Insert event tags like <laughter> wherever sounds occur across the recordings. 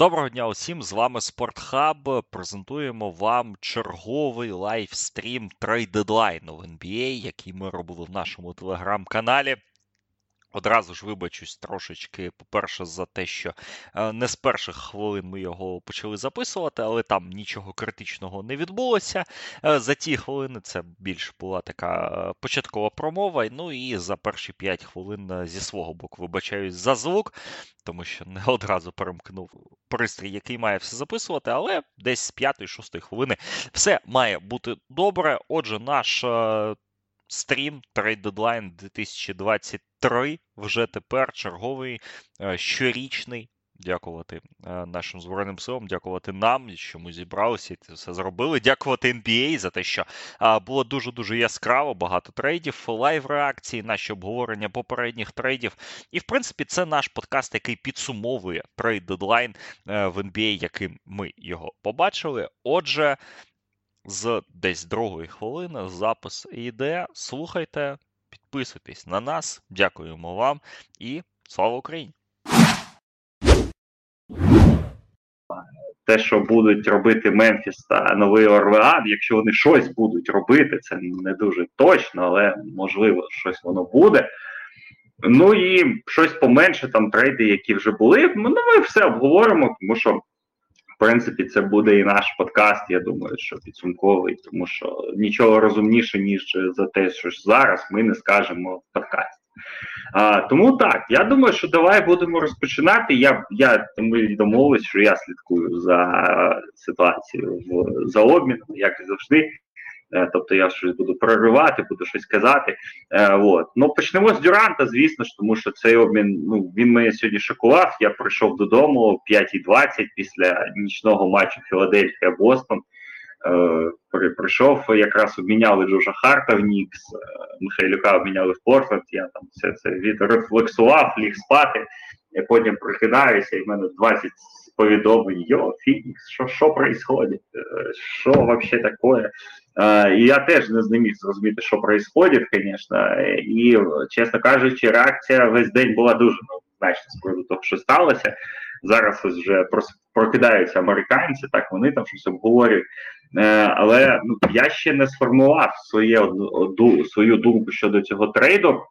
Доброго дня усім! З вами Спортхаб. Презентуємо вам черговий лайвстрім трейд дедлайну в NBA, який ми робили в нашому телеграм-каналі. Одразу ж вибачусь трошечки, по-перше, за те, що е, не з перших хвилин ми його почали записувати, але там нічого критичного не відбулося. Е, за ті хвилини це більш була така е, початкова промова. Ну і за перші 5 хвилин зі свого боку вибачаюсь за звук, тому що не одразу перемкнув пристрій, який має все записувати, але десь з 5-6 хвилини все має бути добре. Отже, наш стрім Trade Deadline 2023 вже тепер черговий е, щорічний. Дякувати е, нашим Збройним силам, дякувати нам, що ми зібралися і це все зробили. Дякувати NBA за те, що було дуже-дуже яскраво, багато трейдів, лайв-реакції, наші обговорення попередніх трейдів. І, в принципі, це наш подкаст, який підсумовує трейд дедлайн в NBA, яким ми його побачили. Отже, з десь другої хвилини запис йде. Слухайте, підписуйтесь на нас. Дякуємо вам і слава Україні! Те, що будуть робити Мемфіс та Новий Орлеан, якщо вони щось будуть робити, це не дуже точно, але можливо щось воно буде. Ну і щось поменше, там трейди, які вже були. Ну ми все обговоримо, тому що принципі, це буде і наш подкаст. Я думаю, що підсумковий, тому що нічого розумніше, ніж за те, що ж зараз ми не скажемо в подкасті. А, Тому так, я думаю, що давай будемо розпочинати. Я я ми домовились, що я слідкую за ситуацією в за обміном, як і завжди. Е, тобто я щось буду проривати, буду щось казати. Е, от. Ну почнемо з Дюранта, звісно ж, тому що цей обмін ну він мене сьогодні шокував. Я прийшов додому о 5.20 після нічного матчу Філадельфія Бостон. Е, прийшов, якраз обміняли Джоша Харта в Нікс, Михайлюка обміняли в Портленд. Я там все це відрефлексував, ліг спати. Я потім прокидаюся, і в мене 20 повідомлень. Йо, Фінікс, що що происходит? Е, що вообще таке? І я теж не зміг зрозуміти, що происходит, звісно. І, чесно кажучи, реакція весь день була дуже значна з приводу того, що сталося. Зараз ось вже прокидаються американці, так вони там щось обговорюють. Е, але ну, я ще не сформував своє свою думку щодо цього трейду.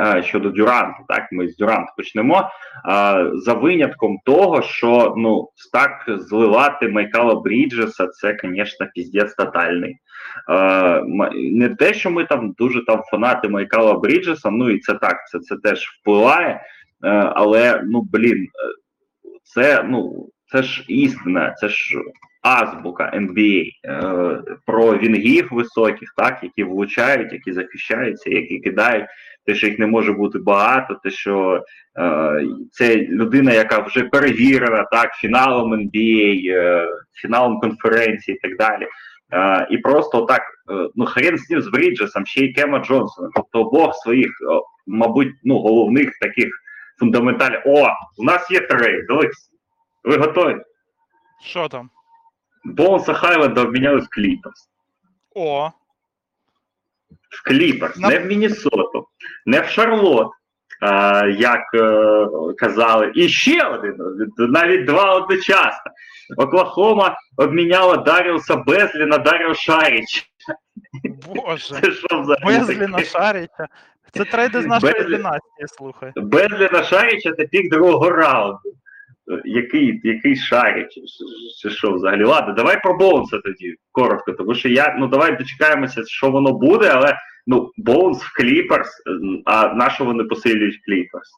Е, щодо Дюранта, так ми з Дюранта почнемо. За винятком того, що ну так зливати Майкала Бріджеса, це, звісно, піздець тотальний. Не те, що ми там дуже там фанати Майкала Бріджеса, ну і це так, це це теж впливає. Е, але ну блін, це ну це ж істина, це ж азбука NBA е, про вінгів високих, так які влучають, які захищаються, які кидають те, що їх не може бути багато, те, що е, це людина, яка вже перевірена так, фіналом NBA, е, фіналом конференції і так далі. Е, і просто так, е, ну хрен з ним з Бріджесом, ще й Кема Джонсона, тобто обох своїх, мабуть, ну, головних таких фундаментальних. О, у нас є трейд, Олексій. Ви готові? Що там? Боунса Хайленда обміняли в Кліперс. О, в Кліперс, На... не в Міннесоту, не в Шарлот, а, як е, казали. І ще один, навіть два одночасно. Оклахома обміняла Даріуса Безлі на Даріо Шаріча. Боже, Це що Безлі на Шаріча. Це трейди з нашої Безлі... династії, слухай. Безлі на Шаріча це пік другого раунду який який шарить, чи що взагалі. Ладно, давай про Боунса тоді коротко, тому що я ну давай дочекаємося, що воно буде, але ну Боунс в Кліперс, а на що вони посилюють Кліперс?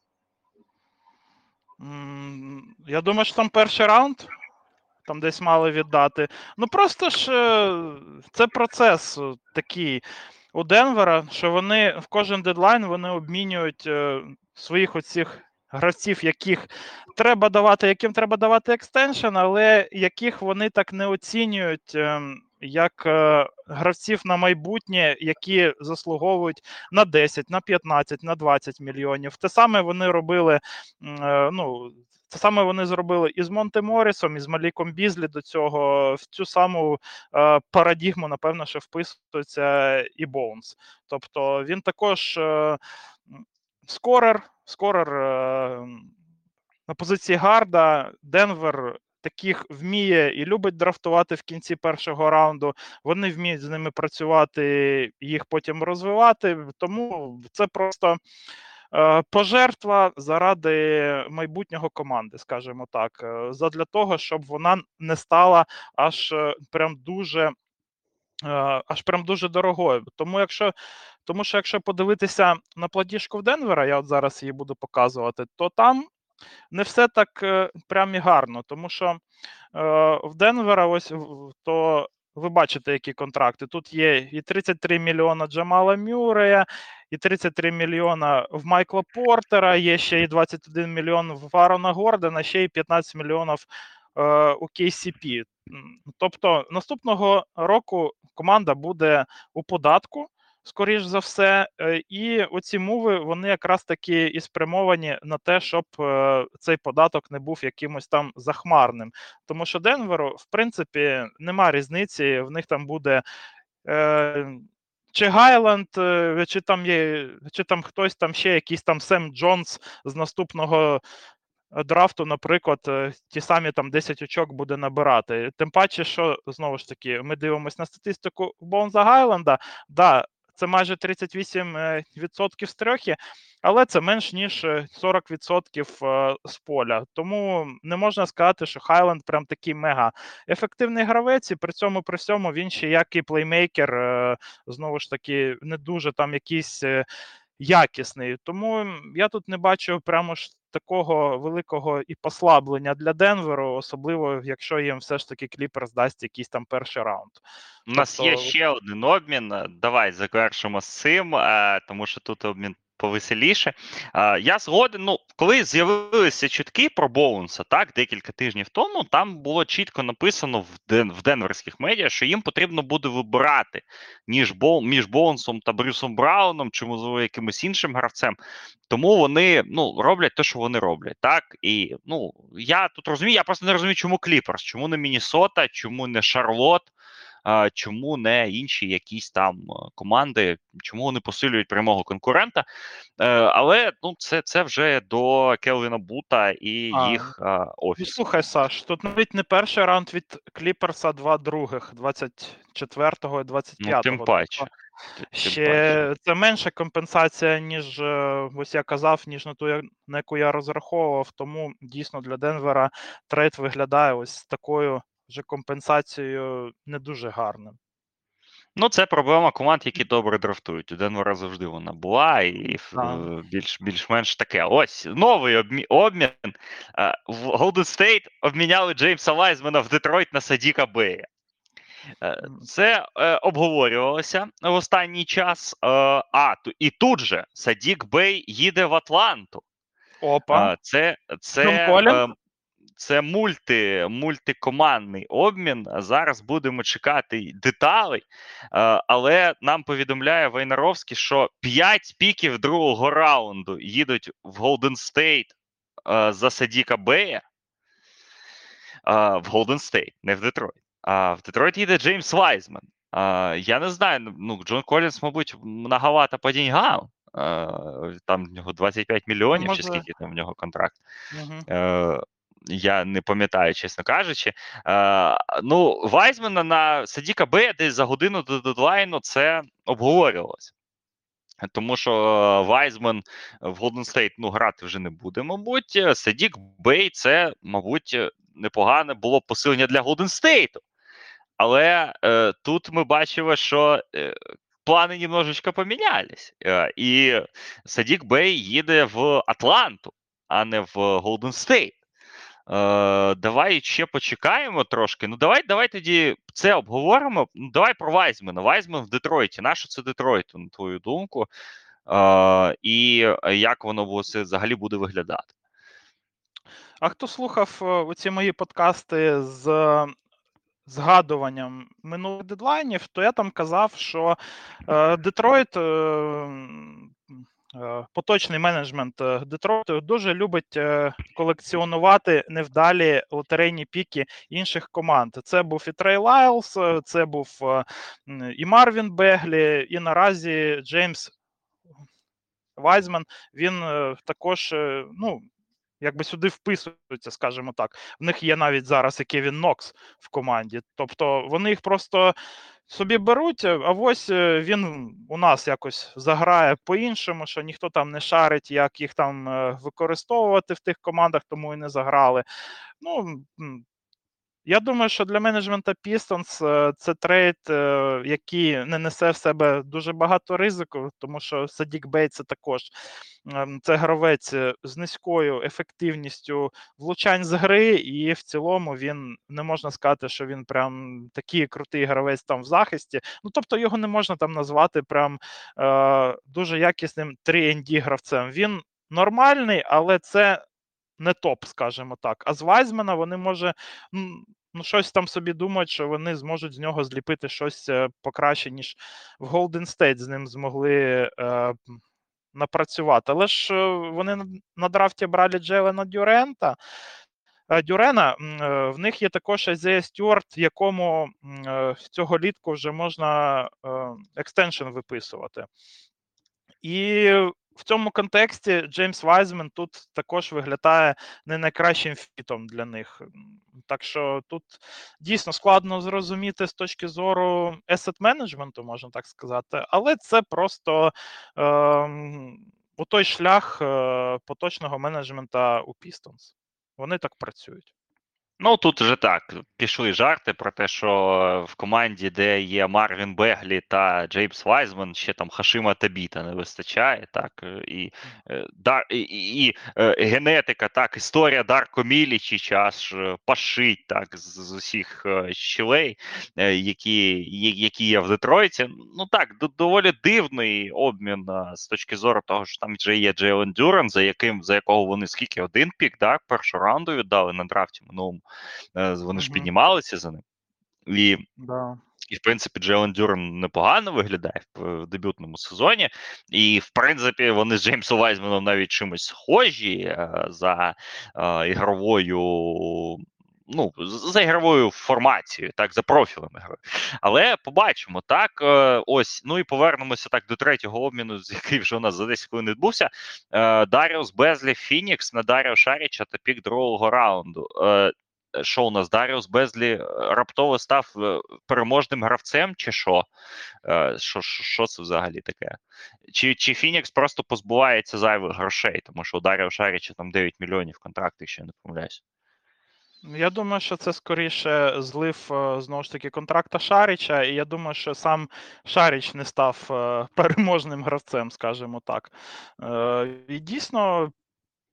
Я думаю, що там перший раунд. Там десь мали віддати. Ну просто ж е, це процес такий у Денвера, що вони в кожен дедлайн вони обмінюють е, своїх оцих гравців, яких треба давати, яким треба давати extension, але яких вони так не оцінюють. Ем, як е, гравців на майбутнє, які заслуговують на 10, на 15, на 20 мільйонів. Те саме вони робили. Е, ну, це саме вони зробили і з Монте Морісом, і Маліком Бізлі до цього в цю саму е, парадігму, напевно, що вписується і Боунс. Тобто він також е, скорер, скорер е, на позиції Гарда Денвер таких вміє і любить драфтувати в кінці першого раунду. Вони вміють з ними працювати, їх потім розвивати. Тому це просто. Е, пожертва заради майбутнього команди, скажімо так, е, задля того, щоб вона не стала аж прям дуже аж прям дуже дорогою. Тому якщо тому що якщо подивитися на платіжку в Денвера, я от зараз її буду показувати, то там не все так прям і гарно, тому що в Денвера ось то. Ви бачите, які контракти. Тут є і 33 мільйона Джамала Мюрея, і 33 мільйона в Майкла Портера, є ще і 21 мільйон в Арона Гордена, ще і 15 мільйонів е, у KCP. Тобто наступного року команда буде у податку, скоріш за все, е, і оці мови вони якраз таки і спрямовані на те, щоб е, цей податок не був якимось там захмарним. Тому що Денверу, в принципі, нема різниці, в них там буде. Е, чи Гайланд, е, чи там є, чи там хтось там ще якийсь там Сем Джонс з наступного е, драфту, наприклад, е, ті самі там 10 очок буде набирати. Тим паче, що знову ж таки, ми дивимося на статистику Бонза Гайланда. Да, це майже 38% з трьох, але це менш ніж 40% з поля. Тому не можна сказати, що Хайленд прям такий мега ефективний гравець, і при цьому при всьому він ще як і плеймейкер, знову ж таки, не дуже там якийсь е, якісний. Тому я тут не бачу прямо ж такого великого і послаблення для Денверу, особливо якщо їм все ж таки Кліпер здасть якийсь там перший раунд. У нас тобто... є ще один обмін. Давай завершимо з цим, е, тому що тут обмін повеселіше. Я згоден, ну, коли з'явилися чутки про Боунса, так, декілька тижнів тому, там було чітко написано в Ден, в денверських медіа, що їм потрібно буде вибирати ніж Боу, між Боунсом та Брюсом Брауном, чи можливо якимось іншим гравцем. Тому вони ну, роблять те, що вони роблять. так, І ну, я тут розумію, я просто не розумію, чому Кліперс, чому не Міннесота, чому не Шарлот чому не інші якісь там команди, чому вони посилюють прямого конкурента. Е, але ну, це це вже до Келвіна Бута і а, їх. Ну, слухай, Саш, тут навіть не перший раунд від Кліперса, два других, 24-го і 25-го. Ну, тим паче. Ще це менша компенсація, ніж е, ось я казав, ніж на ту, на яку я розраховував. Тому дійсно для Денвера трейд виглядає ось такою вже компенсацією не дуже гарним. Ну, це проблема команд, які добре драфтують. У Денвера завжди вона була, і більш, більш-менш таке. Ось новий обмі... обмін. В Golden State обміняли Джеймса Вайзмена в Детройт на Садіка Бея. Е, це е, обговорювалося в останній час. Е, а, і тут же Садік Бей їде в Атланту. Опа. Це це це мульти, мультикомандний обмін. Зараз будемо чекати деталей, е, але нам повідомляє Войнаровський, що 5 піків другого раунду їдуть в Голден Стейт за Садіка Бея. Е, в Голден Стейт, не в Детройт. А в Детройт їде Джеймс Вайзман. Я не знаю, ну Джон Колінс, мабуть, многовато по деньгам. Там в нього 25 мільйонів, Може... чи скільки там в нього контракт. Угу я не пам'ятаю, чесно кажучи. Е, Ну, Вайзмена на Садіка Бея десь за годину до дедлайну це обговорювалося. Тому що Вайзмен в Голден Стейт ну, грати вже не буде, мабуть. Садік Бей це, мабуть, непогане було посилення для Голден Стейту. Але е, тут ми бачимо, що е, плани немножечко помінялись. Е, і Садік Бей їде в Атланту, а не в Голден Стейт. Е, Давай ще почекаємо трошки. Ну, давай давай тоді це обговоримо. Ну, Давай про Вайзмена. Вайзмен в Детройті. Нащо це Детройт, на твою думку? Е, І як воно взагалі буде виглядати? А хто слухав е, оці мої подкасти з згадуванням минулих дедлайнів, то я там казав, що е, Детройт. Е, поточний менеджмент е, Детройту дуже любить е, колекціонувати невдалі лотерейні піки інших команд. Це був і Трей Лайлс, це був і Марвін Беглі, і наразі Джеймс Вайзман. Він також ну, якби сюди вписуються, скажімо так. В них є навіть зараз і Кевін Нокс в команді. Тобто вони їх просто собі беруть, а ось е, він у нас якось заграє по-іншому, що ніхто там не шарить, як їх там е, використовувати в тих командах, тому і не заграли. Ну, я думаю, що для менеджмента Pistons е, це трейд, е, який не несе в себе дуже багато ризику, тому що Садік Бей це також ем, це гравець е, з низькою ефективністю влучань з гри, і в цілому він не можна сказати, що він прям такий крутий гравець там в захисті. Ну тобто його не можна там назвати прям е, дуже якісним 3ND гравцем. Він нормальний, але це не топ, скажімо так. А з Вайзмена вони може. Ну, щось там собі думають, що вони зможуть з нього зліпити щось е, покраще, ніж в Голден Стейт з ним змогли е, напрацювати. Але ж е, вони на драфті брали Джелена Дюрента. Е, Дюрена, в них є також Айзея Стюарт, якому цього літку вже можна extension виписувати. І в цьому контексті Джеймс Вайзмен тут також виглядає не найкращим фітом для них. Так що тут дійсно складно зрозуміти з точки зору asset менеджменту, можна так сказати, але це просто е, у той шлях е, поточного менеджмента у Pistons. Вони так працюють. Ну тут вже так пішли жарти про те, що в команді, де є Марвін Беглі та Джеймс Вайзман, ще там Хашима Табіта не вистачає. Так і е, і, і, і е, генетика, так, історія Дарко Мілічі е, пашить так з, з усіх щілей, які які є в Детройті. Ну так, доволі дивний обмін з точки зору того, що там вже є Джейлен Дюран, за яким за якого вони скільки один пік, так, першу раунду віддали на драфті минулому. Е, вони ж піднімалися за ним. І, да. і в принципі, Джейлен Дюрен непогано виглядає в дебютному сезоні. І, в принципі, вони з Джеймсом Вайзменом навіть чимось схожі е, за е, ігровою. Ну, за ігровою формацією, так, за профілем ігри. Але побачимо, так, ось, ну і повернемося так до третього обміну, з який вже у нас за 10 хвилин відбувся. Даріус Безлі Фінікс на Даріо Шаріча та пік другого раунду. Е, що у нас Даріус Безлі е, раптово став е, переможним гравцем, чи що? Що що це взагалі таке? Чи чи Фінікс просто позбувається зайвих грошей, тому що у Даріо Шаріча там 9 мільйонів контрактів, ще не помиляюсь. Я думаю, що це скоріше злив знову ж таки контракта Шаріча, і я думаю, що сам Шаріч не став <laughs> переможним гравцем, скажімо так. І дійсно,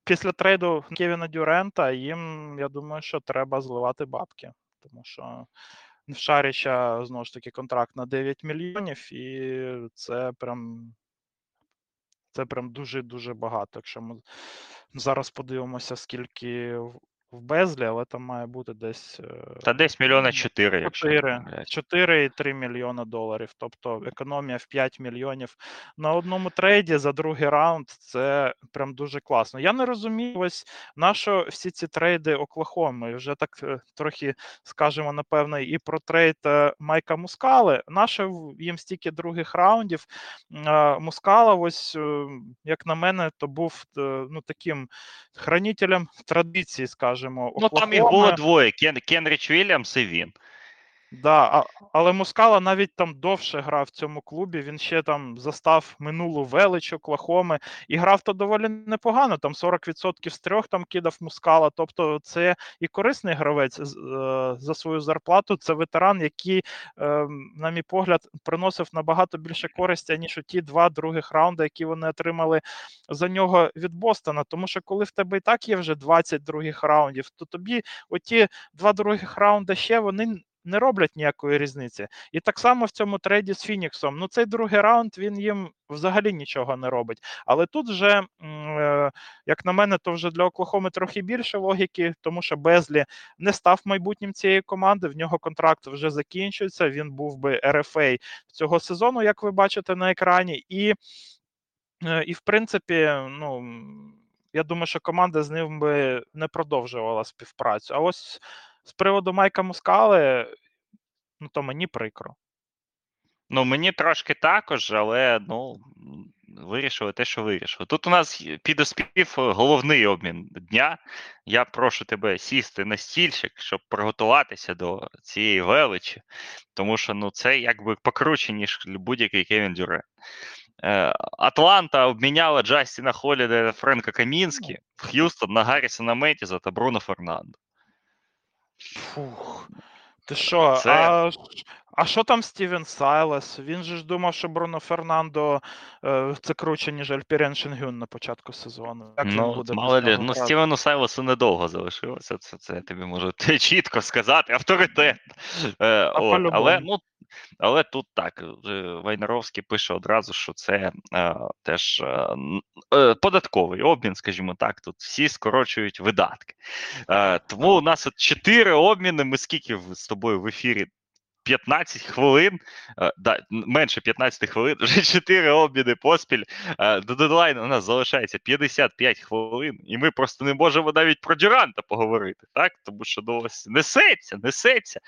після трейду Кевіна Дюрента їм, я думаю, що треба зливати бабки, тому що в Шаріча знову ж таки контракт на 9 мільйонів, і це прям. Це прям дуже-дуже багато. Якщо ми зараз подивимося, скільки в безлі, але там має бути десь. Е, Та десь мільйона 4, якщо 4, 4,3 мільйона доларів. Тобто економія в 5 мільйонів на одному трейді за другий раунд. Це прям дуже класно. Я не розумію, ось на що всі ці трейди Оклахоми. Вже так е, трохи скажемо, напевно, і про трейд е, Майка Мускали. Наше їм стільки других раундів. Мускала, ось, як на мене, то був ну, таким хранителем традиції, скажімо скажімо, Ну там їх було двоє: Кен, Кенріч Вільямс і він. Да, а, але Мускала навіть там довше грав в цьому клубі. Він ще там застав минулу велич Оклахоми і грав то доволі непогано. Там 40% з трьох там кидав Мускала. Тобто, це і корисний гравець е, за свою зарплату. Це ветеран, який, е, на мій погляд, приносив набагато більше користі, ніж у ті два других раунди, які вони отримали за нього від Бостона. Тому що коли в тебе і так є вже 20 других раундів, то тобі оті два других раунди ще вони не роблять ніякої різниці. І так само в цьому трейді з Фініксом. Ну, цей другий раунд він їм взагалі нічого не робить. Але тут вже, е, як на мене, то вже для Оклахоми трохи більше логіки, тому що Безлі не став майбутнім цієї команди. В нього контракт вже закінчується. Він був би RFA цього сезону, як ви бачите на екрані, і, е, і в принципі, ну. Я думаю, що команда з ним би не продовжувала співпрацю. А ось з приводу Майка Мускали, ну то мені прикро. Ну, мені трошки також, але ну вирішили те, що вирішили. Тут у нас підоспів головний обмін дня. Я прошу тебе сісти на стільчик, щоб приготуватися до цієї величі, тому що ну, це якби покруче, ніж будь-який Кевін Дюрен. Е, Атланта обміняла Джастіна Холіде Френка Камінські в Х'юстон на Гаррісона Метіза та Бруно Фернандо. Фух. Ти що? Це- А, а що там Стівен Сайлес? Він же ж думав, що Бруно Фернандо е, це круче, ніж Альпірен Шенгюн на початку сезону. Як Ну, буде мало лі, ну? Стівену Сайлесу недовго залишилося. Це, це я тобі можу <laughs> чітко сказати. Авторитет. Е, от, але, ну, але тут так. Вайнеровський Вайнаровський пише одразу, що це е, теж е, е, податковий обмін, скажімо так. Тут всі скорочують видатки. Е, тому у нас от чотири обміни. Ми скільки з тобою в ефірі? 15 хвилин, е, да, менше 15 хвилин, <laughs> вже 4 обміни поспіль. Е, До дедлайну у нас залишається 55 хвилин, і ми просто не можемо навіть про Дюранта поговорити, так? Тому що ну, ось несеться, несеться.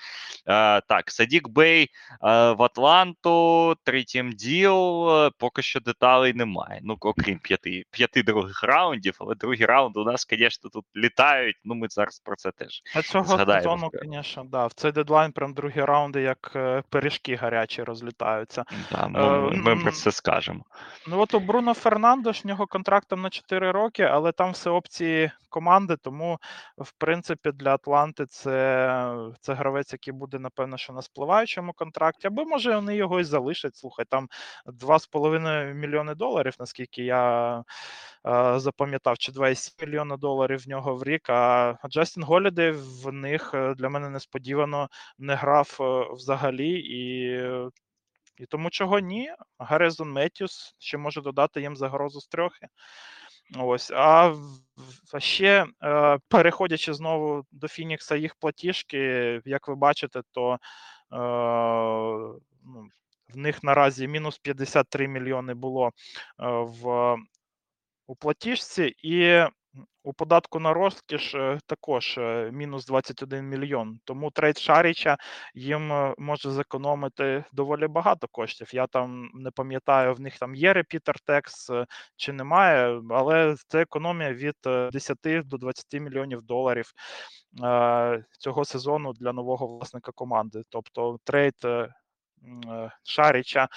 Е, Так, Садік Бей в Атланту, третім діл, поки що деталей немає. Ну, окрім п'яти, п'яти других раундів, але другі раунди у нас, звісно, тут літають. Ну, ми зараз про це теж. А цього згадаємо сезону, звісно, да, в цей дедлайн прям другі раунди, як е, пиріжки гарячі розлітаються. Да, Е, ми, ми про це скажемо. Ну от у Бруно Фернандо ж нього контракт там на 4 роки, але там все опції команди, тому в принципі для Атланти це, це гравець, який буде, напевно, що на спливаючому контракті, або може вони його і залишать. Слухай, там 2,5 мільйони доларів, наскільки я е, запам'ятав, чи 2,7 мільйона доларів в нього в рік. А Джастін Голідей в них для мене несподівано не грав е, взагалі і. І тому чого ні, Гарезон Меттюс ще може додати їм загрозу з трьохи. Ось, а, ще е, переходячи знову до Фінікса, їх платіжки, як ви бачите, то е, ну, в них наразі мінус 53 мільйони було е, в у платіжці, і у податку на розкіш е, також е, мінус 21 мільйон. Тому трейд Шаріча їм е, може зекономити доволі багато коштів. Я там не пам'ятаю, в них там є репітер текс чи немає, але це економія від е, 10 до 20 мільйонів доларів цього сезону для нового власника команди. Тобто трейд. Шаріча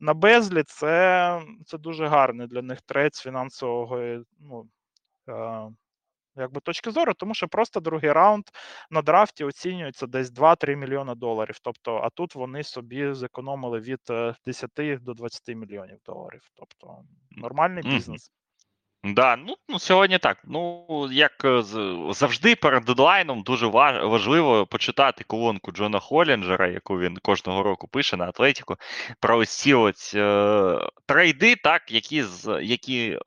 на Безлі це, це дуже гарний для них трейд з фінансового ну, якби точки зору, тому що просто другий раунд на драфті оцінюється десь 2-3 мільйона доларів. Тобто, а тут вони собі зекономили від е, 10 до 20 мільйонів доларів. Тобто нормальний бізнес. Да, ну, ну сьогодні так. Ну, як е, завжди перед дедлайном дуже важливо почитати колонку Джона Холінджера, яку він кожного року пише на Атлетіку, про ось ці ось е, трейди, так, які, з- які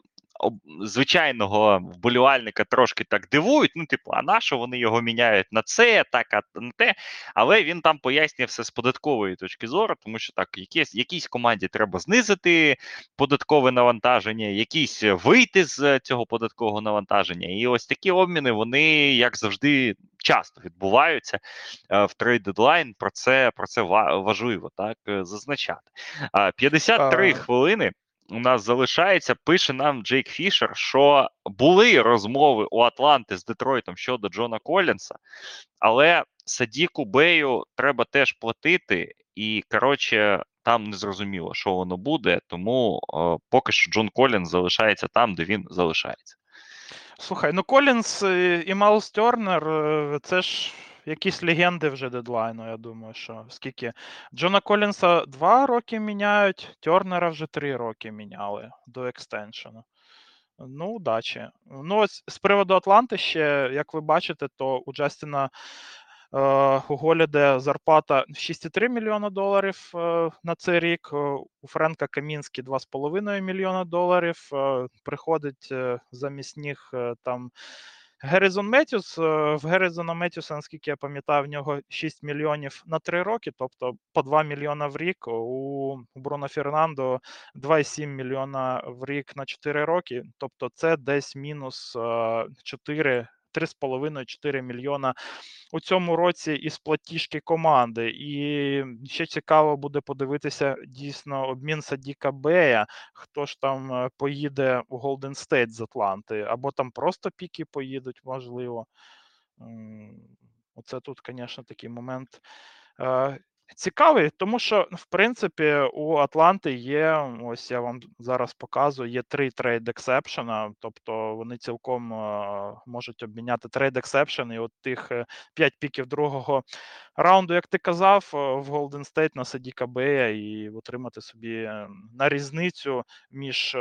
звичайного вболівальника трошки так дивують. Ну, типу, а на що вони його міняють на це, так, а на те. Але він там пояснює все з податкової точки зору, тому що так, якісь, якійсь команді треба знизити податкове навантаження, якісь вийти з цього податкового навантаження. І ось такі обміни, вони, як завжди, часто відбуваються е, в trade deadline. Про це про це важливо так е, зазначати. 53 А. хвилини. У нас залишається, пише нам Джейк Фішер, що були розмови у Атланти з Детройтом щодо Джона Колінса, але Садіку Бею треба теж платити, і коротше, там не зрозуміло, що воно буде, тому е, поки що Джон Колінс залишається там, де він залишається. Слухай, ну Колінс е, і Майлз Тернер е, це ж якісь легенди вже дедлайну, я думаю, що скільки. Джона Колінса два роки міняють, Тернера вже три роки міняли до екстеншену. Ну, удачі. Ну, ось з приводу Атланти ще, як ви бачите, то у Джастіна е, у Голіде зарплата 6,3 мільйона доларів е, на цей рік. е, У Френка Камінські 2,5 мільйона доларів. е, Приходить е, замість них е, там Геррісон Меттьюс. е, В Геррісона Меттьюса, наскільки я пам'ятаю, в нього 6 мільйонів на 3 роки, тобто по 2 мільйона в рік. У Бруно Фернандо 2,7 мільйона в рік на 4 роки. Тобто це десь мінус е, 4 3,5-4 мільйона у цьому році із платіжки команди. І ще цікаво буде подивитися дійсно обмін Садіка Бея. Хто ж там е, поїде у Голден Стейт з Атланти, або там просто піки поїдуть, можливо. Оце тут, звісно, такий момент. Е, цікавий, тому що, в принципі, у Атланти є, ось я вам зараз показую, є три trade exception -а, тобто вони цілком е, можуть обміняти trade exception, і от тих е, п'ять піків другого раунду, як ти казав, в Golden State на Садіка Бея і отримати собі на різницю між.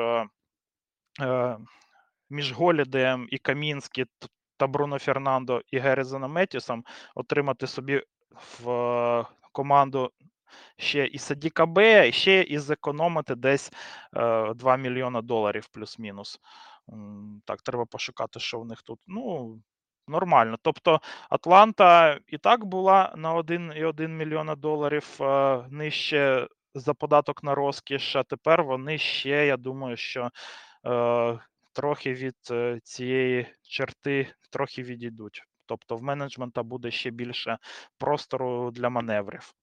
Між Голідеєм і Камінські та Бруно Фернандо і Герезоном Метісом отримати собі в е, команду ще і Садіка Б, ще і зекономити десь 2 е, мільйона доларів плюс-мінус. Так, треба пошукати, що в них тут. Ну, нормально. Тобто Атланта і так була на 1,1 мільйона доларів е, нижче за податок на розкіш, а тепер вони ще, я думаю, що трохи від цієї черти трохи відійдуть. Тобто в менеджмента буде ще більше простору для маневрів.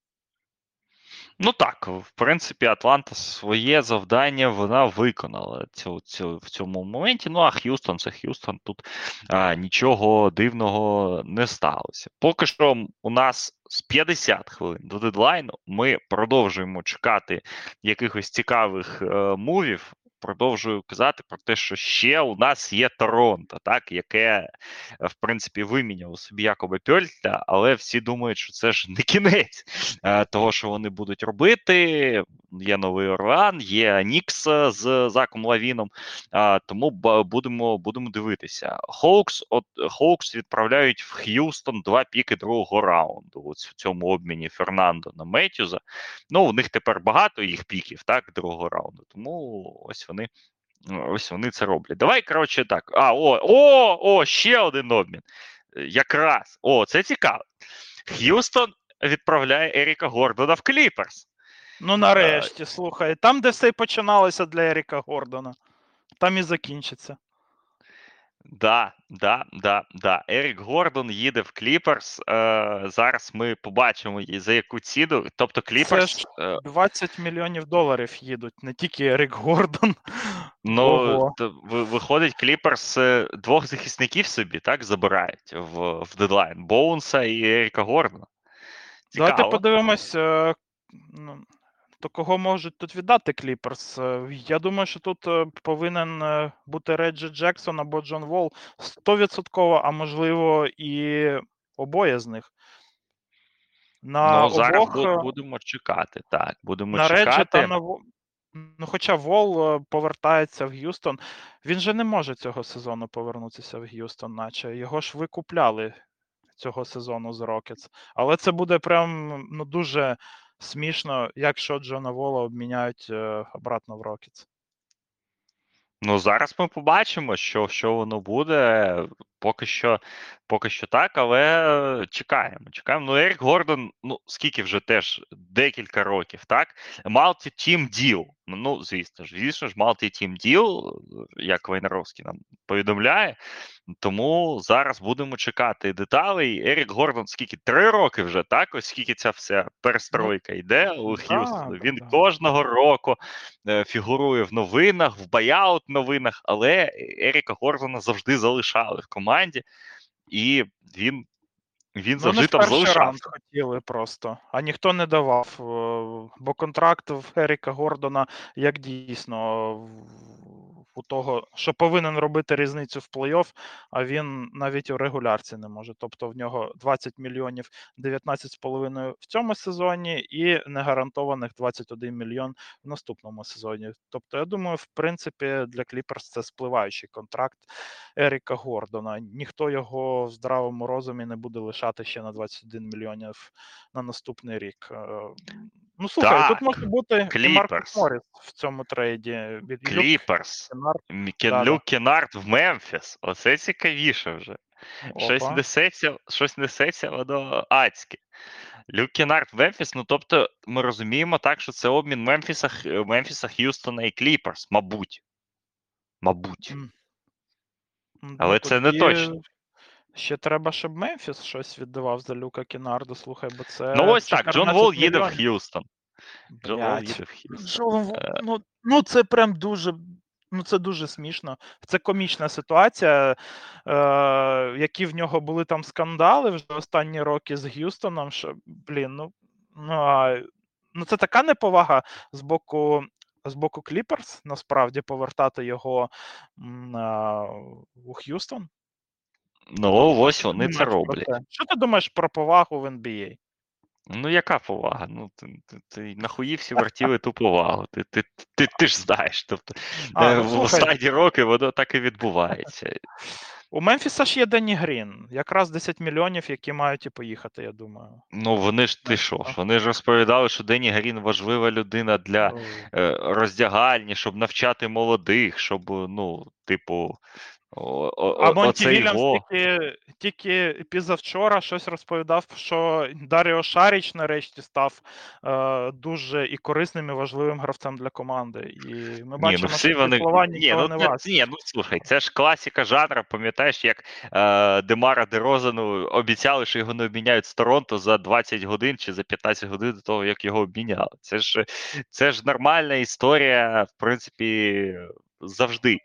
Ну так, в принципі, Атланта своє завдання вона виконала цю, цю, в цьому моменті. Ну а Х'юстон це Х'юстон. Тут а, нічого дивного не сталося. Поки що у нас з 50 хвилин до дедлайну ми продовжуємо чекати якихось цікавих е, move -ів продовжую казати про те, що ще у нас є Торонто, так, яке, в принципі, виміняло собі Якоба Пьольтла, але всі думають, що це ж не кінець е, того, що вони будуть робити. Є новий Орлеан, є Нікс з Заком Лавіном, е, тому будемо будемо дивитися. Хоукс от Хоукс відправляють в Х'юстон два піки другого раунду. Ось в цьому обміні Фернандо на Метюза. Ну, у них тепер багато їх піків, так, другого раунду. Тому ось вони ось вони це роблять. Давай, коротше, так. А, о, о, о, ще один обмін. Якраз. О, це цікаво. Х'юстон відправляє Еріка Гордона в Кліперс. Ну, нарешті, слухай, там, де все і починалося для Еріка Гордона, там і закінчиться. Да, да, да, да. Ерік Гордон їде в Кліперс. Е, Зараз ми побачимо за яку ціну. Тобто Кліперс. Це ж 20 е, мільйонів доларів їдуть, не тільки Ерік Гордон. <laughs> Ну, то, виходить, Кліперс е, двох захисників собі так забирають в в deadline Боунса і Еріка Гордона. Цікаво. Давайте подивимось. То кого можуть тут віддати Кліперс? Е, я думаю, що тут е, повинен е, бути Реджі Джексон або Джон Волл 100%, а можливо, і обоє з них. На ну, зараз обох, будемо чекати. Так, будемо на чекати. Реджі та на Ну, хоча Вол повертається в Г'юстон, він же не може цього сезону повернутися в Г'юстон, наче його ж викупляли цього сезону з Рокетс. Але це буде прям ну, дуже смішно, якщо Джона Вола обміняють е, обратно в Рокетс. Ну, зараз ми побачимо, що що воно буде. Поки що поки що так, але чекаємо. чекаємо. Ну, Ерік Гордон, ну скільки вже теж декілька років, так? Multi-team deal. Ну, звісно ж, звісно ж, multi-team deal, як Вайнаровський нам повідомляє. Тому зараз будемо чекати деталей. Ерік Гордон, скільки три роки вже, так? Ось скільки ця вся перестройка йде у Х'юстону. Він кожного року е, фігурує в новинах, в баяут новинах, але Еріка Гордона завжди залишали в команді, і він він завжди там залишався. хотіли просто, а ніхто не давав. Е, бо контракт в Еріка Гордона як дійсно у того, що повинен робити різницю в плей-офф, а він навіть у регулярці не може. Тобто в нього 20 мільйонів 19,5 в цьому сезоні і негарантованих 21 мільйон в наступному сезоні. Тобто, я думаю, в принципі, для Кліперс це спливаючий контракт Еріка Гордона. Ніхто його в здравому розумі не буде лишати ще на 21 мільйонів на наступний рік. Е, ну, слухай, так, тут може бути і Моріс в цьому trade -і. Кліперс. Люк Кенард в Мемфіс. Оце цікавіше вже. Щось несеться, щось несеться воно адське. Люк Кенард в Мемфіс, ну тобто, ми розуміємо так, що це обмін Мемфіса, Мемфіса Х'юстона і Кліперс, мабуть. Мабуть. Але ну, це не точно. Ще треба, щоб Мемфіс щось віддавав за Люка Кенарда, слухай, бо це. Ну ось так, Джон 14 Вол їде в. Х'юстон. Джон Вол їде в Х'юстон. Ну, ну це прям дуже. Ну, це дуже смішно. Це комічна ситуація, е, які в нього були там скандали вже останні роки з Г'юстоном. Що, блін, ну, ну, а, ну це така неповага з боку. З боку Кліперс насправді повертати його м, а, у Х'юстон. Ну, ось вони це роблять. Що ти думаєш про повагу в NBA? Ну, яка повага? Ну, ти, ти, ти нахуї всі вертіли ту повагу. Ти, ти, ти, ти ж знаєш. Тобто, А, е, ну, в останні роки воно так і відбувається. У Мемфіса ж є Денні Грін, якраз 10 мільйонів, які мають і поїхати, я думаю. Ну, вони ж ти що? ж, Вони ж розповідали, що Дені Грін важлива людина для е, роздягальні, щоб навчати молодих, щоб, ну, типу, о, о, А Монті Вільямс тільки, тільки пізавчора щось розповідав, що Даріо Шаріч нарешті став е, дуже і корисним і важливим гравцем для команди. І ми Ні, бачимо, ну всі що вони. слова Ні, ну, не це- вас. ні, ну слухай, це ж класика жанру. Пам'ятаєш, як е, Демара Дерозану обіцяли, що його не обміняють з Торонто за 20 годин чи за 15 годин до того, як його обміняли. Це ж це ж нормальна історія, в принципі, завжди.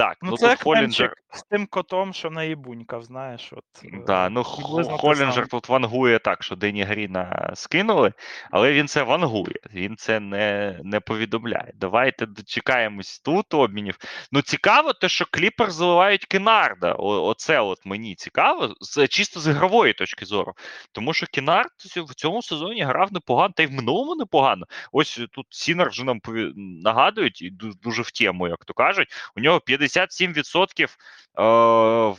Так, Ну, ну, це тут Холінджер. З тим котом, що на їбунькав, знаєш. От, е, Да, ну Холінджер тут вангує так, що Дені Гріна скинули, але він це вангує, він це не, не повідомляє. Давайте дочекаємось тут обмінів. Ну, цікаво, те, що Кліперс заливають Кенарда. О, оце от мені цікаво, з, чисто з ігрової точки зору. Тому що Кенард в цьому сезоні грав непогано, та й в минулому непогано. Ось тут Сінер вже нам пові- нагадують, і дуже в тему, як то кажуть. У нього 57% е,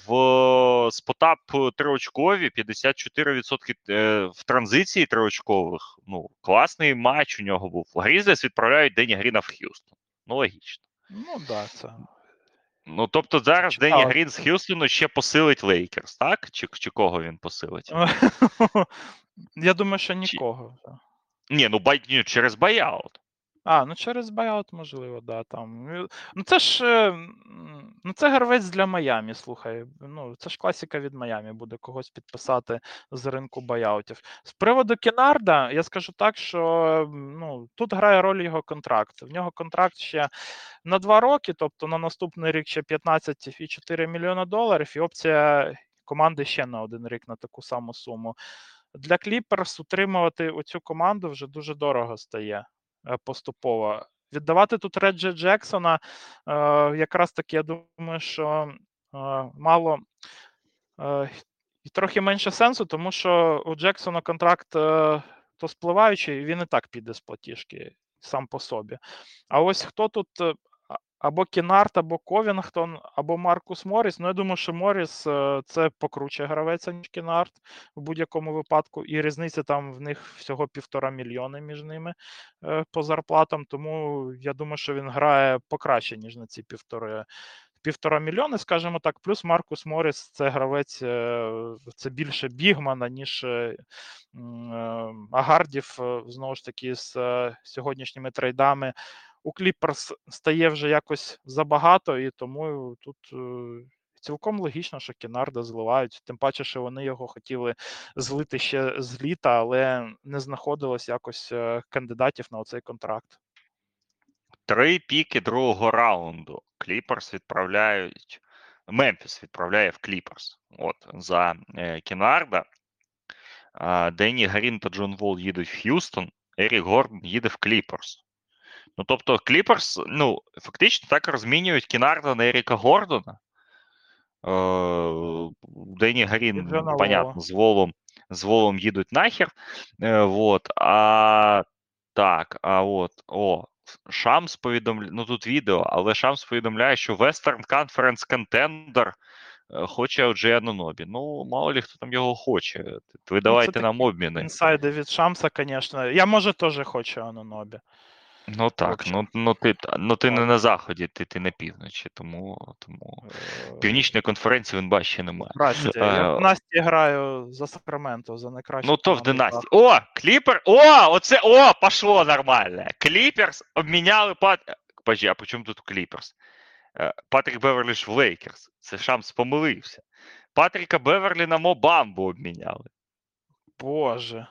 в spot-up триочкові, 54% е, в транзиції триочкових. Ну, класний матч у нього був. Грізлес відправляють Дені Гріна в Х'юстон. Ну, логічно. Ну, да, це. Ну, тобто зараз Цікаво. Дені Грін з Х'юстону ще посилить Лейкерс, так? Чи, чи кого він посилить? <laughs> Я думаю, що нікого. да. Ні, ну buy, ні, через buyout. А, ну через buyout, можливо, да, там. Ну, Ну це ж е, ну це гравець для Майамі, слухай. Ну, це ж класика від Майамі буде когось підписати з ринку buyout -ів. З приводу Кенарда, я скажу так, що ну, тут грає роль його контракт. В нього контракт ще на два роки, тобто на наступний рік ще 15,4 мільйона доларів, і опція команди ще на один рік на таку саму суму. Для Кліперс утримувати оцю команду вже дуже дорого стає е, поступово. Віддавати тут Реджі Джексона, е, якраз таки, я думаю, що е, мало е, і трохи менше сенсу, тому що у Джексона контракт е, то спливаючий, він і так піде з платіжки сам по собі. А ось хто тут е, або Кенард, або Ковінгтон, або Маркус Моріс. Ну, я думаю, що Моріс е, це покруче гравець, ніж Кенард в будь-якому випадку, і різниця там в них всього півтора мільйони між ними е, по зарплатам. Тому я думаю, що він грає покраще, ніж на ці півтори. Півтора мільйони, скажімо так, плюс Маркус Моріс це гравець, е, це більше бігмана, ніж Агардів, знову ж таки, з сьогоднішніми трейдами. У Кліперс стає вже якось забагато, і тому тут е, цілком логічно, що Кенарда зливають. Тим паче, що вони його хотіли злити ще з літа, але не знаходилось якось е, кандидатів на оцей контракт. Три піки другого раунду. Кліперс відправляють. Мемфіс відправляє в Кліперс. От за е, Кенарда. А, Денні Грін та Джон Вол їдуть в Х'юстон, Ерік Гордон їде в Кліперс. Ну, тобто, Кліперс, ну, фактично так розмінюють Кенарда на Еріка Гордона. Е, Денні І Грін, понятно, з Волом, з Волом їдуть нахер. Е, вот. А так, а от, о, Шамс повідомляє, ну тут відео, але Шамс повідомляє, що Western Conference Contender е, хоче OG Анонобі. Ну, мало ли хто там його хоче. Ви давайте це нам обміни. Інсайди від Шамса, звісно. Я може теж хочу Анонобі. Ну так, ну, ну ти, ну, ти не на заході, ти, ти на півночі, тому, тому Е, північної конференції він бачить ще немає. Здрасте. Я Е, в Насті граю за Сакраменто, за найкращу. Ну, то в династії. О, Кліпер. О, оце, о, пошло нормально. Кліперс обміняли пат. Подожди, а при чому тут Кліперс? Е, Патрік Беверлі ж в Лейкерс. Це Шамс помилився. Патріка Беверлі на Мобамбу обміняли. Боже.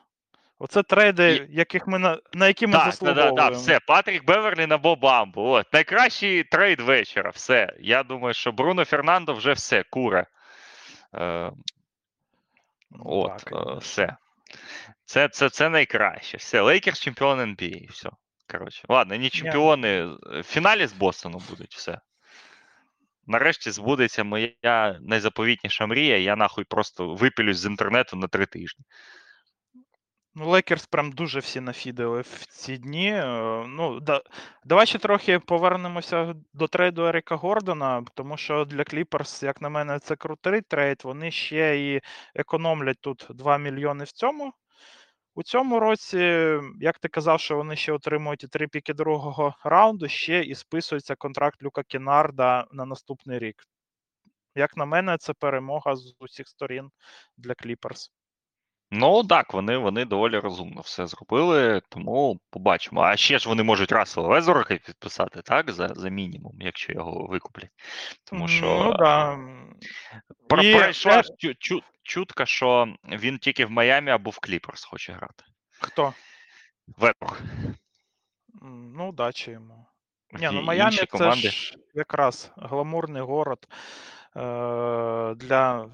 Оце трейди, яких ми на, на які ми Так, так, заслуговуємо. так, все. Патрік Беверлі на Мобамбу. От. Найкращий трейд вечора. Все. Я думаю, що Бруно Фернандо вже все, куре. Е, Ну, От, так, е, все. Це, це, це найкраще. Все, Лейкерс чемпіон NBA. Все. Коротше. Ладно, не чемпіони. е, В фіналі з Бостоном будуть, все. Нарешті збудеться моя найзаповітніша мрія, я нахуй просто випілюсь з інтернету на три тижні. Ну, Лейкерс прям дуже всіх нафідили в ці дні. Е, Ну, да, давай ще трохи повернемося до трейду Еріка Гордона, тому що для Кліперс, як на мене, це крутий трейд. Вони ще і економлять тут 2 мільйони в цьому. У цьому році, як ти казав, що вони ще отримують і три піки другого раунду, ще і списується контракт Люка Кінарда на наступний рік. Як на мене, це перемога з усіх сторін для Кліперс. Ну так, вони, вони доволі розумно все зробили, тому побачимо. А ще ж вони можуть Рассела Везорока підписати, так? За, за мінімум, якщо його викуплять. Тому що Ну, да. про- І пройшла чу- чу- чутка, що він тільки в Майамі або в Кліперс хоче грати. Хто? Везорок. Ну, удачі йому. Ні, ну інші це команди. ж якраз гламурний город е- для,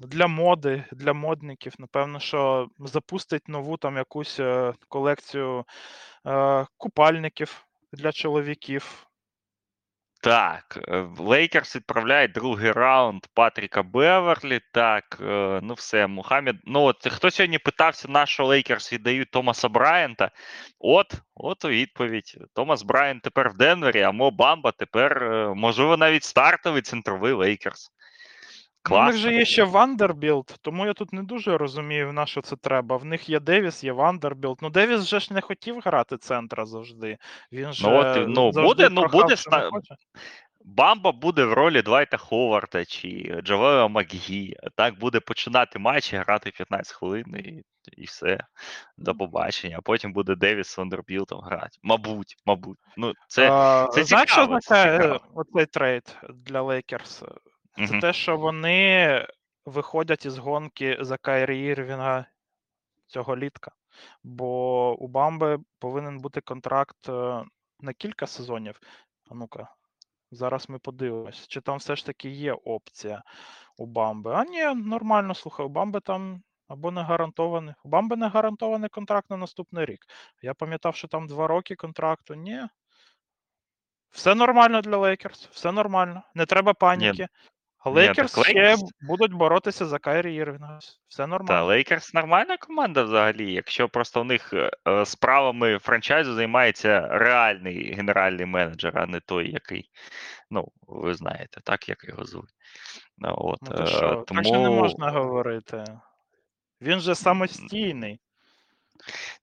для моди, для модників. Напевно, що запустить нову там якусь е, колекцію е- купальників для чоловіків. Так, е, Лейкерс відправляє другий раунд Патріка Беверлі. Так, е, ну все, Мухаммед. Ну от хто сьогодні питався, на що Лейкерс віддають Томаса Брайанта? От, от і відповідь. Томас Брайант тепер в Денвері, а Мо Бамба тепер, можливо, навіть стартовий центровий Лейкерс. Ну, У них же є ще Вандербілд, тому я тут не дуже розумію, на що це треба. В них є Девіс, є Вандербілд. Ну, Девіс же ж не хотів грати центра завжди. Він же от, ну, завжди буде- ну, буде ста- Бамба буде в ролі Двайта Ховарда чи Джавела Макгі. Так буде починати матч і грати 15 хвилин і, і все. До побачення. А потім буде Девіс з Вандербілтом грати. Мабуть, мабуть. Ну, це, А, це Знаєш, що це означає цікаво. оцей трейд для Лейкерс? Це те, що вони виходять із гонки за Кайрі Ірвінга цього літка. Бо у Бамби повинен бути контракт е, на кілька сезонів. А ну-ка, зараз ми подивимось, чи там все ж таки є опція у Бамби. А ні, нормально, слухай, у Бамби там або не гарантований. У Бамби не гарантований контракт на наступний рік. Я пам'ятав, що там два роки контракту. Ні. Все нормально для Лейкерс, все нормально. Не треба паніки. А Ні, Лейкерс так ще Лейкерс- будуть боротися за Кайрі Ірвінга. Все Та нормально. Лейкерс нормальна команда взагалі, якщо просто у них е, е, справами франчайзу займається реальний генеральний менеджер, а не той, який, ну, ви знаєте, так, як його звуть. Ну, от, Ну, то е, що, тому... Так же не можна говорити. Він же самостійний.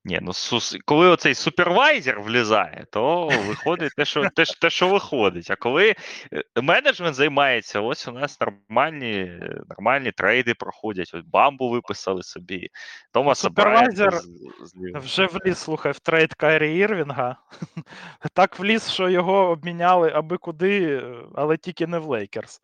Ні, ну сус... коли оцей супервайзер влізає, то виходить те, що те, що- те, що виходить. А коли е, менеджмент займається, ось у нас нормальні, нормальні трейди проходять. От бамбу виписали собі. Томаса супервайзер Брайанта з-. Вже вліз, слухай, в трейд Кайрі Ірвінга. <laughs> Так вліз, що його обміняли аби куди, але тільки не в Лейкерс.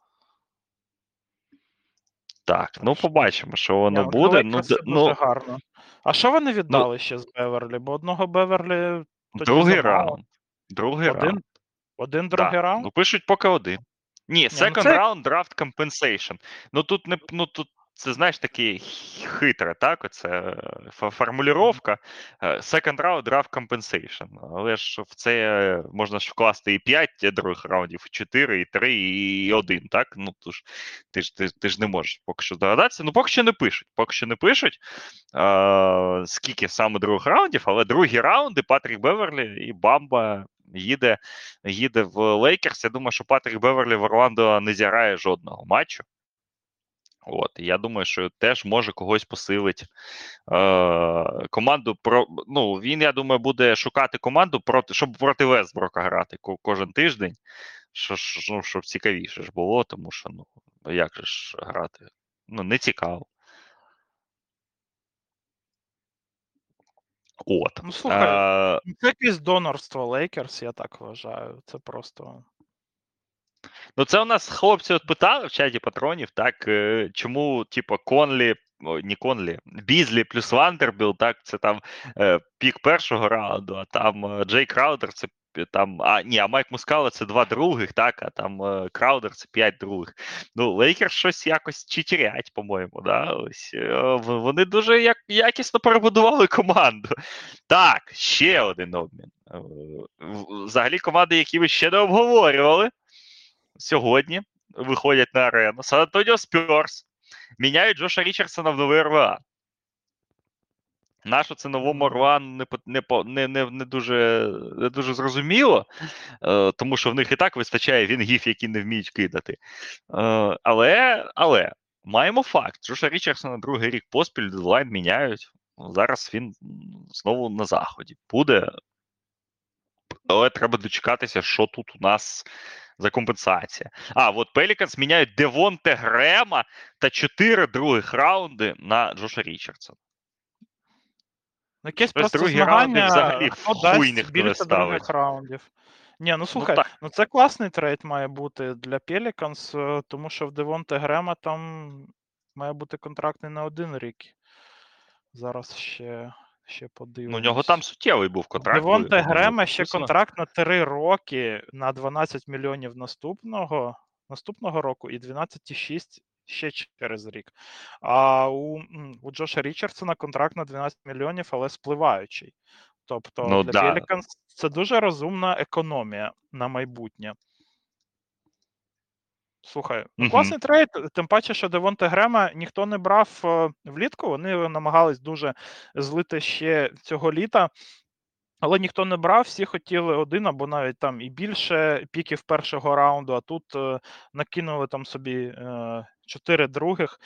Так, ну побачимо, що воно для буде. Ну, ну гарно. А що вони віддали ще з Беверлі? Бо одного Беверлі другий раунд. Другий Один, раунд. один Да. другий раунд? Ну, пишуть поки один. Ні, ну це- second round draft compensation. Ну тут не ну тут це знаєш таке хитре, так? Оце ф- формулювання. е, Second round draft compensation. Але ж в це е, можна ж вкласти і 5 других раундів, і 4, і 3, і 1, так? Ну то ж ти ж ти, ти ж не можеш поки що здогадатися. Ну, поки що не пишуть. Поки що не пишуть. Е, скільки саме других раундів, але другі раунди Патрік Беверлі і Бамба їде, їде в Лейкерс. Я думаю, що Патрік Беверлі в Орландо не зіграє жодного матчу. От, і я думаю, що теж може когось посилить е, команду. Про, ну, він, я думаю, буде шукати команду, проти, щоб проти Вестброка грати ко- кожен тиждень. Що, ну, щоб цікавіше ж було, тому що ну, як же ж грати? Ну, не цікаво. От. Ну, слухай, Е, Це якесь донорство Лейкерс, я так вважаю. Це просто. Ну, це у нас хлопці от питали в чаті патронів, так, е, чому, типу, Конлі, не Конлі, Бізлі плюс Вандербіл, так, це там е, пік першого раунду, а там е, Джей Краудер, це там, а ні, а Майк Мускала це два других, так, а там Краудер це п'ять других. Ну, Лейкер щось якось читерять, по-моєму, да? Ось, вони дуже як, якісно перебудували команду. Так, ще один обмін. Взагалі команди, які ви ще не обговорювали сьогодні виходять на арену. Сан Антоніо Спьорс міняють Джоша Річардсона в новий РВА. Нащо це новому РВА не, не, не, не, не, дуже, не дуже зрозуміло, е, тому що в них і так вистачає вінгів, які не вміють кидати. Е, але, але маємо факт: Джоша Річардсона другий рік поспіль дедлайн міняють. Зараз він знову на заході. Буде. Але треба дочекатися, що тут у нас за компенсація. А, от Пеліканс міняють Девонте Грема та 4 других раунди на Джоша Річардсона. Ну, Якесь Тобто просто другі змагання, взагалі хто дасть більше других раундів. Ні, ну слухай, так. ну, це класний трейд має бути для е, тому що в Девонте Грема там має бути контракт не на один рік. Зараз ще, ще подивимось. Ну, у нього там суттєвий був контракт. Девонте Грема ще контракт на 3 роки на 12 мільйонів наступного, наступного року і 12,6 ще через рік. А у, у Джоша Річардсона контракт на 12 мільйонів, але спливаючий. Тобто Ну, для да. Pelicans це дуже розумна економія на майбутнє. Слухай, ну Мгм. класний трейд, тим паче, що Девонте Грема ніхто не брав е, влітку. Вони намагались дуже злити ще цього літа. Але ніхто не брав, всі хотіли один або навіть там і більше піків першого раунду, а тут е, накинули там собі е, чотири других.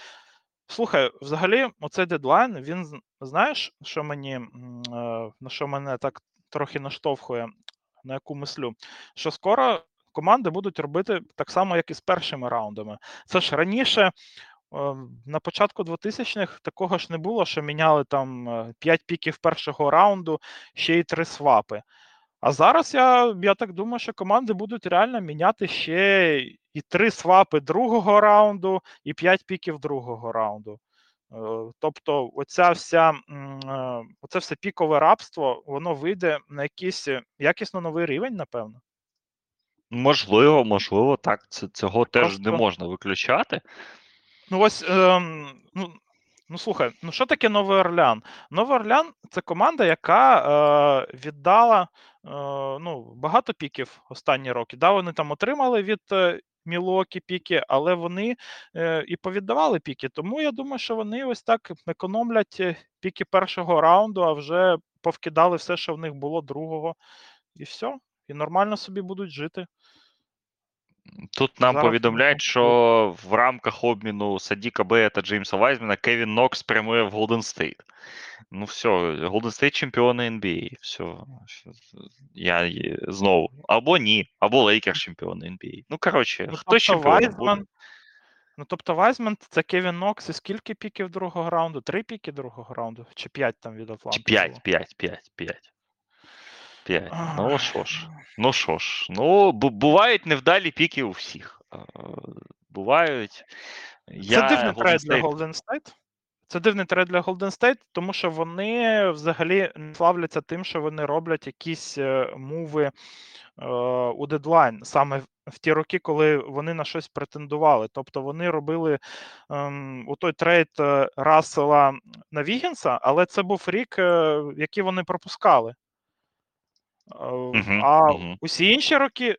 Слухай, взагалі, оцей дедлайн, він знаєш, що мені е, на що мене так трохи наштовхує, на яку мислю, що скоро команди будуть робити так само, як і з першими раундами. Це ж раніше. е, На початку 2000-х такого ж не було, що міняли там 5 піків першого раунду, ще й 3 свапи. А зараз я, я так думаю, що команди будуть реально міняти ще і 3 свапи другого раунду, і 5 піків другого раунду. Е, Тобто, оця вся, е, оце все пікове рабство, воно вийде на якийсь е, якісно новий рівень, напевно. Можливо, можливо, так. Це, цього теж Просто- не можна виключати. Ну ось, ем, ну, ну слухай, ну що таке Новий Орлеан? Новий Орлеан це команда, яка е, віддала е, ну, багато піків останні роки. Да, вони там отримали від е, Мілвокі піки, але вони е, і повіддавали піки. Тому я думаю, що вони ось так економлять е, піки першого раунду, а вже повкидали все, що в них було другого, і все. І нормально собі будуть жити. Тут нам Зараз повідомляють, що в рамках обміну Садіка Бея та Джеймса Вайзмена Кевін Нокс прямує в Голден Стейт. Ну все, Голден Стейт чемпіони NBA. Все. Я знову. Або ні, або Лейкерс чемпіони NBA. Ну, коротше, Ну, хто тобто чемпіоном буде? Ну, тобто Вайзман це Кевін Нокс і скільки піків другого раунду? Три піки другого раунду? Чи п'ять там від Атланти? Чи 5, було? 5, 5, 5. 5. Ну що ж, ну що ж, ну бу- бувають невдалі піки у всіх. Е, Бувають. Це Я дивний Golden трейд для Golden State. Це дивний трейд для Golden State, тому що вони взагалі не славляться тим, що вони роблять якісь е, муви е, у дедлайн, саме в- ті роки, коли вони на щось претендували. Тобто вони робили ем, у той трейд е, Рассела на Вігінса, але це був рік, е, який вони пропускали. А мгм. усі інші роки,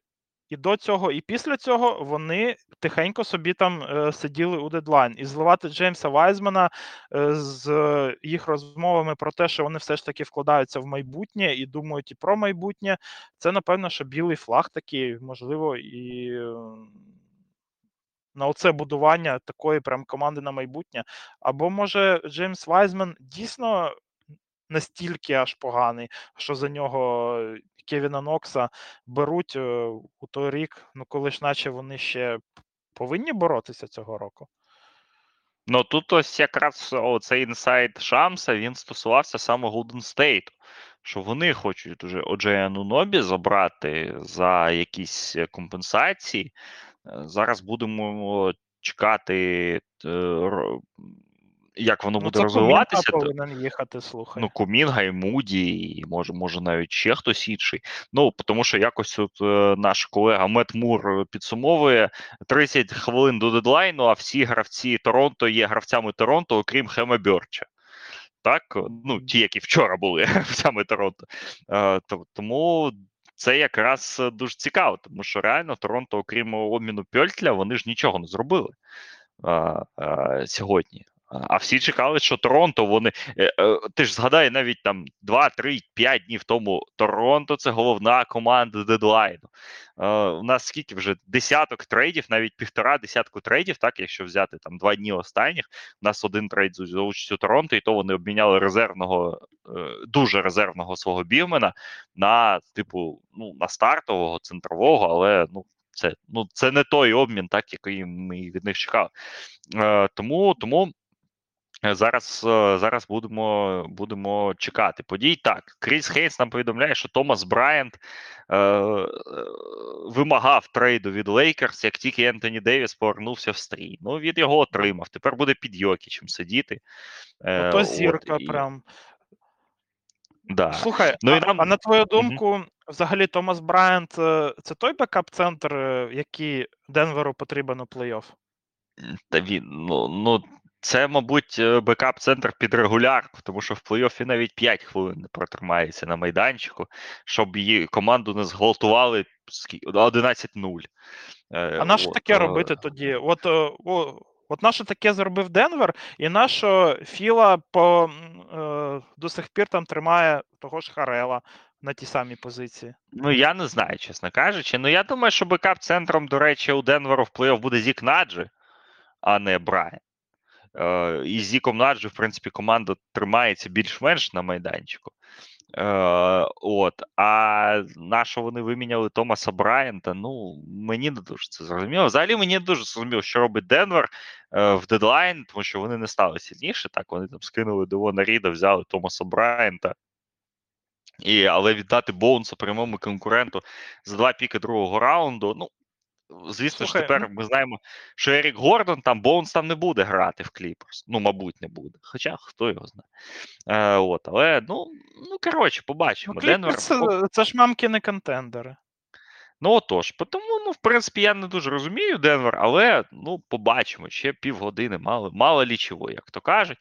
і до цього, і після цього вони тихенько собі там е, сиділи у дедлайн. І зливати Джеймса Вайзмана е, з е, їх розмовами про те, що вони все ж таки вкладаються в майбутнє і думають і про майбутнє. Це, напевно, що білий флаг такий, можливо, і. е, На оце будування такої прям команди на майбутнє. Або може Джеймс Вайзман дійсно настільки аж поганий, що за нього е, Кевіна Нокса беруть е, у той рік, ну коли ж наче вони ще повинні боротися цього року. Ну тут ось якраз цей інсайт Шамса він стосувався саме Голден Стейту. Що вони хочуть уже Оджея Нунобі забрати за якісь компенсації. Зараз будемо чекати, е, як воно Ну, буде розвиватися. Повинен їхати, слухай. Ну, Кумінга і Муді, і може, може навіть ще хтось інший. Ну, тому що якось от е, наш колега Мет Мур е, підсумовує 30 хвилин до дедлайну, а всі гравці Торонто є гравцями Торонто, окрім Хема Бьорча. Так, ну ті, які вчора були <laughs> гравцями Торонто. Е, то- тому це якраз е, дуже цікаво, тому що реально Торонто, окрім обміну Пьольтля, вони ж нічого не зробили е, е, сьогодні. А всі чекали, що Торонто вони. е, е, Ти ж згадай навіть там 2, 3, 5 днів тому Торонто це головна команда дедлайну. Е, У нас скільки вже десяток трейдів, навіть півтора десятку трейдів, так, якщо взяти там два дні останніх, у нас один трейд за участю Торонто, і то вони обміняли резервного, дуже резервного свого бігмена на, типу, ну, на стартового, центрового, але ну. Це ну це не той обмін, так який ми від них чекали. Е, тому тому Зараз е, зараз будемо будемо чекати подій. Так, Кріс Хейнс нам повідомляє, що Томас Брайант е, е, вимагав трейду від Лейкерс, як тільки Ентоні Девіс повернувся в стрій. Ну, він його отримав. Тепер буде під Йокічем сидіти. Е, Ото от, зірка і- прям. Да. Слухай, Ну, і а, нам- а на твою думку, взагалі Томас Брайант е, це той backup-центр, е, який Денверу потрібен у плей-офф? Та він, ну, ну, це, мабуть, е, backup-центр під регулярку, тому що в плей-оффі навіть 5 хвилин не протримається на майданчику, щоб її команду не зґвалтували 11-0. Е, А на що таке е, робити тоді? От, о, от на що таке зробив Денвер, і на Філа по, е, до сих пір там тримає того ж Харрелла на тій самій позиції. Ну, я не знаю, чесно кажучи. Ну, я думаю, що backup-центром, до речі, у Денверу в плей-офф буде Зік Наджі, а не Брайант. Е, і з Зіком Наджі, в принципі, команда тримається більш-менш на майданчику. Е, от, а на що вони виміняли Томаса Брайанта? Ну, мені не дуже це зрозуміло. Взагалі мені не дуже зрозуміло, що робить Денвер е, в дедлайн, тому що вони не стали сильніше. Так, вони там скинули Девона Ріда, взяли Томаса Брайанта. І, але віддати Боунса прямому конкуренту за два піки другого раунду. Ну, звісно Слухай, ж, тепер ми знаємо, що Ерік Гордон там Боунс там не буде грати в Кліперс. Ну, мабуть, не буде. Хоча хто його знає. Е, от, але ну, ну коротше, побачимо. Ну, Денвер. Це, це ж мамкіни контендери. Ну отож, тому, ну, в принципі, я не дуже розумію Денвер, але ну, побачимо. Ще півгодини мало, мало лічиво, як то кажуть.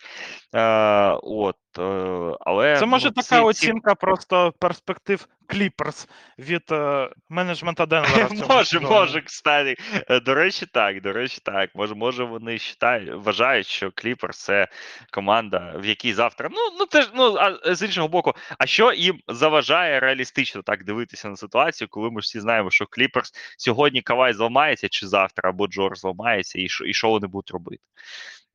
Е, от, е, але, Це може ну, така ці- ці- оцінка просто перспектив Кліперс від е, менеджмента Денвера. <laughs> Може, може, кстати. Е, До речі, так, до речі, так. Може, може вони вважають, що Кліперс це команда, в якій завтра. Ну, ну теж, ну, а з іншого боку, а що їм заважає реалістично так дивитися на ситуацію, коли ми ж всі знаємо, що Кліперс сьогодні Кавай зламається, чи завтра, або Джордж зламається, і що, і що вони будуть робити?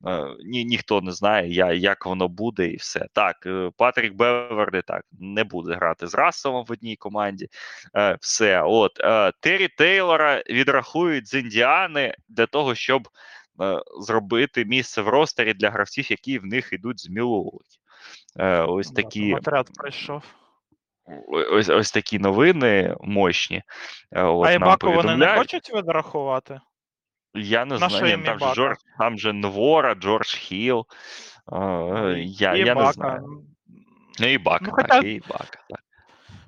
Е, Ні, ніхто не знає, я, як воно буде, і все. Так, е, Патрік Беверли так не буде грати з Расселом в одній команді. Е, все, от Террі Тейлора відрахують з Індіани для того, щоб зробити місце в ростері для гравців, які в них йдуть з Мілуокі. Ось такі Отряд прийшов. ось, ось такі новини мощні. От, а нам Ібаку вони не хочуть відрахувати? Я не На знаю, там же? Джордж, там же Нвора, Джордж Хіл. Е, я, я не знаю. Ну, і Бака, Ну, хоча- і Бака, так.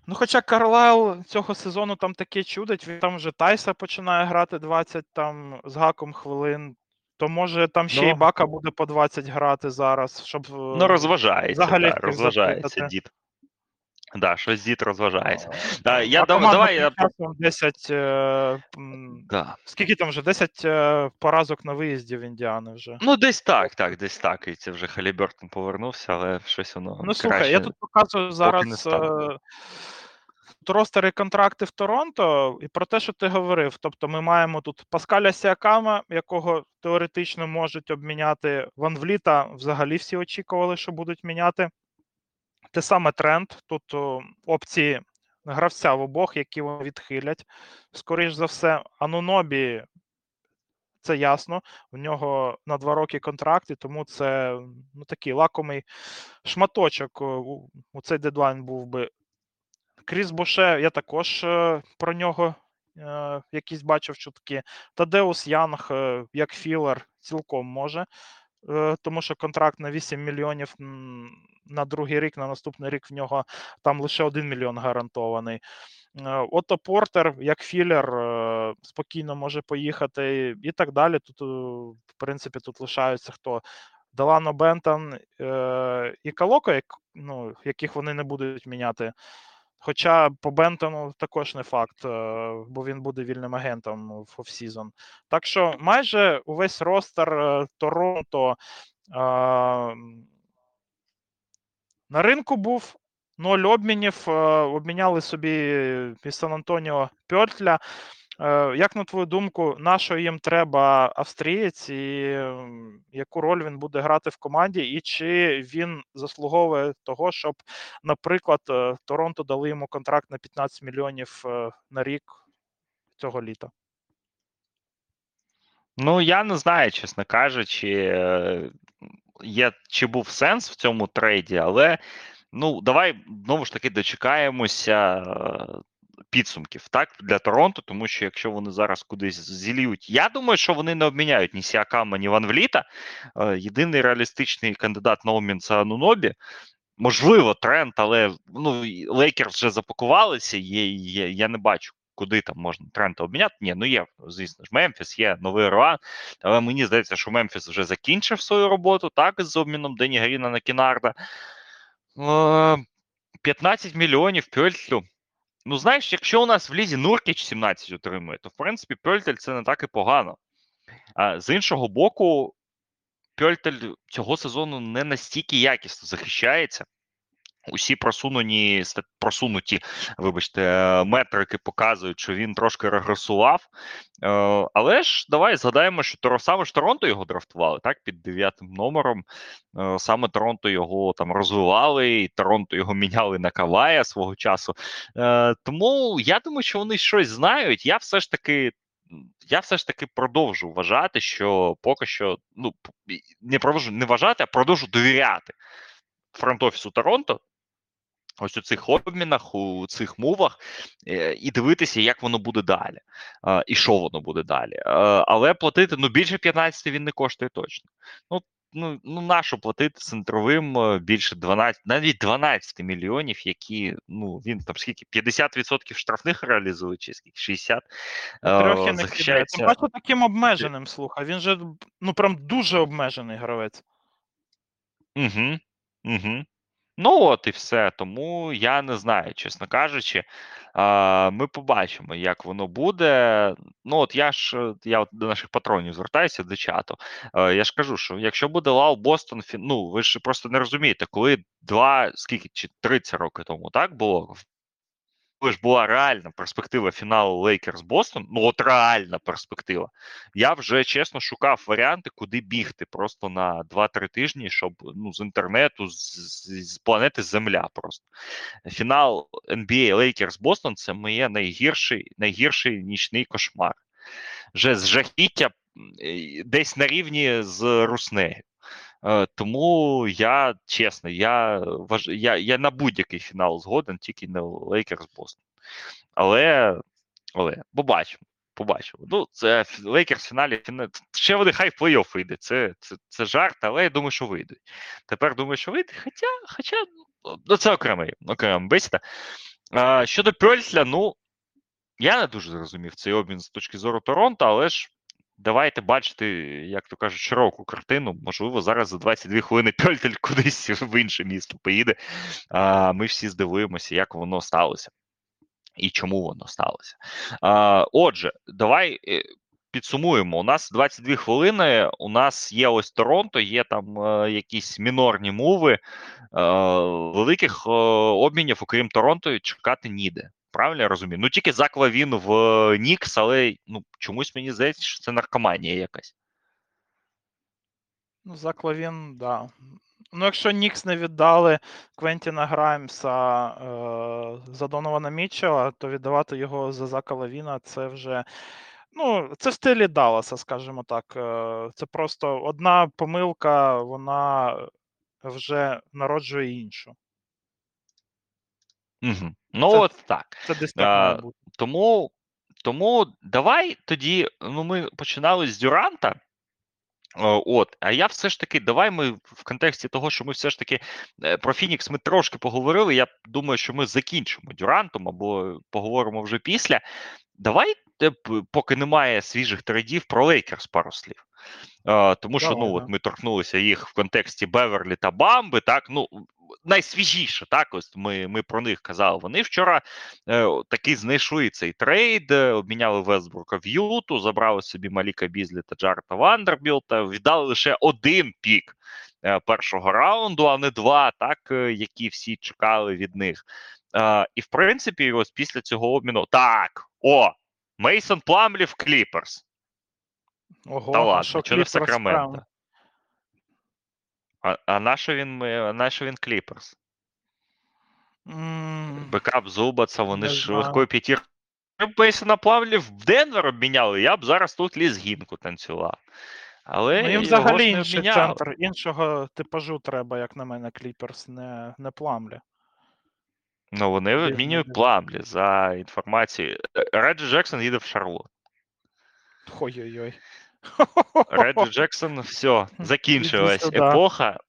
Ну, хоча Карлайл цього сезону там таке чудить, він там вже Тайса починає грати 20 там з гаком хвилин. То може там ще Ну. і Бака буде по 20 грати зараз, щоб е, Ну, розважається, взагалі да, розважається дід. Да, щось дід розважається. Да, я а дам, давай я. 10. Е, Да. скільки там вже? 10 е, поразок на виїзді в Індіани вже. Ну, десь так, так, десь так. І це вже Халібертон повернувся, але щось воно. Ну слухай, краще. я тут показую зараз е, ростери контракти в Торонто, і про те, що ти говорив. Тобто, ми маємо тут Паскаля Сіакама, якого теоретично можуть обміняти Ван Вліта. Взагалі всі очікували, що будуть міняти. Те саме тренд. Тут о, опції гравця в обох, які вони відхилять. Скоріш за все, Анунобі. Це ясно, в нього на два роки контракт, і тому це ну, такий лакомий шматочок у, у цей дедлайн був би. Кріс Буше, я також е, про нього е, якісь бачив чутки. Тадеус Янг е, як філер цілком може, тому що контракт на 8 мільйонів на другий рік, на наступний рік в нього там лише 1 мільйон гарантований. Е, Ото Портер, як filler, е, спокійно може поїхати і так далі. Тут, е, в принципі, тут лишаються хто. Делано Бентон е, і Калоко, ну, яких вони не будуть міняти. Хоча по Бентону також не факт, бо він буде вільним агентом в offseason. Так що майже увесь ростер Торонто на ринку був ноль обмінів. Обміняли собі із Сан Антоніо Пьотля. Е, як на твою думку, на що їм треба австрієць, і яку роль він буде грати в команді, і чи він заслуговує того, щоб, наприклад, е, Торонто дали йому контракт на 15 мільйонів е, на рік цього літа? Ну, я не знаю, чесно кажучи, є, чи був сенс в цьому трейді, але ну, давай знову ж таки дочекаємося підсумків так для Торонто, тому що якщо вони зараз кудись зіллють, я думаю, що вони не обміняють ні Сіакама, ні Ван Вліта. Е, єдиний реалістичний кандидат на обмін це Анунобі. Можливо, Трент, але ну, Лейкерс вже запакувалися, є, є, я не бачу. Куди там можна Трента обміняти? Ні, ну є, звісно ж, Мемфіс, є Новий Орлеан, але мені здається, що Мемфіс вже закінчив свою роботу, так, з обміном Дені Гріна на Кінарда. 15 е, мільйонів Пьольтлю. Ну, знаєш, якщо у нас в лізі Нуркіч 17 отримує, то в принципі Пьольтель це не так і погано. А з іншого боку, Пьольтель цього сезону не настільки якісно захищається. Усі просунені просунуті, вибачте, метрики показують, що він трошки регресував. Е, але ж давай згадаємо, що саме ж Торонто його драфтували так під дев'ятим номером. Е, саме Торонто його там розвивали, і Торонто його міняли на Кавая свого часу. Е, тому я думаю, що вони щось знають. Я все ж таки. Я все ж таки продовжу вважати, що поки що ну не продовжу не вважати, а продовжу довіряти фронт-офісу Торонто ось у цих обмінах, у цих мовах, е, і дивитися, як воно буде далі, і що воно буде далі. Але платити ну більше 15 він не коштує точно. Ну, Ну, ну нащо платити центровим е, більше 12, навіть 12 мільйонів, які ну він там скільки 50% штрафних реалізує, чи скільки 60 Трохи не захищається. Тим паче таким обмеженим, слухай. Він же ну прям дуже обмежений гравець. Угу, угу. Ну от і все. Тому я не знаю, чесно кажучи. Ми побачимо, як воно буде. Ну, от я ж я от до наших патронів звертаюся до чату. Я ж кажу, що якщо буде Лал Бостон, ну ви ж просто не розумієте, коли два, скільки чи 30 років тому так було ж була реальна перспектива фіналу Лейкерс Бостон, ну от реальна перспектива. Я вже чесно шукав варіанти, куди бігти просто на 2-3 тижні, щоб ну, з інтернету, з, з планети Земля. Просто фінал NBA Лейкерс Бостон це моє найгірший найгірший нічний кошмар. Вже з жахіття десь на рівні з Руснею. Е, тому я чесно, я я, я на будь-який фінал згоден, тільки не Лейкерс Бостон. Але але побачимо. Побачимо. Ну, це Лейкерс в фіналі ще вони хай в плей-офф вийде. Це це, це жарт, але я думаю, що вийдуть. Тепер думаю, що вийде. Хоча хоча ну, це окремий окрема бесіда. А, Щодо Пьольсля, ну я не дуже зрозумів цей обмін з точки зору Торонто, але ж давайте бачити, як то кажуть, широку картину. Можливо, зараз за 22 хвилини <laughs> Пьольтель кудись в інше місто поїде. А ми всі здивуємося, як воно сталося і чому воно сталося. А, Отже, давай. Е, підсумуємо, у нас 22 хвилини. У нас є ось Торонто, є там е, якісь мінорні мови. Е, великих е, обмінів, окрім Торонто, чекати ніде. Правильно я розумію? Ну тільки заква він в Нікс, але ну, чомусь мені здається, що це наркоманія якась. Ну, заква він, да. Ну, якщо Нікс не віддали Квентіна Граймса е, за Донована Мітчела, то віддавати його за Зака Лавіна це вже. Ну, це в стилі Далласа, скажімо так. Е, це просто одна помилка, вона вже народжує іншу. Угу. Ну, це, от так. Це десь так має бути. Тому Тому давай тоді, ну ми починали з Дюранта. От, а я все ж таки, давай ми в контексті того, що ми все ж таки е, про Фінікс ми трошки поговорили. Я думаю, що ми закінчимо Дюрантом або поговоримо вже після. Давай, е, поки немає свіжих трейдів, про Лейкерс пару слів. Е, тому що Давай, ну, от ми торкнулися їх в контексті Беверлі та Бамби. Так, ну найсвіжіше, так, ось ми, ми про них казали. Вони вчора е, таки знайшли цей трейд, е, обміняли Вестбрука в Юту, забрали собі Маліка Бізлі та Джареда Вандербілта, віддали лише один пік е, першого раунду, а не два, так, е, які всі чекали від них. Е, і в принципі, ось після цього обміну. Так, о! Мейсон Пламлі в Кліперс. Ого, Та ладно, що в Сакраменто. А, а на що він, на що він Кліперс? Backup Зубаца, вони Не ж легкою п'ятіркою. Мейсона Пламлі в Денвер обміняли, я б зараз тут лезгинку танцював. Але Ну, їм взагалі інший обміняли. центр, іншого типажу треба, як на мене, Кліперс, не, не Пламлі. Ну, вони обмінюють. Пламлі, за інформацією. Е, Реджі Джексон їде в Шарлот. Ой-ой-ой. Реджі Джексон, все, закінчилась епоха.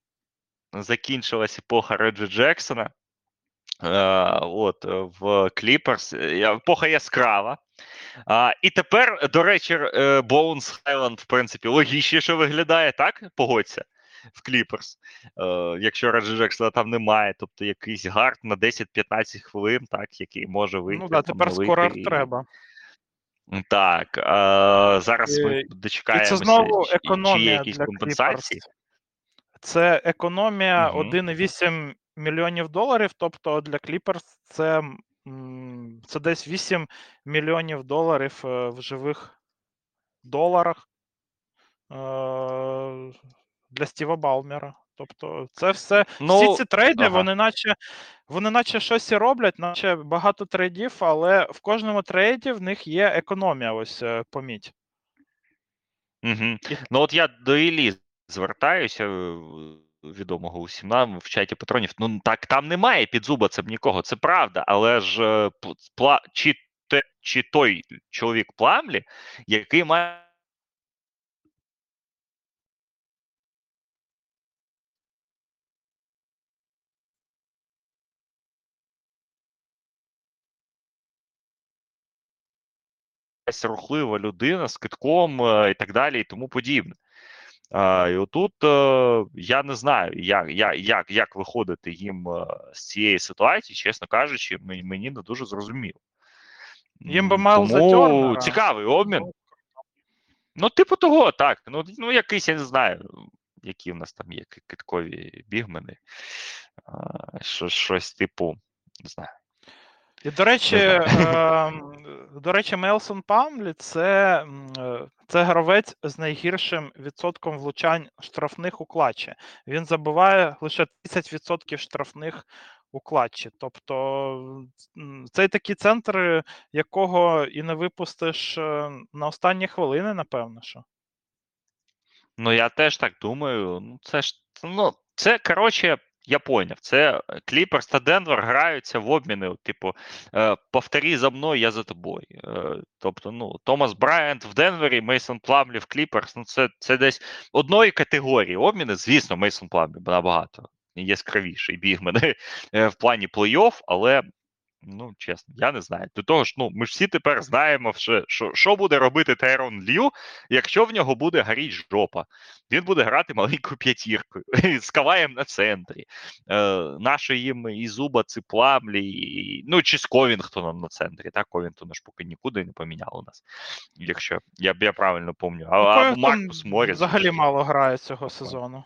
Закінчилась епоха Реджі Джексона. Е, от, е, в Кліперс. Епоха яскрава. А, і тепер, до речі, Боунс Хайленд, в принципі, логічніше виглядає, так? Погодься. В Кліперс, е, якщо Реджі Джексона там немає, тобто якийсь гард на 10-15 хвилин, так, який може вийти. Ну так, тепер скорер і- треба. Так, е, зараз ми І- І це знову чи- чи є якісь для компенсації. Кліперс. Це економія Мгм. 1,8 мільйонів доларів. Тобто для Кліперс це, це десь 8 мільйонів доларів е, в живих доларах е, для Стіва Балмера. Тобто, це все Ну, всі ці трейди, ага. вони наче вони наче щось і роблять, наче багато трейдів, але в кожному трейді в них є економія. Ось е, поміть. Угу. Ну, от я до Іллі звертаюся, е, відомого усім нам в чаті патронів. Ну так там немає підзуба це б нікого, це правда. Але ж е, пла... чи, те, чи той чоловік пламлі, який має. Якась рухлива людина з китком е, і так далі, і тому подібне. А, і отут е, я не знаю, як, як, як, як виходити їм е, з цієї ситуації, чесно кажучи, мені, не дуже зрозуміло. Їм би М, Майлза Тому цікавий обмін. Ну, Ну, типу того, так. Ну, ну якийсь, я не знаю, які в нас там є киткові бігмени. А, що, щось типу, не знаю. І, до речі, е, до речі, Мелсон Памлі це, е, це гравець з найгіршим відсотком влучань штрафних у клатчі. Він забиває лише 30% штрафних у клатчі. Тобто м, це такий центр, якого і не випустиш е, на останні хвилини, напевно. що. Ну, я теж так думаю. Ну, це ж, ну, це, коротше, я поняв. Це Кліперс та Денвер граються в обміни. Типу, е, повтори за мною, я за тобою. Е, тобто, ну, Томас Брайант в Денвері, Мейсон Пламлі в Кліперс. Ну, це, це десь одної категорії обміни. Звісно, Мейсон Пламлі набагато яскравіший бігмен <laughs> е, в плані плей-офф, але. Ну, чесно, я не знаю. До того ж, ну ми ж всі тепер знаємо, що, що, що буде робити Тайрон Лью, якщо в нього буде горіть жопа. Він буде грати маленькою п'ятіркою <laughs> з каваєм на центрі. Е, Наші їм і Зуба, це Пламлі, і, ну чи з Ковінгтоном на центрі. Так, Ковінгтона ж поки нікуди не поміняв у нас. Якщо я, я правильно пам'ятаю. А, Ну, а Маркус Моріс. взагалі мало грає цього сезону.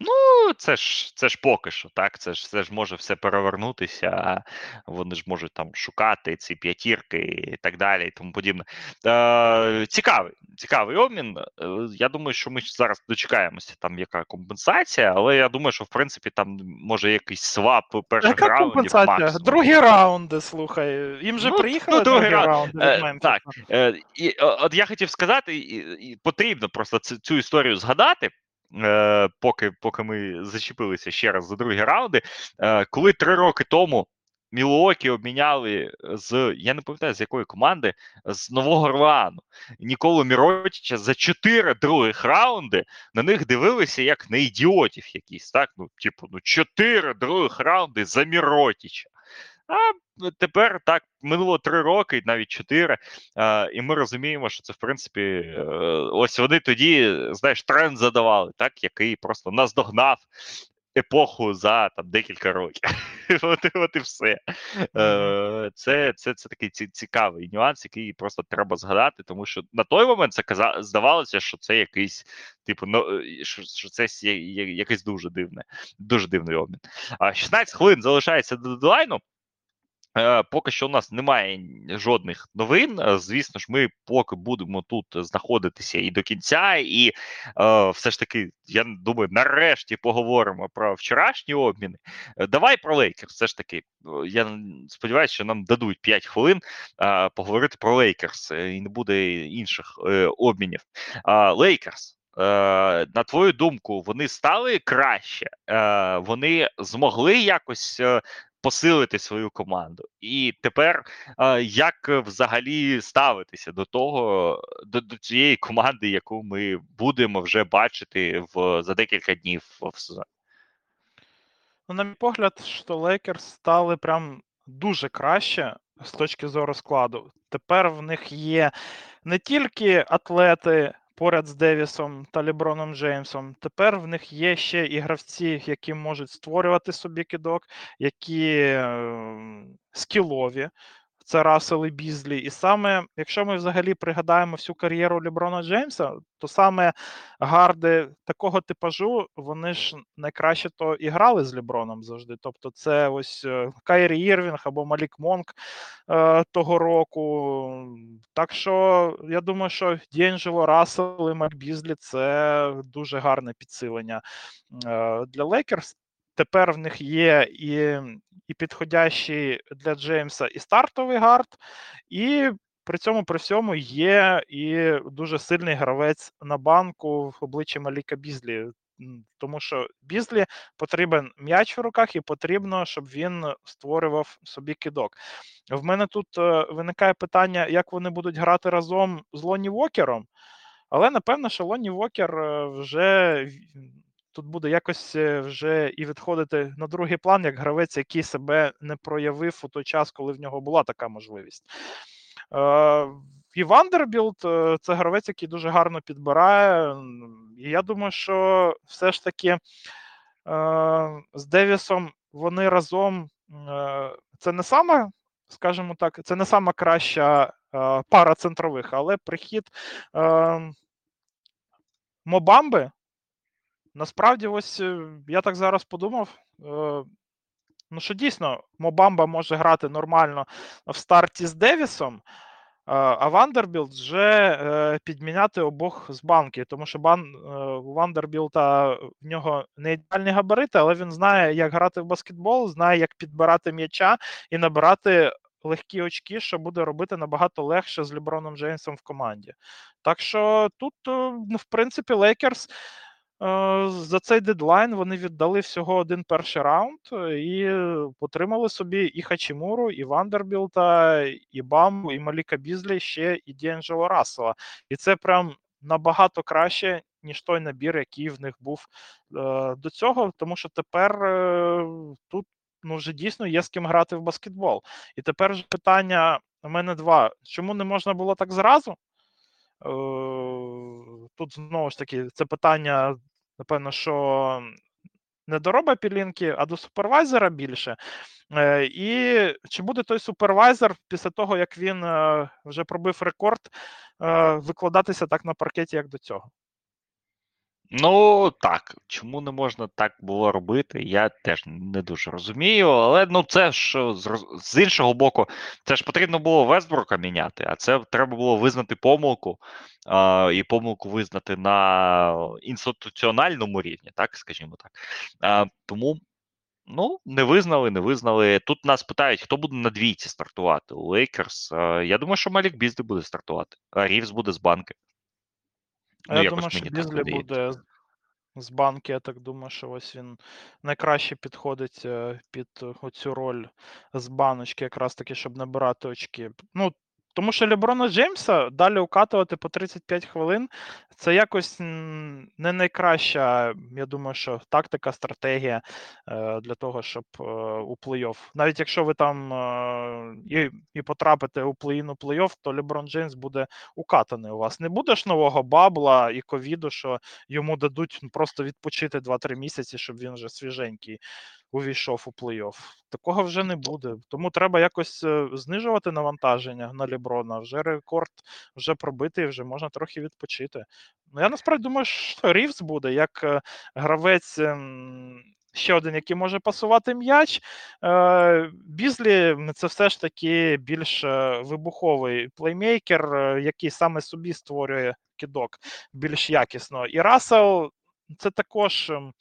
Ну, це ж це ж поки що, так. Це ж це ж може все перевернутися, а вони ж можуть там шукати ці п'ятірки і так далі, і тому подібне. Е, Цікавий, цікавий обмін. Е, Я думаю, що ми зараз дочекаємося, там яка компенсація, але я думаю, що в принципі там може якийсь свап перших Яка раундів. компенсація? максимум. Другі раунди, слухай. Їм же Ну, приїхали ну, другі раунд. раунди Е, так. Е, і, от я хотів сказати, і, і потрібно просто цю, цю історію згадати. Е, поки, поки ми зачепилися ще раз за другі раунди. Е, коли три роки тому Мілуокі обміняли з я не пам'ятаю з якої команди з Нового Орлеану. Ніколу Міротіча за чотири других раунди на них дивилися як на ідіотів якісь. Так, ну типу, ну чотири других раунди за Міротіча. А тепер так минуло три роки, навіть чотири, і ми розуміємо, що це в принципі е, ось вони тоді, знаєш, тренд задавали, так, який просто наздогнав епоху за там декілька років. <laughs> от, от і все. Е, Це це, це такий цікавий нюанс, який просто треба згадати, тому що на той момент це каза, здавалося, що це якийсь, типу, ну, що, що це якийсь дуже дивне, дуже дивний обмін. 16 хвилин залишається до дедлайну. Е, поки що у нас немає жодних новин. Е, звісно ж, ми поки будемо тут знаходитися і до кінця, і е, все ж таки, я думаю, нарешті поговоримо про вчорашні обміни. Е, давай про Лейкерс. Все ж таки, я сподіваюся, що нам дадуть 5 хвилин е, поговорити про Лейкерс, і не буде інших е, обмінів. Лейкерс. На твою думку, вони стали краще, вони змогли якось посилити свою команду. І тепер як взагалі ставитися до того, до, до цієї команди, яку ми будемо вже бачити в за декілька днів в сезоні? Ну, на мій погляд, що Лейкерс стали прям дуже краще з точки зору складу. Тепер в них є не тільки атлети поряд з Девісом та Ліброном Джеймсом. Тепер в них є ще і гравці, які можуть створювати собі кидок, які е, скілові. Це Рассел і Бізлі. І саме, якщо ми взагалі пригадаємо всю кар'єру Ліброна Джеймса, то саме гарди такого типажу, вони ж найкраще то і грали з Ліброном завжди. Тобто, це ось е, Кайрі Ірвінг або Малік Монк е, того року. Так що я думаю, що Д'Єнджело Рассел і Мак Бізлі це дуже гарне підсилення е, для Лейкерс. Тепер в них є і і підходящий для Джеймса і стартовий гард, і при цьому при всьому є і дуже сильний гравець на банку в обличчі Маліка Бізлі. Тому що Бізлі потрібен м'яч в руках, і потрібно, щоб він створював собі кидок. В мене тут е, виникає питання, як вони будуть грати разом з Лоні Вокером. Але напевно, що Лоні Вокер е, вже тут буде якось е, вже і відходити на другий план, як гравець, який себе не проявив у той час, коли в нього була така можливість. Е, і Вандербілд е, це гравець, який дуже гарно підбирає. І я думаю, що все ж таки з Девісом вони разом. Це не саме, скажімо так, це не сама краща пара центрових, але прихід Мо Бамби Насправді, ось е, я так зараз подумав. Е, ну, що дійсно, Мо Бамба може грати нормально в старті з Девісом, а Вандербілд вже е, підміняти обох з бенчу, тому що Бам у Вандербілта в нього не ідеальні габарити, але він знає, як грати в баскетбол, знає, як підбирати м'яча і набирати легкі очки, що буде робити набагато легше з Ліброном Джеймсом в команді. Так що тут, ну, в принципі, Лейкерс. Е, за цей дедлайн вони віддали всього один перший раунд е, і отримали собі і Хачімуру, і Вандербілта, і Бамбу, і Маліка Бізлі, ще і Діанджело Рассела. І це прям набагато краще, ніж той набір, який в них був е, до цього, тому що тепер тут ну, вже дійсно є з ким грати в баскетбол. І тепер ж питання у мене два: чому не можна було так зразу? Тут знову ж таки це питання напевно, що не до Роба Пілінки, а до супервайзера більше. Е, і чи буде той супервайзер після того, як він е, вже пробив рекорд, е, викладатися так на паркеті, як до цього? Ну так, чому не можна так було робити, я теж не дуже розумію. Але ну це ж з іншого боку, це ж потрібно було Вестбрука міняти, а це треба було визнати помилку а, і помилку визнати на інституціональному рівні, так скажімо так. А, Тому. Ну, не визнали, не визнали. Тут нас питають, хто буде на двійці стартувати Лейкерс. Я думаю, що Малік Бізді буде стартувати, а Рівс буде з банки. Ну, я думаю, що Бізлі буде. з банки, я так думаю, що ось він найкраще підходить е, під оцю роль з баночки, якраз таки, щоб набирати очки. Ну, тому що Леброна Джеймса далі укатувати по 35 хвилин це якось не найкраща, я думаю, що тактика, стратегія е, для того, щоб е, у плей-офф. Навіть якщо ви там е, і і потрапите у плей-ін плей-офф, то Леброн Джеймс буде укатаний у вас. Не буде ж нового бабла і ковіду, що йому дадуть просто відпочити 2-3 місяці, щоб він вже свіженький увійшов у плей-офф. Такого вже не буде. Тому треба якось е, знижувати навантаження на Ліброна. Вже рекорд вже пробитий, вже можна трохи відпочити. Ну я насправді думаю, що Рівс буде як е, гравець. Ем, ще один, який може пасувати м'яч. Е, Бізлі це все ж таки більш вибуховий плеймейкер, який саме собі створює кидок більш якісно. І Рассел це також ем,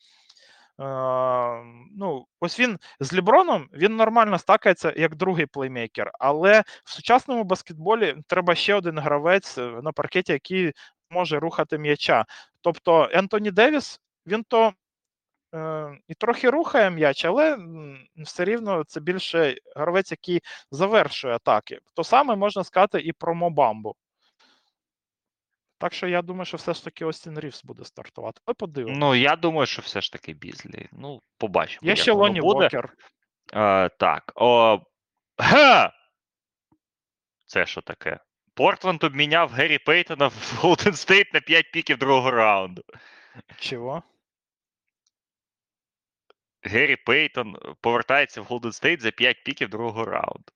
ну, ось він з Ліброном він нормально стакається як другий плеймейкер, але в сучасному баскетболі треба ще один гравець е, на паркеті, який може рухати м'яча. Тобто Ентоні Девіс, він то е, і трохи рухає м'яч, але все рівно це більше гравець, який завершує атаки. То саме можна сказати і про Мобамбу. Так що я думаю, що все ж таки Остін Рівс буде стартувати. Але подивимося. Ну, я думаю, що все ж таки Бізлі. Ну, побачимо. Є ще Лоні Вокер. А, Так. О... Га! Це що таке? Портленд обміняв Геррі Пейтона в Голден Стейт на 5 піків другого раунду. Чого? Геррі Пейтон повертається в Голден Стейт за 5 піків другого раунду.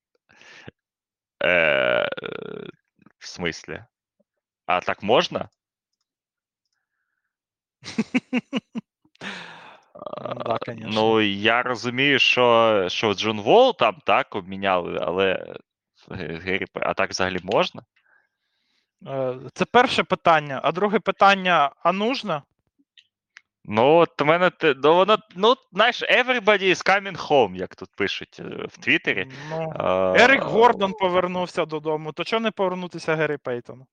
Е, В смислі? А так можна? Да. Ну, я розумію, що що Джон Вол там так обміняли, але Гері, а так взагалі можна? Е, це перше питання. А друге питання: а нужно? Ну, от у мене ну, воно, ну, знаєш, everybody is coming home, як тут пишуть е, в Твіттері. Ну, Ерік Гордон повернувся додому. То чого не повернутися Гері Пейтону?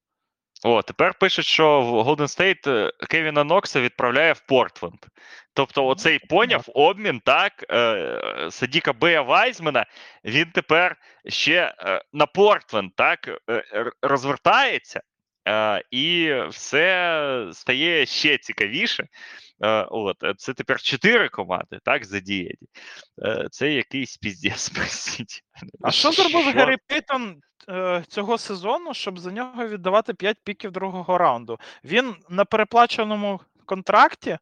О, тепер пишуть, що в Golden State Кевіна Нокса відправляє в Портленд. Тобто, оцей поняв обмін, так, е, Садіка Бея Вайзмена, він тепер ще е, на Портленд так, е, розвертається, і все стає ще цікавіше. От, Це тепер чотири команди, так, задіяні. Це якийсь піздець. <laughs> А що зробив Геррі Пейтон цього сезону, щоб за нього віддавати 5 піків другого раунду. Він на переплаченому контракті,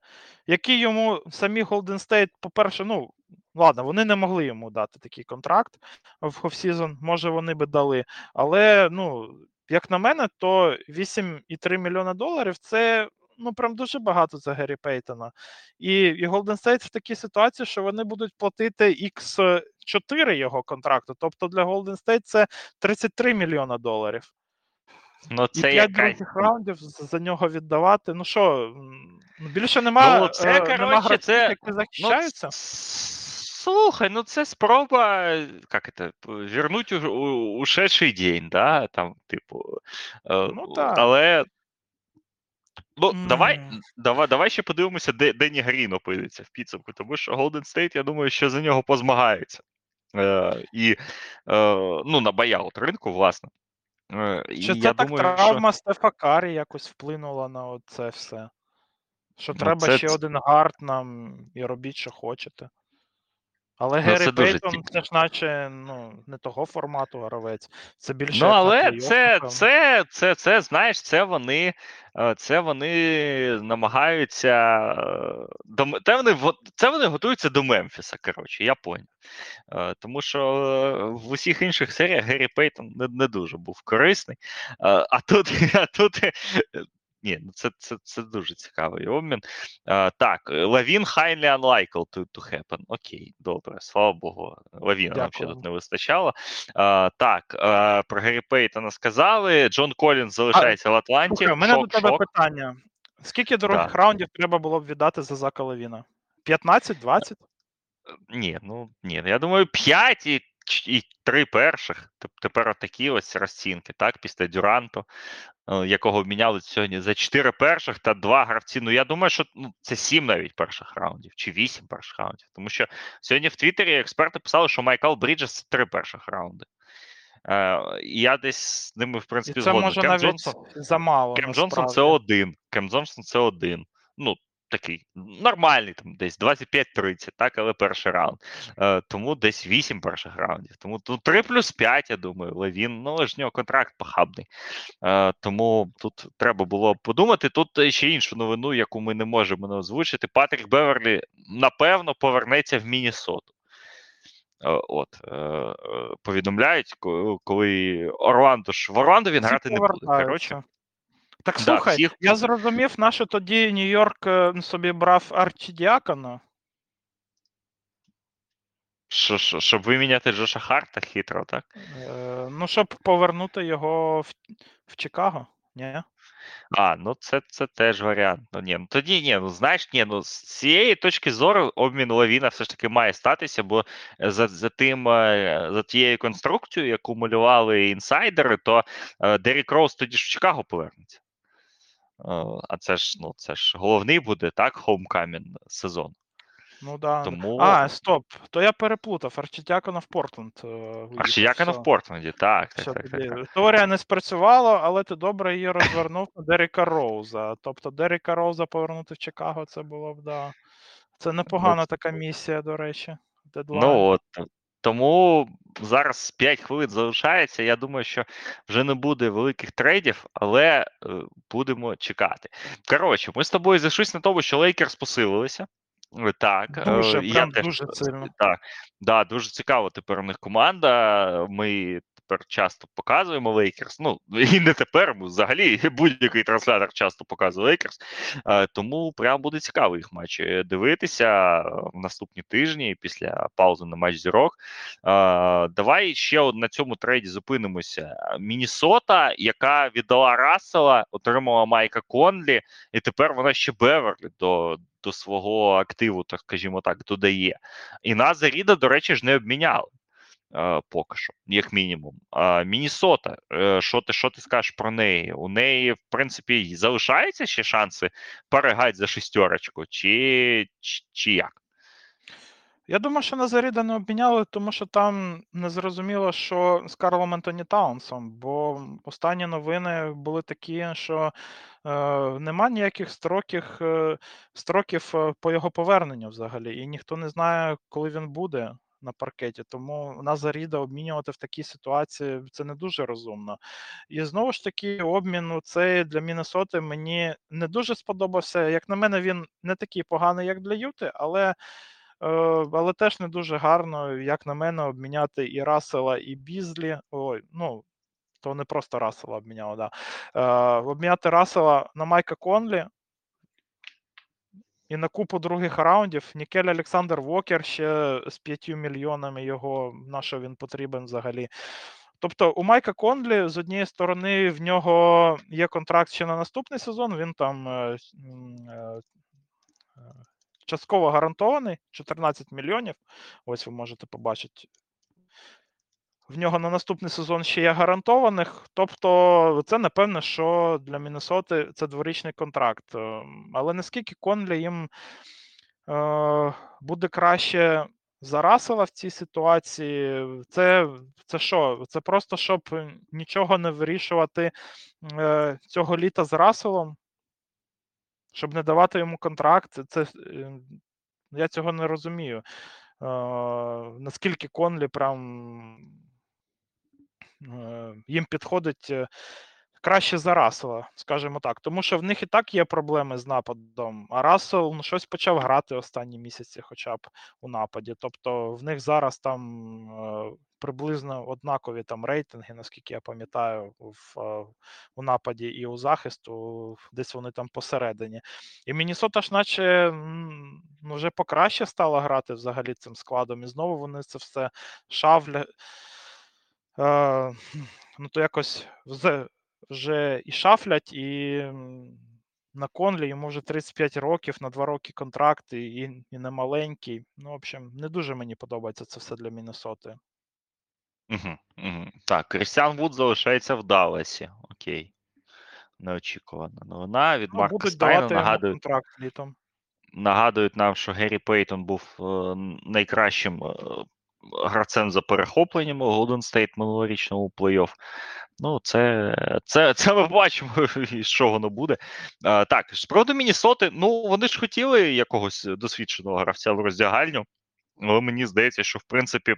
який йому самі Golden State, по-перше, ну. Ладно, вони не могли йому дати такий контракт в offseason, може, вони би дали. Але, ну, як на мене, то 8,3 мільйона доларів це ну прям дуже багато за Геррі Пейтона. І і Golden State в такій ситуації, що вони будуть платити X4 його контракту. Тобто для Golden State це 33 мільйона доларів. Ну, це І 5 других раундів за нього віддавати. Ну що, більше немає ну, це, е, нема це, які ну, захищаються. Ну, Слухай, ну це спроба, як це, вернуть у, у, ушедший день, да, там, типу, е, ну, так. але Ну, mm. давай давай, давай ще подивимося, де Дені Грін опиниться в підсумку, тому що Golden State, я думаю, що за нього позмагається. Е, І е, ну, на баяут ринку, власне. Е, Чи і це я так думаю, травма що... Стефа Карі якось вплинула на це все? Що ну, треба це... ще один гард нам і робіть, що хочете. Але ну, Геррі Пейтон це ж наче ну, не того формату гравець. Це більше. Ну, але це, це, це, це, знаєш, це вони е, це вони намагаються. Е, це вони це вони готуються до Мемфіса. Коротше, я поняв. Е, тому що в усіх інших серіях Геррі Пейтон не не дуже був корисний. А тут, <laughs> а тут ні, ну це це, це дуже цікавий обмін. А, Так, Лавін highly unlikely to to happen. Окей, добре, слава Богу. Лавіна нам ще тут не вистачало. А, Так, а, про Гері Пейтона сказали. Джон Колінс залишається а, в Атланті. У мене до тебе шок. питання. Скільки других раундів треба було б віддати за Зака Лавіна? 15-20? Ні, ну ні. Я думаю, 5 і і три перших. Тепер такі ось розцінки, так, після Дюранту, е, якого обміняли сьогодні за чотири перших та два гравці. Ну, я думаю, що ну, це сім навіть перших раундів, чи вісім перших раундів. Тому що сьогодні в Твіттері експерти писали, що Майкл Бріджес це три перших раунди. Е, Я десь з ними, в принципі, згоден. Кем Джонсон, замало. Кем Джонсон це один. Кем Джонсон це один. Ну, такий нормальний, там десь 25-30, так, але перший раунд. Е, Тому десь 8 перших раундів. Тому тут 3 плюс 5, я думаю, Левін, ну але ж в нього контракт похабний. Е, Тому тут треба було подумати. Тут ще іншу новину, яку ми не можемо не озвучити. Патрік Беверлі, напевно, повернеться в Міннесоту. Е, От е, е, повідомляють, коли Орландо ж в Орландо він Всі грати не буде. Коротше, Так Да, слухай, всіх- я зрозумів, на що тоді Нью-Йорк е, собі брав Арчідіакона. що, що, щоб виміняти Джоша Харта хитро, так? Е, ну, щоб повернути його в, в Чикаго. Ні? А, ну це, це теж варіант. Ну, ні, ну тоді ні, ну знаєш, ні, ну з цієї точки зору обмін Лавіна все ж таки має статися, бо за, за тим, е, за тією конструкцією, яку малювали інсайдери, то е, Дерік Роуз тоді ж в Чикаго повернеться. Е, А це ж, ну, це ж головний буде, так, homecoming сезону. Ну да. Тому А, стоп. То я переплутав. Арчідіакона в Портленд. е, все. в Портленді, так, так, Все, так, так, так. Теорія не спрацювала, але ти добре її розвернув на Дерека Роуза. Тобто Дерека Роуза повернути в Чикаго, це було б, да. Це непогана така місія, до речі. Дедлайн. Ну от тому зараз 5 хвилин залишається. Я думаю, що вже не буде великих трейдів, але е, будемо чекати. Коротше, ми з тобою зійшлися на тому, що Лейкерс посилилися. Е, Так, е, Дуже, я прям теж, дуже сильно. Так, да, дуже цікаво тепер у них команда. Ми тепер часто показуємо Лейкерс. Ну і не тепер, бо взагалі <laughs> будь-який транслятор часто показує Лейкерс. Е, Тому прям буде цікаво їх матчі дивитися е, в наступні тижні після паузи на матч зірок. Е, Давай ще на цьому трейді зупинимося. Мінісота, яка віддала Рассела, отримала Майка Конлі, і тепер вона ще Беверлі до. До свого активу, так скажімо так, додає. І Наза Ріда, до речі, ж не обміняли е, поки що, як мінімум. Мінісота, е, що ти що ти скажеш про неї? У неї, в принципі, залишаються ще шанси стрибать за шістерочку, чи, чи, чи як? Я думаю, що Наза Ріда не обміняли, тому що там не зрозуміло, що з Карлом Антоні Таунсом, бо останні новини були такі, що е, нема ніяких строків, е, строків е, по його поверненню взагалі, і ніхто не знає, коли він буде на паркеті. Тому Назаріда обмінювати в такій ситуації це не дуже розумно. І знову ж таки, обмін ну, цей для Міннесоти мені не дуже сподобався. Як на мене, він не такий поганий, як для Юти, але. Е, Але теж не дуже гарно, як на мене, обміняти і Рассела, і Бізлі. Ой, ну, то не просто Рассела обміняли, да. Е, Обміняти Рассела на Майка Конлі і на купу других раундів. Нікель Олександр Вокер ще з 5 мільйонами його, на що він потрібен взагалі. Тобто у Майка Конлі з однієї сторони в нього є контракт ще на наступний сезон. Він там е, е, е, частково гарантований 14 мільйонів. Ось ви можете побачити. В нього на наступний сезон ще є гарантованих. Тобто, це напевне, що для Міннесоти це дворічний контракт. Ем, Але наскільки Конлі їм е, буде краще за Рассела в цій ситуації, це, це що? Це просто щоб нічого не вирішувати е, цього літа з Расселом, щоб не давати йому контракт. Це, е, я цього не розумію. Е, наскільки Конлі прям е, їм підходить е, краще за Рассела, скажімо так. Тому що в них і так є проблеми з нападом, а Рассел ну, щось почав грати останні місяці, хоча б у нападі. Тобто в них зараз там е, приблизно однакові там рейтинги, наскільки я пам'ятаю, в, е, у нападі і у захисту, десь вони там посередині. І Мінісота ж, наче ну, вже покраще стала грати взагалі цим складом, і знову вони це все шафлять. Е, ну, то якось вже, вже і шафлять, і на Конлі йому вже 35 років, на 2 роки контракт, і, і не маленький. Ну, в общем, не дуже мені подобається це все для Міннесоти. Угу, угу. Так, Крістіан Вуд залишається в Далласі. Окей. Неочікувана новина від Ну, Марка будуть Стайна. давати йому контракт літом. нагадують нам, що Геррі Пейтон був е, найкращим е, гравцем за перехопленням у Golden State минулорічному плей-офф. Ну, це, це, це ми бачимо, <laughs> що воно буде. А, так, з приводу Мінісоти, ну вони ж хотіли якогось досвідченого гравця в роздягальню, але мені здається, що в принципі.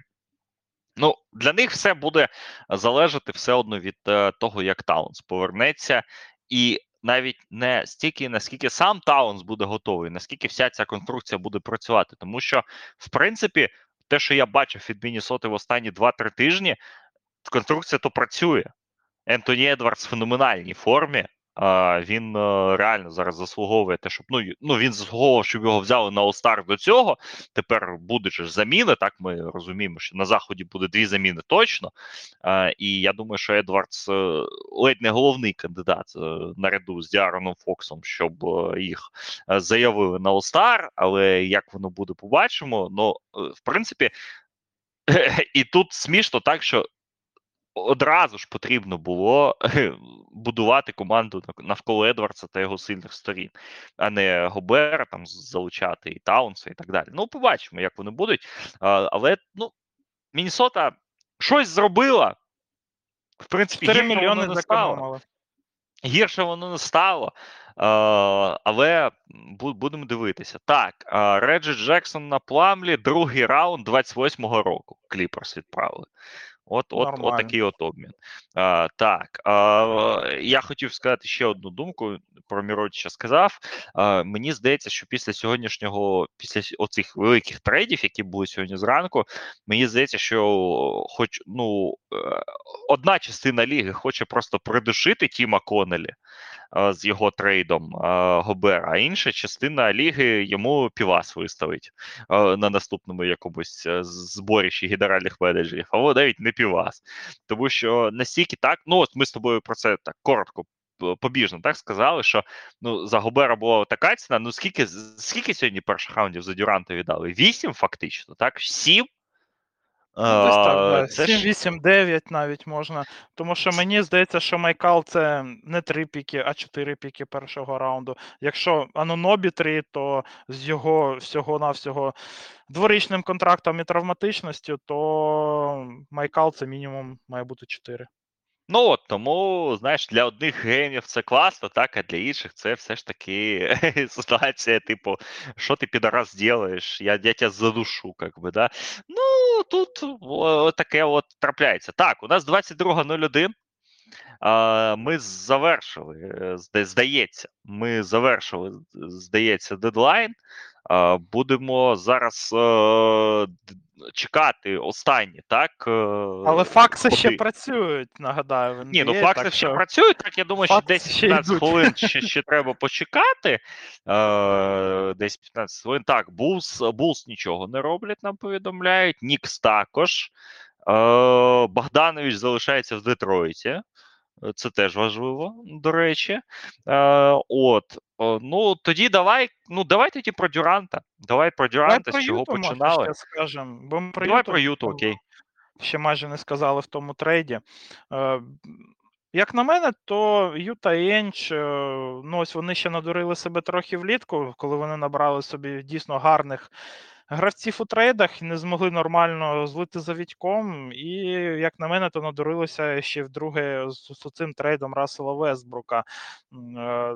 Ну, для них все буде залежати все одно від е, того, як Таунс повернеться, і навіть не стільки, наскільки сам Таунс буде готовий, наскільки вся ця конструкція буде працювати. Тому що, в принципі, те, що я бачив від Мінісоти в останні 2-3 тижні, конструкція то працює. Ентоні Едвардс в феноменальній формі. Він реально зараз заслуговує те, щоб ну ну він заслуговував, щоб його взяли на All-Star до цього. Тепер буде ж заміни. Так ми розуміємо, що на заході буде дві заміни точно. І я думаю, що Едвардс е, ледь не головний кандидат е, наряду з Діароном Фоксом, щоб е, їх заявили на All-Star, Але як воно буде, побачимо. Ну, в принципі, <laughs> і тут смішно так, що одразу ж потрібно було будувати команду навколо Едвардса та його сильних сторін, а не Гобера там залучати і Таунса і так далі. Ну, побачимо, як вони будуть. Але ну, Мінісота щось зробила. В принципі, 4 мільйони не стало. Гірше воно не стало. але будемо дивитися. Так, Реджі Джексон на Пламлі, другий раунд 28-го року. Кліперс відправили. От от, от такий от обмін. А, Так. а, Я хотів сказати ще одну думку. Про Миротича сказав. А, Мені здається, що після сьогоднішнього, після оцих великих трейдів, які були сьогодні зранку, мені здається, що хоч ну е, одна частина ліги хоче просто придушити Тіма Конелі з його трейдом Гобера, а інша частина ліги йому півас виставить на наступному якомусь е, зборищі генеральних менеджерів, або навіть не півас. Тому що настільки так, ну от ми з тобою про це так коротко. Побіжно так сказали, що ну за Гобера була така ціна. Ну скільки скільки сьогодні перших раундів за Дюранта віддали? Вісім, фактично, так? Сім? Ну, так, да. 7, 8, 9 навіть можна. Тому що мені здається, що Майкал це не 3 піки, а 4 піки першого раунду. Якщо Анонобі 3, то з його всього-навсього дворічним контрактом і травматичністю, то Майкал це мінімум має бути 4. Ну от тому, знаєш, для одних генів це класно, так, а для інших це все ж таки <laughs> ситуація, типу, що ти підараз зробиш, я, я тебе задушу, як би, да. Ну, тут о, таке от трапляється. Так, у нас 22.01. Ми завершили, е, здається, ми завершили, здається, дедлайн. Будемо зараз е, чекати останні, так? Е, Але факси ще працюють, нагадаю. Ні, ну факси ще що... працюють, так я думаю, що десь 15 хвилин <laughs> ще ще треба почекати. Е, Десь 15 хвилин. Так, Булс, Булс нічого не роблять, нам повідомляють. Нікс також. Е, Богданович залишається в Детройті. Е, це теж важливо, до речі. Е, От, ну тоді давай. Ну, давай тоді про Дюранта. Давай про Дюранта, давай з чого Юту, починали. Ще скажем, бо ми про давай Юту, про Юту, окей. Ще майже не сказали в тому трейді. Е, як на мене, то Юта і Енч, е, ну ось вони ще надурили себе трохи влітку, коли вони набрали собі дійсно гарних гравців у трейдах не змогли нормально злити за Вітьком. І, як на мене, то надурилося ще вдруге з, цим трейдом Рассела Вестбрука. Е,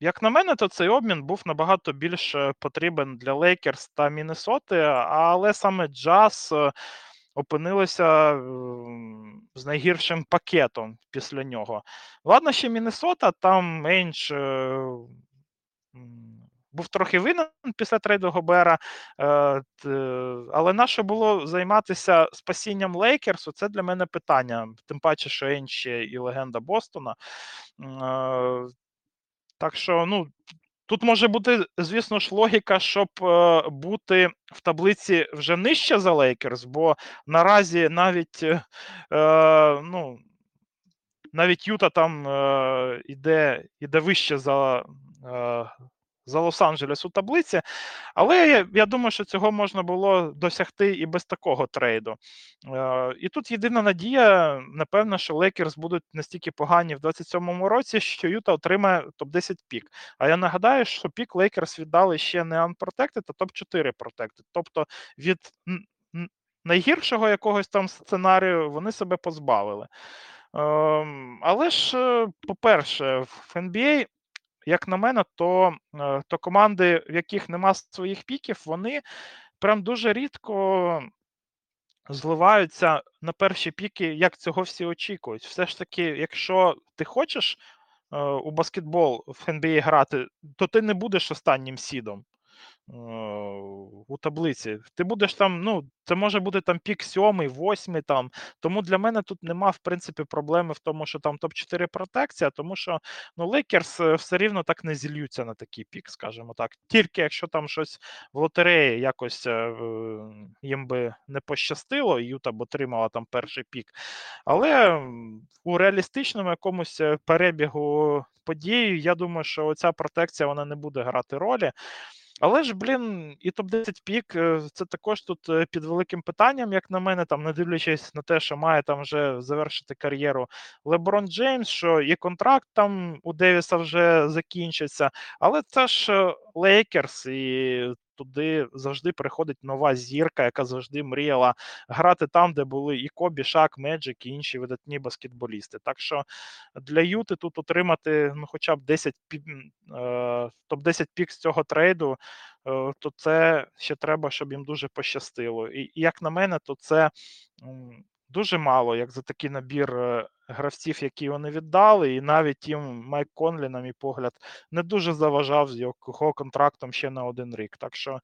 як на мене, то цей обмін був набагато більш е, потрібен для Лейкерс та Міннесоти, але саме Джаз е, опинилися з найгіршим пакетом після нього. Ладно, ще Міннесота, там менш був трохи винен після трейду Гобера, е, але наше було займатися спасінням Лейкерсу. Це для мене питання. Тим паче, що Енші і легенда Бостона. Е, так що, ну. Тут може бути, звісно ж, логіка, щоб е, бути в таблиці вже нижче за Лейкерс, бо наразі навіть е, ну, навіть Юта там е, іде іде вище за за Лос-Анджелес у таблиці. Але я, думаю, що цього можна було досягти і без такого трейду. Е, І тут єдина надія, напевно, що Лейкерс будуть настільки погані в 27-му році, що Юта отримає топ-10 пік. А я нагадаю, що пік Лейкерс віддали ще не Unprotected, а топ-4 Protected. Тобто від найгіршого якогось там сценарію вони себе позбавили. Ем, але ж, е, по-перше, в NBA, як на мене, то е, то команди, в яких нема своїх піків, вони прям дуже рідко зливаються на перші піки, як цього всі очікують. Все ж таки, якщо ти хочеш е, у баскетбол в NBA грати, то ти не будеш останнім сідом. Е, у таблиці. Ти будеш там, ну, це може бути там пік сьомий, восьмий там. Тому для мене тут нема, в принципі, проблеми в тому, що там топ-4 протекція, тому що ну, Лейкерс все рівно так не зільються на такий пік, скажімо так. Тільки якщо там щось в лотереї якось е, їм би не пощастило, Юта б отримала там перший пік. Але у реалістичному якомусь е, перебігу події, я думаю, що оця протекція вона не буде грати ролі. Але ж, блін, і топ-10 пік е, це також тут е, під великим питанням, як на мене, там, не дивлячись на те, що має там вже завершити кар'єру Леброн Джеймс, що і контракт там у Девіса вже закінчиться. Але це ж Лейкерс, і туди завжди приходить нова зірка, яка завжди мріяла грати там, де були і Кобі, Шак, Меджик, і інші видатні баскетболісти. Так що для Юти тут отримати ну, хоча б 10 е, топ-10 пік з цього трейду, е, то це ще треба, щоб їм дуже пощастило. І, як на мене, то це дуже мало, як за такий набір е, гравців, які вони віддали, і навіть їм Майк Конлі, на мій погляд, не дуже заважав з його контрактом ще на один рік. Так що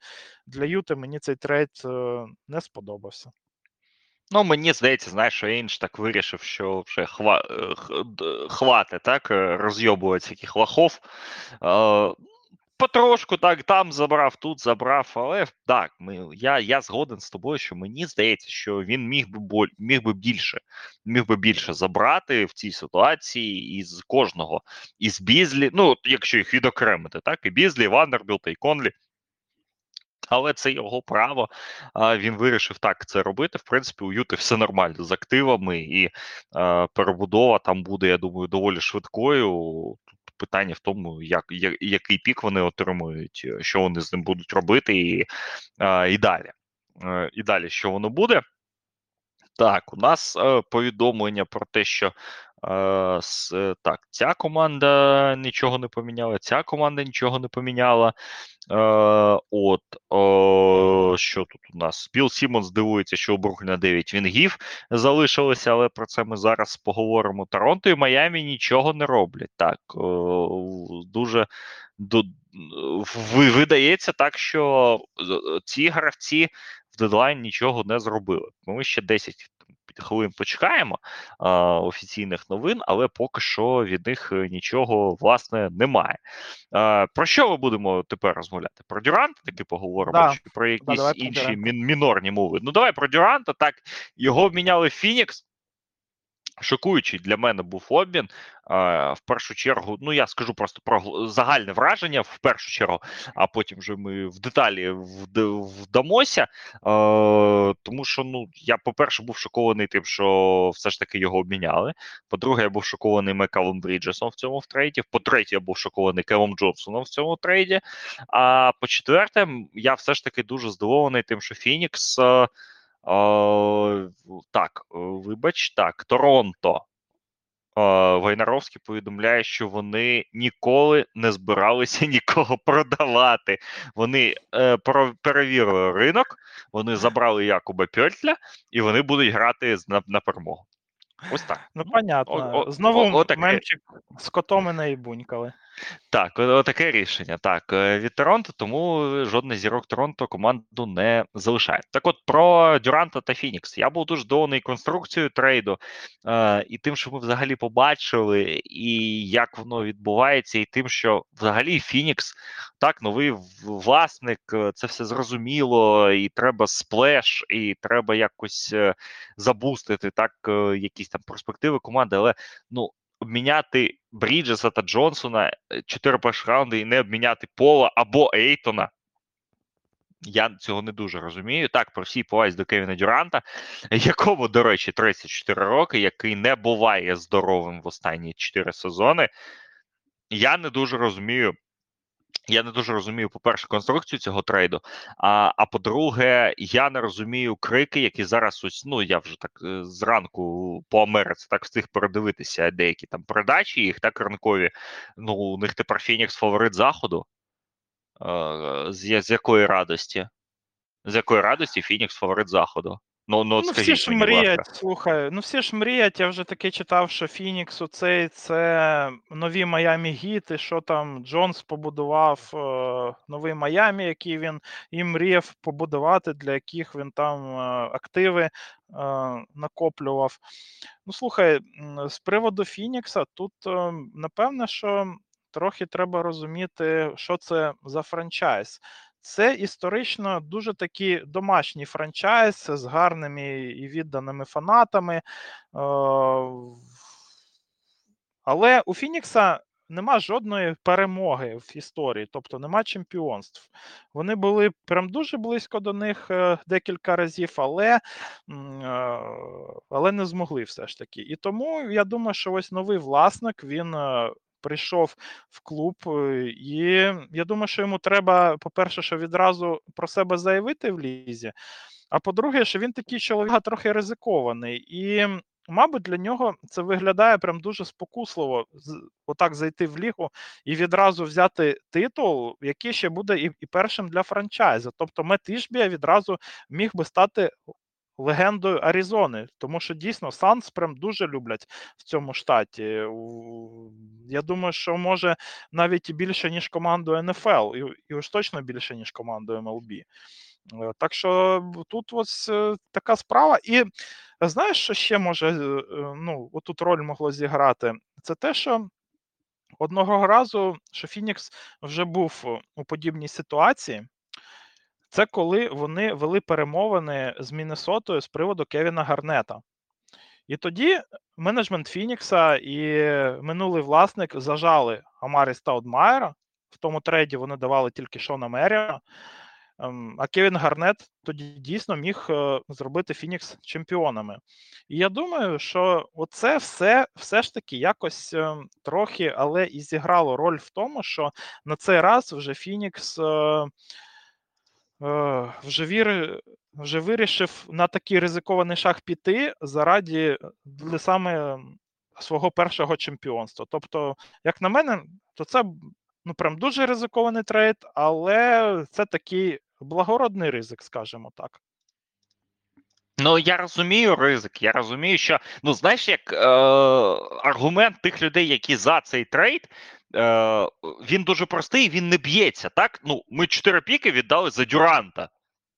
для Юти мені цей трейд е, не сподобався. Ну, мені здається, знаєш, що Інж так вирішив, що вже хва... Е, хвати, так, розйобувати всяких лохов потрошку так там забрав, тут забрав, але так, ми, я я згоден з тобою, що мені здається, що він міг би боль, міг би більше міг би більше забрати в цій ситуації із кожного із Бізлі, ну, якщо їх відокремити, так, і Бізлі, і Вандербілта, і Конлі. Але це його право. Він вирішив так це робити. В принципі, у Юти все нормально з активами, і перебудова там буде, я думаю, доволі швидкою питання в тому, як, як який пік вони отримують, е, що вони з ним будуть робити, і, і далі. Е, і далі, що воно буде. Так, у нас е, повідомлення про те, що так, ця команда нічого не поміняла, ця команда нічого не поміняла. Е, От що тут у нас? Біл Сімонс дивується, що у Брукліна 9 вінгів залишилося, але про це ми зараз поговоримо. Торонто і Майамі нічого не роблять. Так, дуже видається так, що ці гравці в дедлайн нічого не зробили. Ми ще 10 хвилин почекаємо а, офіційних новин, але поки що від них е, нічого власне немає. А, Про що ми будемо тепер розмовляти? Про Дюранта таки поговоримо, да. чи про якісь да, інші мін- мінорні мови. Ну давай про Дюранта. Так його обміняли Фінікс. Шокуючий для мене був обмін. В першу чергу, ну я скажу просто про загальне враження в першу чергу, а потім вже ми в деталі вдамося. Тому що ну я, по-перше, був шокований тим, що все ж таки його обміняли. По-друге, я був шокований Мекалом Бріджесом в цьому в трейді. По-третє, я був шокований Келом Джонсоном в цьому трейді. А по-четверте, я все ж таки дуже здивований тим, що Фінікс. О, Так, вибач, так, Торонто. Вайнаровський повідомляє, що вони ніколи не збиралися <laughs> нікого продавати. Вони е, перевірили ринок, вони забрали Якуба Пьотля, і вони будуть грати на, на перемогу. Ось так. Ну, понятно. О, о, Знову о, о, мемчик з котом і бунькали. Так, таке рішення. Так, е, від Торонто, тому жодний зірок Торонто команду не залишає. Так, от про Дюранта та Фінікс. Я був дуже здивований конструкцією трейду е, і тим, що ми взагалі побачили, і як воно відбувається, і тим, що взагалі Фінікс, так, новий власник, е, це все зрозуміло, і треба сплеш, і треба якось е, забустити так, якісь там перспективи команди. Але ну обміняти Бріджеса та Джонсона 4 перші раунди і не обміняти Пола або Ейтона. Я цього не дуже розумію. Так, про всі повазі до Кевіна Дюранта, <laughs> якому, до речі, 34 роки, який не буває здоровим в останні 4 сезони. Я не дуже розумію. Я не дуже розумію, по-перше, конструкцію цього трейду. А а по-друге, я не розумію крики, які зараз ось, ну я вже так е, зранку по Америці так встиг передивитися деякі там передачі, їх так ранкові. Ну, у них тепер Фінікс фаворит заходу. З, з якої радості? З якої радості Фінікс фаворит заходу? Ну, ну, ну всі ж мені, мріять, слухай, ну всі ж мріять, я вже таки читав, що Фінікс оцей це нові Майами Гіти, що там Джонс побудував е, новий Майами, який він і мріяв побудувати, для яких він там е, активи е, накоплював. Ну, слухай, з приводу Фінікса, тут е, напевне, що трохи треба розуміти, що це за франчайз. Це історично дуже такий домашній франчайз з гарними і відданими фанатами. Е, але у Фінікса нема жодної перемоги в історії, тобто нема чемпіонств. Вони були прям дуже близько до них е, декілька разів, але е, але не змогли все ж таки. І тому я думаю, що ось новий власник він прийшов в клуб, е, і я думаю, що йому треба, по-перше, що відразу про себе заявити в лізі. А по-друге, що він такий чоловік трохи ризикований, і, мабуть, для нього це виглядає прям дуже спокусливо отак зайти в лігу і відразу взяти титул, який ще буде і і першим для франчайзу. Тобто Мет Ішбія відразу міг би стати легендою Аризони, тому що дійсно Санс прям дуже люблять в цьому штаті. Я думаю, що може навіть і більше, ніж команду НФЛ, і і уж точно більше, ніж команду МЛБ. Е, так що тут ось е, така справа. І знаєш, що ще може е, ну, отут роль могло зіграти? Це те, що. Одного разу, що Фінікс вже був у подібній ситуації, це коли вони вели перемовини з Міннесотою з приводу Кевіна Гарнета. І тоді менеджмент Фінікса і минулий власник зажали Амарі Стаудемайра. В тому трейді вони давали тільки Шона Меріона. Ем, а Кевін Гарнет тоді дійсно міг е, зробити Фінікс чемпіонами. І я думаю, що оце все все ж таки якось ем, трохи, але і зіграло роль в тому, що на цей раз вже Фінікс е, Е, вже вір, вже вирішив на такий ризикований шаг піти заради для саме свого першого чемпіонства. Тобто, як на мене, то це ну прям дуже ризикований трейд, але це такий благородний ризик, скажімо так. Ну, я розумію ризик. Я розумію, що ну знаєш, як е, аргумент тих людей, які за цей трейд, е, він дуже простий, він не б'ється. Так, ну ми чотири піки віддали за Дюранта,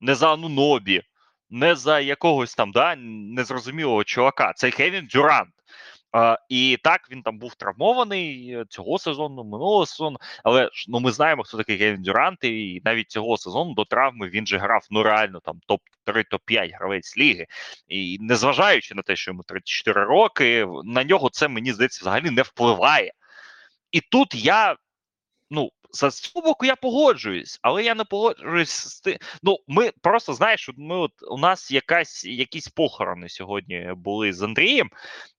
не за Анунобі, не за якогось там да, незрозумілого чувака. Це Кевін Дюрант. Uh, і так він там був травмований цього сезону, минулого сезону. Але ну ми знаємо, хто такий Кевін Дюрант, і навіть цього сезону до травми він же грав ну реально там топ 3 топ 5 гравець ліги. І незважаючи на те, що йому 34 роки, на нього це мені здається взагалі не впливає. І тут я ну за цього боку я погоджуюсь, але я не погоджуюсь з тим. Ну, ми просто знаєш, ми от у нас якась якісь похорони сьогодні були з Андрієм.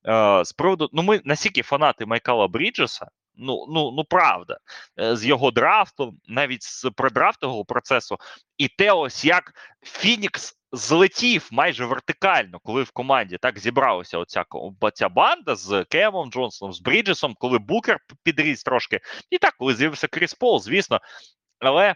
е, З приводу, ну ми настільки фанати Майкала Бріджеса. Ну, ну, ну правда, е, з його драфтом, навіть з предрафтового процесу, і те, ось як Фінікс злетів майже вертикально, коли в команді так зібралася оця ця банда з Кемом Джонсоном, з Бріджесом, коли Букер підріс трошки, і так, коли з'явився Кріс Пол, звісно. Але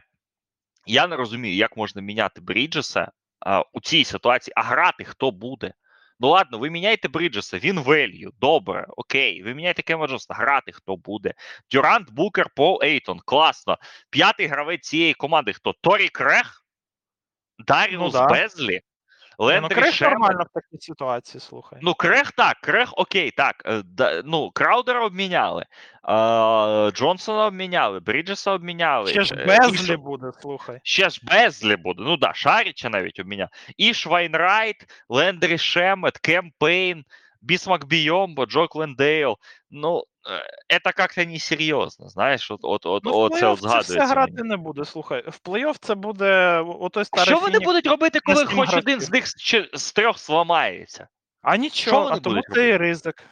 я не розумію, як можна міняти Бріджеса а, у цій ситуації, а грати хто буде. Ну ладно, ви міняєте Бріджеса, він велью, добре, окей. Ви міняєте Кема Джонсона, грати хто буде. Дюрант, Букер, Пол Ейтон. Класно. П'ятий гравець цієї команди хто? Торі Крех? Даріус ну, да. Безлі. Лендері ну, Крех нормально в такій ситуації, слухай. Ну, Крех так, Крех окей, так. Е, да, ну, Краудера обміняли, е, Джонсона обміняли, Бріджеса обміняли. Ще ж е, Безлі і, буде, слухай. Ще ж Бейзлі буде. Ну да, Шаріча навіть обміняв. Іш Вейнрайт, Лендрі Шемет, Кемпейн. Бисмак Бійомбо, Джок Лендейл. Ну, це як-то несерйозно, знаєш, от, от, от, Ну, плей-офф от це згадується. все грати мені. не буде. Слухай, в плей-офф це буде отой старий що вони будуть робити, коли хоч один з них з, трьох зламається? А нічого, а тому це і ризик.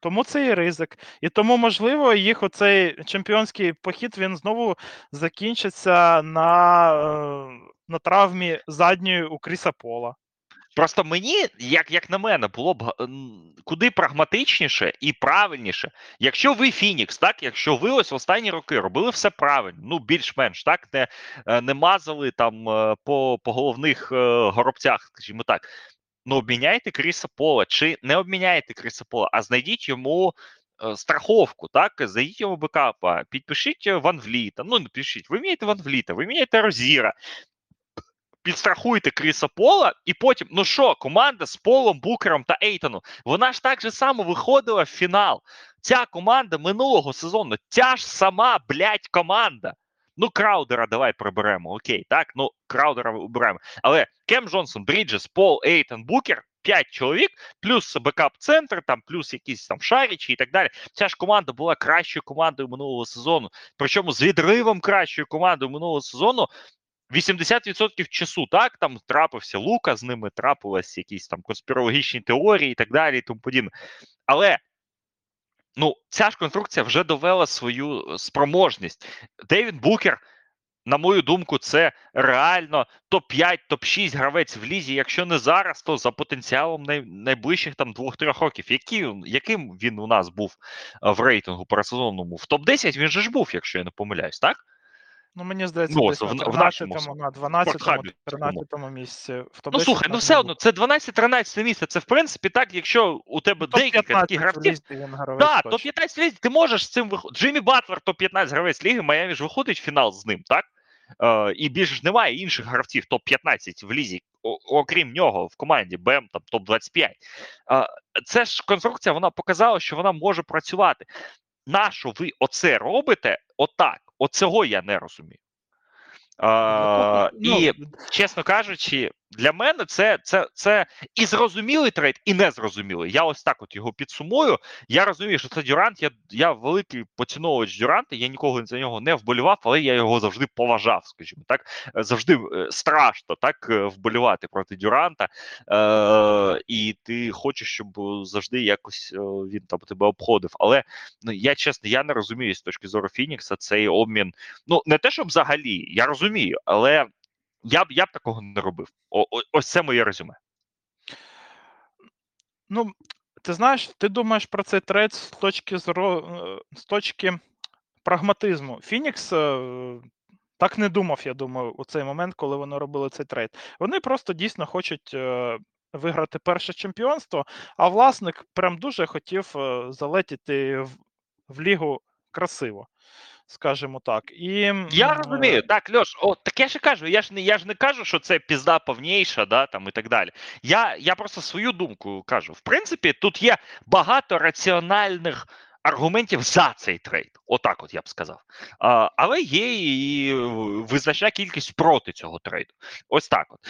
Тому це і ризик. І тому, можливо, їх оцей чемпіонський похід він знову закінчиться на, е, на травмі задньої у Кріса Пола. Просто мені, як, як на мене, було б куди прагматичніше і правильніше. Якщо ви Фінікс, так, якщо ви ось в останні роки робили все правильно, ну більш-менш так, не, е, не мазали там е, по, по головних е, горобцях, скажімо так. Ну, обміняйте Кріса Пола, чи не обміняйте Кріса Пола, а знайдіть йому е, страховку, так, знайдіть йому бекапа, підпишіть е, Ван Вліта. Ну, не пишіть, ви міняєте Ван Вліта, ви міняєте Розіра, підстрахуйте Кріса Пола, і потім, ну що, команда з Полом, Букером та Ейтоном, вона ж так же само виходила в фінал. Ця команда минулого сезону, ця ж сама, блядь, команда. Ну, Краудера давай приберемо, окей, так, ну, Краудера оберемо. Але Кем Джонсон, Бріджес, Пол, Ейтон, Букер, 5 чоловік, плюс бекап-центр, там, плюс якісь там шарічі і так далі. Ця ж команда була кращою командою минулого сезону. Причому з відривом кращою командою минулого сезону 80% часу, так, там трапився Лука, з ними трапились якісь там конспірологічні теорії і так далі, і тому подібне. Але ну, ця ж конструкція вже довела свою е, спроможність. Девід Букер, на мою думку, це реально топ-5, топ-6 гравець в лізі. Якщо не зараз, то за потенціалом най- найближчих там 2-3 років. Які, яким він у нас був е, в рейтингу пересезонному? В топ-10 він же ж був, якщо я не помиляюсь, так? Ну, мені здається, Ну, десь в- на в нашому 13-му, на 12-му, 13-му місці. В Ну топ-10 слухай, ну все одно, це 12-13 місце. Це в принципі так, якщо у тебе декілька таких гравців. Так, топ-15 лізі, ти можеш з цим виходити. Джиммі Батлер топ-15 гравець ліги, Майамі ж виходить в фінал з ним, так? Е, і більше ж немає інших гравців топ-15 в лізі, окрім нього в команді БМ там топ-25. Е, це ж конструкція, вона показала, що вона може працювати. Нащо ви оце робите отак? Оцього я не розумію. Ну, і чесно кажучи, для мене це, це, це і зрозумілий трейд, і незрозумілий. Я ось так от його підсумую. Я розумію, що це Дюрант. Я, я великий поціновувач Дюранта, я ніколи за нього не вболівав, але я його завжди поважав, скажімо так. Е, Завжди е, страшно так е, вболівати проти Дюранта. Е, і ти хочеш, щоб завжди якось він там тебе обходив. Але ну, я чесно, я не розумію з точки зору Фінікса цей обмін. Ну, не те, щоб взагалі, я розумію, але я б я б такого не робив. О, ось це моє резюме. Ну, ти знаєш, ти думаєш про цей трейд з точки зору, е, з точки прагматизму. Фінікс е, так не думав, я думаю, у цей момент, коли вони робили цей трейд. Вони просто дійсно хочуть е, виграти перше чемпіонство, а власник прям дуже хотів залетіти в, в лігу красиво, скажімо так. І, Я розумію, е, так, Льош, о, так я ж кажу, я ж не я ж не кажу, що це пізда повніша, да, там і так далі. Я, я просто свою думку кажу. В принципі, тут є багато раціональних аргументів за цей трейд. Отак, от я б сказав. А, але є і визначна кількість проти цього трейду. Ось так от.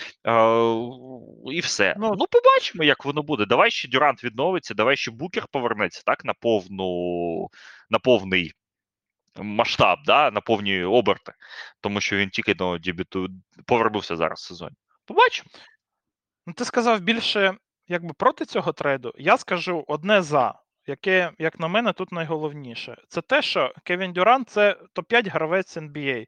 Е, і все. Ну, Ну, побачимо, як воно буде. Давай ще Дюрант відновиться, давай ще Букер повернеться так на повну на повний масштаб, да, на оберти, тому що він тільки до дебюту повернувся зараз в сезоні. Побачимо. Ну, ти сказав більше якби проти цього трейду. Я скажу одне за, яке, як на мене, тут найголовніше. Це те, що Кевін Дюрант це топ-5 гравець NBA,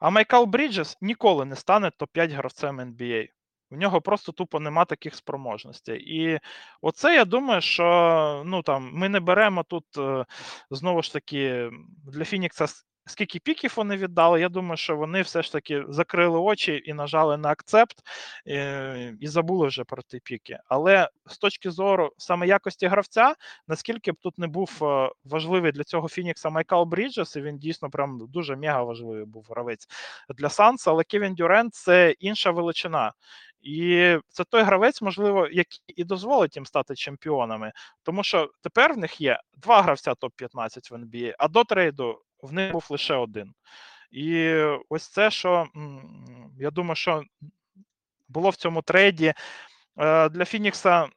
а Майкл Бріджес ніколи не стане топ-5 гравцем NBA. В нього просто тупо нема таких спроможностей. І оце я думаю, що ну там ми не беремо тут е, знову ж таки для Фінікса скільки піків вони віддали. Я думаю, що вони все ж таки закрили очі і нажали на акцепт е, і забули вже про ті піки. Але з точки зору саме якості гравця, наскільки б тут не був е, важливий для цього Фінікса Майкл Бріджес, і він дійсно прям дуже мега важливий був гравець для Санса, але Кевін Дюрент це інша величина. І це той гравець, можливо, який і дозволить їм стати чемпіонами. Тому що тепер в них є два гравця топ-15 в NBA, а до трейду в них був лише один. І ось це, що я думаю, що було в цьому трейді е, для Фінікса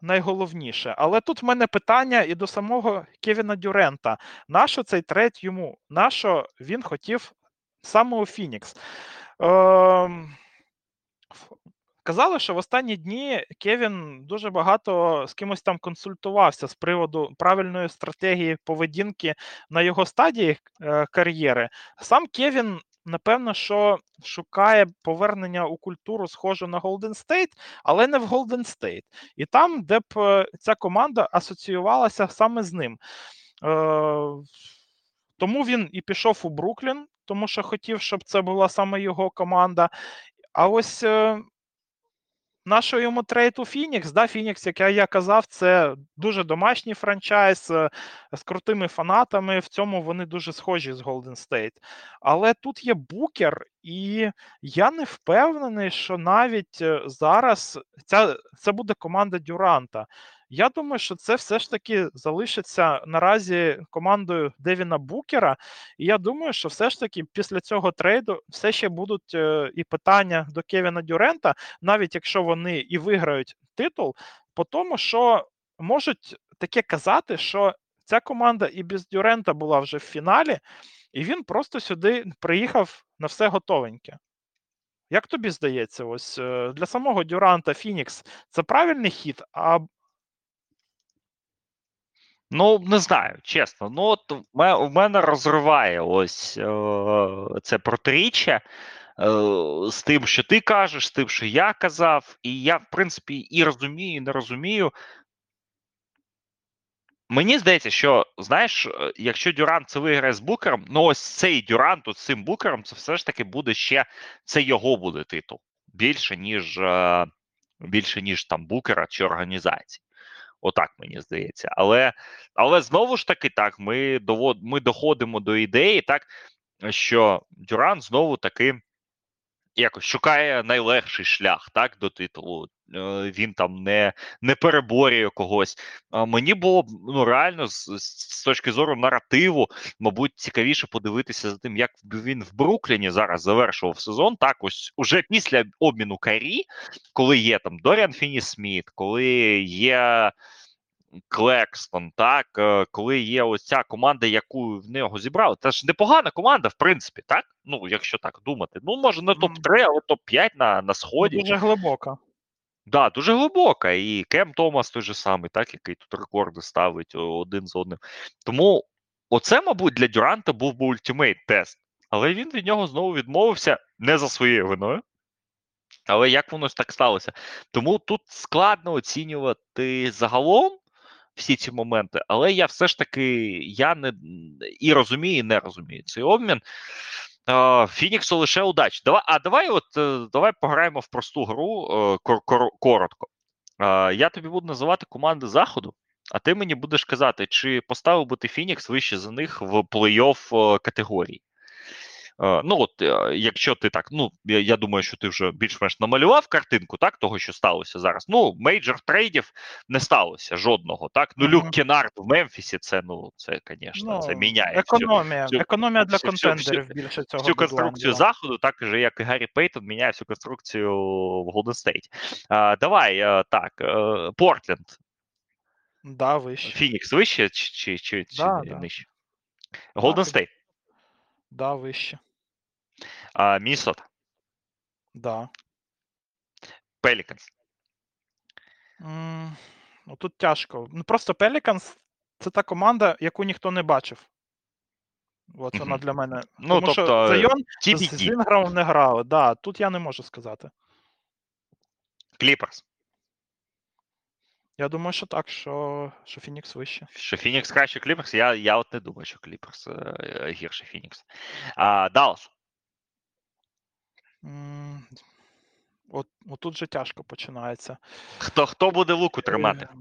найголовніше. Але тут в мене питання і до самого Кевіна Дюрента. Нащо цей трейд йому? Нащо він хотів саме у Фінікс? Ем... Казали, що в останні дні Кевін дуже багато з кимось там консультувався з приводу правильної стратегії поведінки на його стадії е, кар'єри. Сам Кевін, напевно, що шукає повернення у культуру, схожу на Голден Стейт, але не в Голден Стейт. І там, де б е, ця команда асоціювалася саме з ним. Е, тому він і пішов у Бруклін, тому що хотів, щоб це була саме його команда. А ось Нашого йому трейд у Фінікс. Да, Фінікс, як я казав, це дуже домашній франчайз е, з крутими фанатами. В цьому вони дуже схожі з Golden State. Але тут є букер, і я не впевнений, що навіть е, зараз ця, це буде команда Дюранта. Я думаю, що це все ж таки залишиться наразі командою Девіна Букера. І я думаю, що все ж таки після цього трейду все ще будуть е, і питання до Кевіна Дюрента, навіть якщо вони і виграють титул, по тому, що можуть таке казати, що ця команда і без Дюрента була вже в фіналі, і він просто сюди приїхав на все готовеньке. Як тобі здається, ось е, для самого Дюранта Фінікс це правильний хід, а Ну, не знаю, чесно. Ну, от в мене розриває ось е, це протиріччя е, з тим, що ти кажеш, з тим, що я казав, і я, в принципі, і розумію, і не розумію. Мені здається, що знаєш, е, якщо Дюрант це виграє з Букером, ну ось цей Дюрант з цим Букером, це все ж таки буде ще це його буде титул більше, ніж е, більше, ніж там Букера чи організації. Отак мені здається. Але але знову ж таки, так, ми довод, ми доходимо до ідеї, так, що Дюран знову таки якось шукає найлегший шлях так, до титулу. Е, він там не не переборює когось. Мені було ну реально з, з точки зору наративу, мабуть, цікавіше подивитися за тим, як він в Брукліні зараз завершував сезон. Так, ось уже після обміну Карі, коли є там Доріан Фіні Сміт, коли є. Клекстон, так, е, коли є ось ця команда, яку в нього зібрали, це ж непогана команда, в принципі, так? Ну, якщо так думати. Ну, може, не топ-3, але топ-5 на на сході. Дуже глибока. Да, дуже глибока. І Кем Томас той же самий, так, який тут рекорди ставить один з одним. Тому оце, мабуть, для Дюранта був би ультимейт тест. Але він від нього знову відмовився не за своєю виною. Але як воно так сталося? Тому тут складно оцінювати загалом всі ці моменти, але я все ж таки я не і розумію, і не розумію цей обмін. Фініксу лише удач. Давай, А давай от е, давай пограємо в просту гру е, кор, кор, коротко. Я тобі буду називати команди заходу, а ти мені будеш казати, чи поставив би ти Фінікс вище за них в плей-офф е, категорії. Е, ну от, е, якщо ти так, ну я, думаю, що ти вже більш-менш намалював картинку, так, того, що сталося зараз. Ну, мейджор трейдів не сталося жодного. Так, ну Люк Кенард в Мемфісі, це ну це, звісно, ну, це міняє економія. Всю, економія для контендерів всю, більше цього. Всю конструкцію да. заходу, так же, як і Гаррі Пейтон, міняє всю конструкцію в Голден Стейт. Давай а, так, Портленд. Да, вище. Фінікс вище чи чи, чи, да, чи да. нижче? Голден Стейт. Да, вище. А, Міннесота. Да. Пеліканс. Ну тут тяжко. Ну Просто Пеліканс це та команда, яку ніхто не бачив. От вона mm-hmm. для мене. Ну, Тому тобто, що Зайон з Інграмом не грали. Да, Тут я не можу сказати. Кліперс. Я думаю, що так, що що Фінікс вище. Що Фінікс краще Кліперс? Я я от не думаю, що Кліперс гірше Фінікс. А, Даллас. От, Отут же тяжко починається. Хто хто буде луку тримати? Е,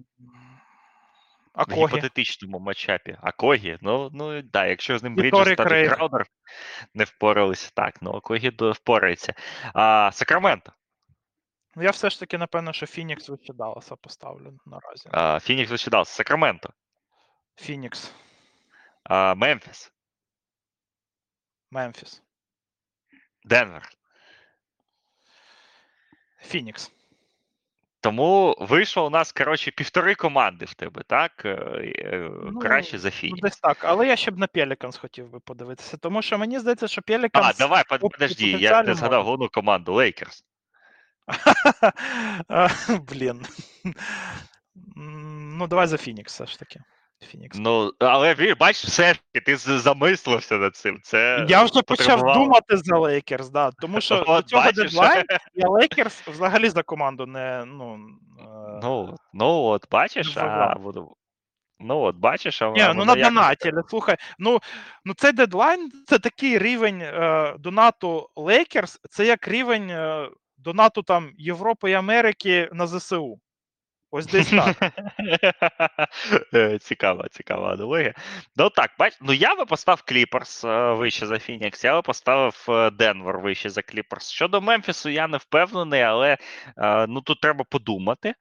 а В гіпотетичному матчапі. А Когі? Ну, ну да, якщо з ним Бріджес та Краудер не впоралися, так, ну Когі впорається. А, Сакраменто. Ну, я все ж таки, напевно, що Фінікс Далласа поставлю наразі. А, Фінікс Далласа. Сакраменто. Фінікс. А, Мемфіс. Мемфіс. Денвер. Фінікс. Тому вийшло у нас, коротше, півтори команди в тебе, так? Е, е, Ну, Краще за Ну, Фінікс. десь так. Але я ще б на Пеліканс хотів би подивитися, тому що мені здається, що Пеліканс... А, давай, под- подожди, я не згадав головну команду Лейкерс. <laughs> Блін. Ну, давай за Фінікс все ж таки. Фінікс. Ну, але ви бачиш, все-таки ти замислився над цим. Це Я вже почав думати за Лейкерс, да, тому що <laughs> до цього бачиш. дедлайн я <laughs> Лейкерс взагалі за команду не ну. е, Ну, ну от бачиш, а буду. Ну, от бачиш, а Ні, ну на як- донаті, але слухай, ну, ну цей дедлайн це такий рівень е, донату Лейкерс, це як рівень е, донату там Європи і Америки на ЗСУ. Ось десь так. <laughs> Е, Цікава, цікава аналогія. Ну так, бач, ну я би поставив Кліперс вище за Фінікс, я би поставив Денвер вище за Кліперс. Щодо Мемфісу, я не впевнений, але е, ну тут треба подумати.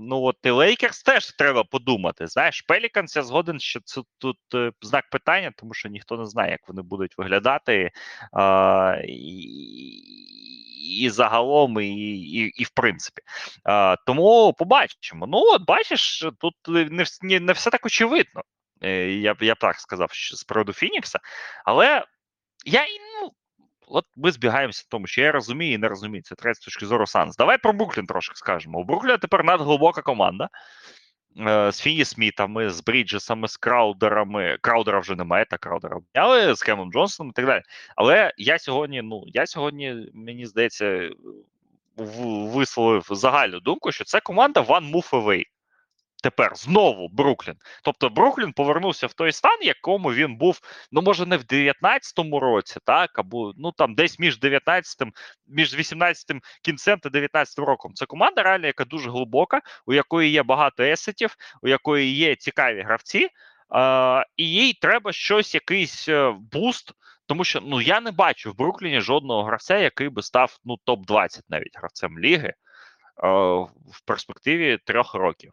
Ну от і Лейкерс теж треба подумати. Знаєш, Пеліканс я згоден, що це тут е, знак питання, тому що ніхто не знає, як вони будуть виглядати. І, і загалом, і, і, і в принципі. А, тому побачимо. Ну, от бачиш, тут не, не, не все так очевидно. Е, Я, я б так сказав, що з приводу Фінікса. Але я і, ну. От ми збігаємося в тому, що я розумію і не розумію. Це треба з точки зору Санс. Давай про Бруклін трошки скажемо. У Брукліна тепер надглибока команда. Е, З Фіні Смітами, з Бріджесами, з Краудерами. Краудера вже немає, та Краудера. Але з Кемом Джонсоном і так далі. Але я сьогодні, ну, я сьогодні, мені здається, висловив загальну думку, що це команда One Move Away. Тепер знову Бруклін. Тобто Бруклін повернувся в той стан, якому він був, ну може не в 19-му році, так, або ну там десь між 19-м, між 18-м кінцем та 19-м роком. Це команда реально, яка дуже глибока, у якої є багато есетів, у якої є цікаві гравці, а, і їй треба щось, якийсь е, буст. Тому що ну я не бачу в Брукліні жодного гравця, який би став ну топ-20 навіть гравцем ліги е, в перспективі трьох років.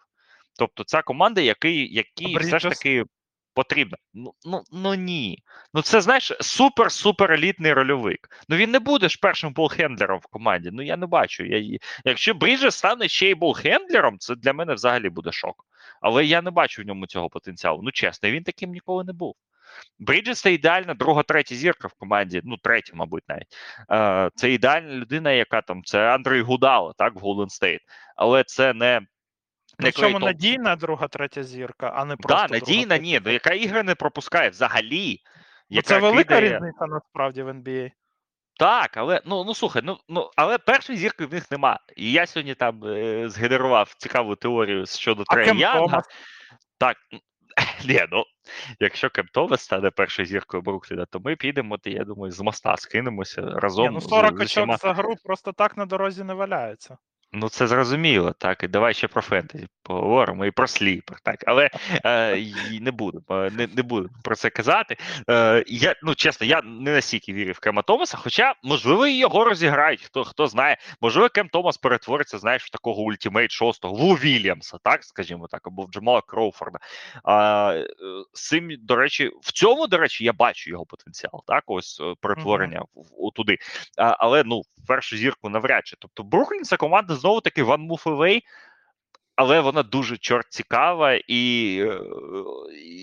Тобто, ця команда, який, який все ж таки потрібна. Ну, ну, ну ні. Ну це знаєш, супер-супер елітний рольовик. Ну він не буде ж першим болхендлером в команді. Ну я не бачу. Я, якщо Бріджес стане ще й болхендлером, це для мене взагалі буде шок. Але я не бачу в ньому цього потенціалу. Ну чесно, він таким ніколи не був. Бріджес це ідеальна друга, третя зірка в команді, ну третя, мабуть, навіть. Е, це ідеальна людина, яка там, це Андрей Гудало, так, в Голден Стейт. Але це не. не Причому надійна друга, третя зірка, а не просто. Так, друга, надійна, ні, зірка. ну яка ігри не пропускає взагалі. Ну, це велика кидає- різниця насправді в NBA. Так, але ну, ну слухай, ну, ну але першої зірки в них нема. І я сьогодні там е, згенерував цікаву теорію щодо Трея Янга. Так, <laughs> ні, ну якщо Кемтове стане першою зіркою Брукліна, то ми підемо, то, я думаю, з моста скинемося разом. Ні, ну з- 40 очок всіма... за гру просто так на дорозі не валяються. Ну, це зрозуміло, так. І давай ще про фентезі поговоримо і про сліпер, так. Але е, не будемо не, не будемо про це казати. Е, я, ну, чесно, я не настільки вірю в Кема Томаса, хоча, можливо, його розіграють, хто хто знає. Можливо, Кем Томас перетвориться, знаєш, в такого ultimate шостого, Лу Вільямса, так, скажімо так, або в Джамала Кроуфорда. Е, цим, до речі, в цьому, до речі, я бачу його потенціал, так, ось е, перетворення в, туди. А, але ну, першу зірку навряд чи. Тобто, Бруклін це команда знову таки one move away, але вона дуже чорт цікава, і, е,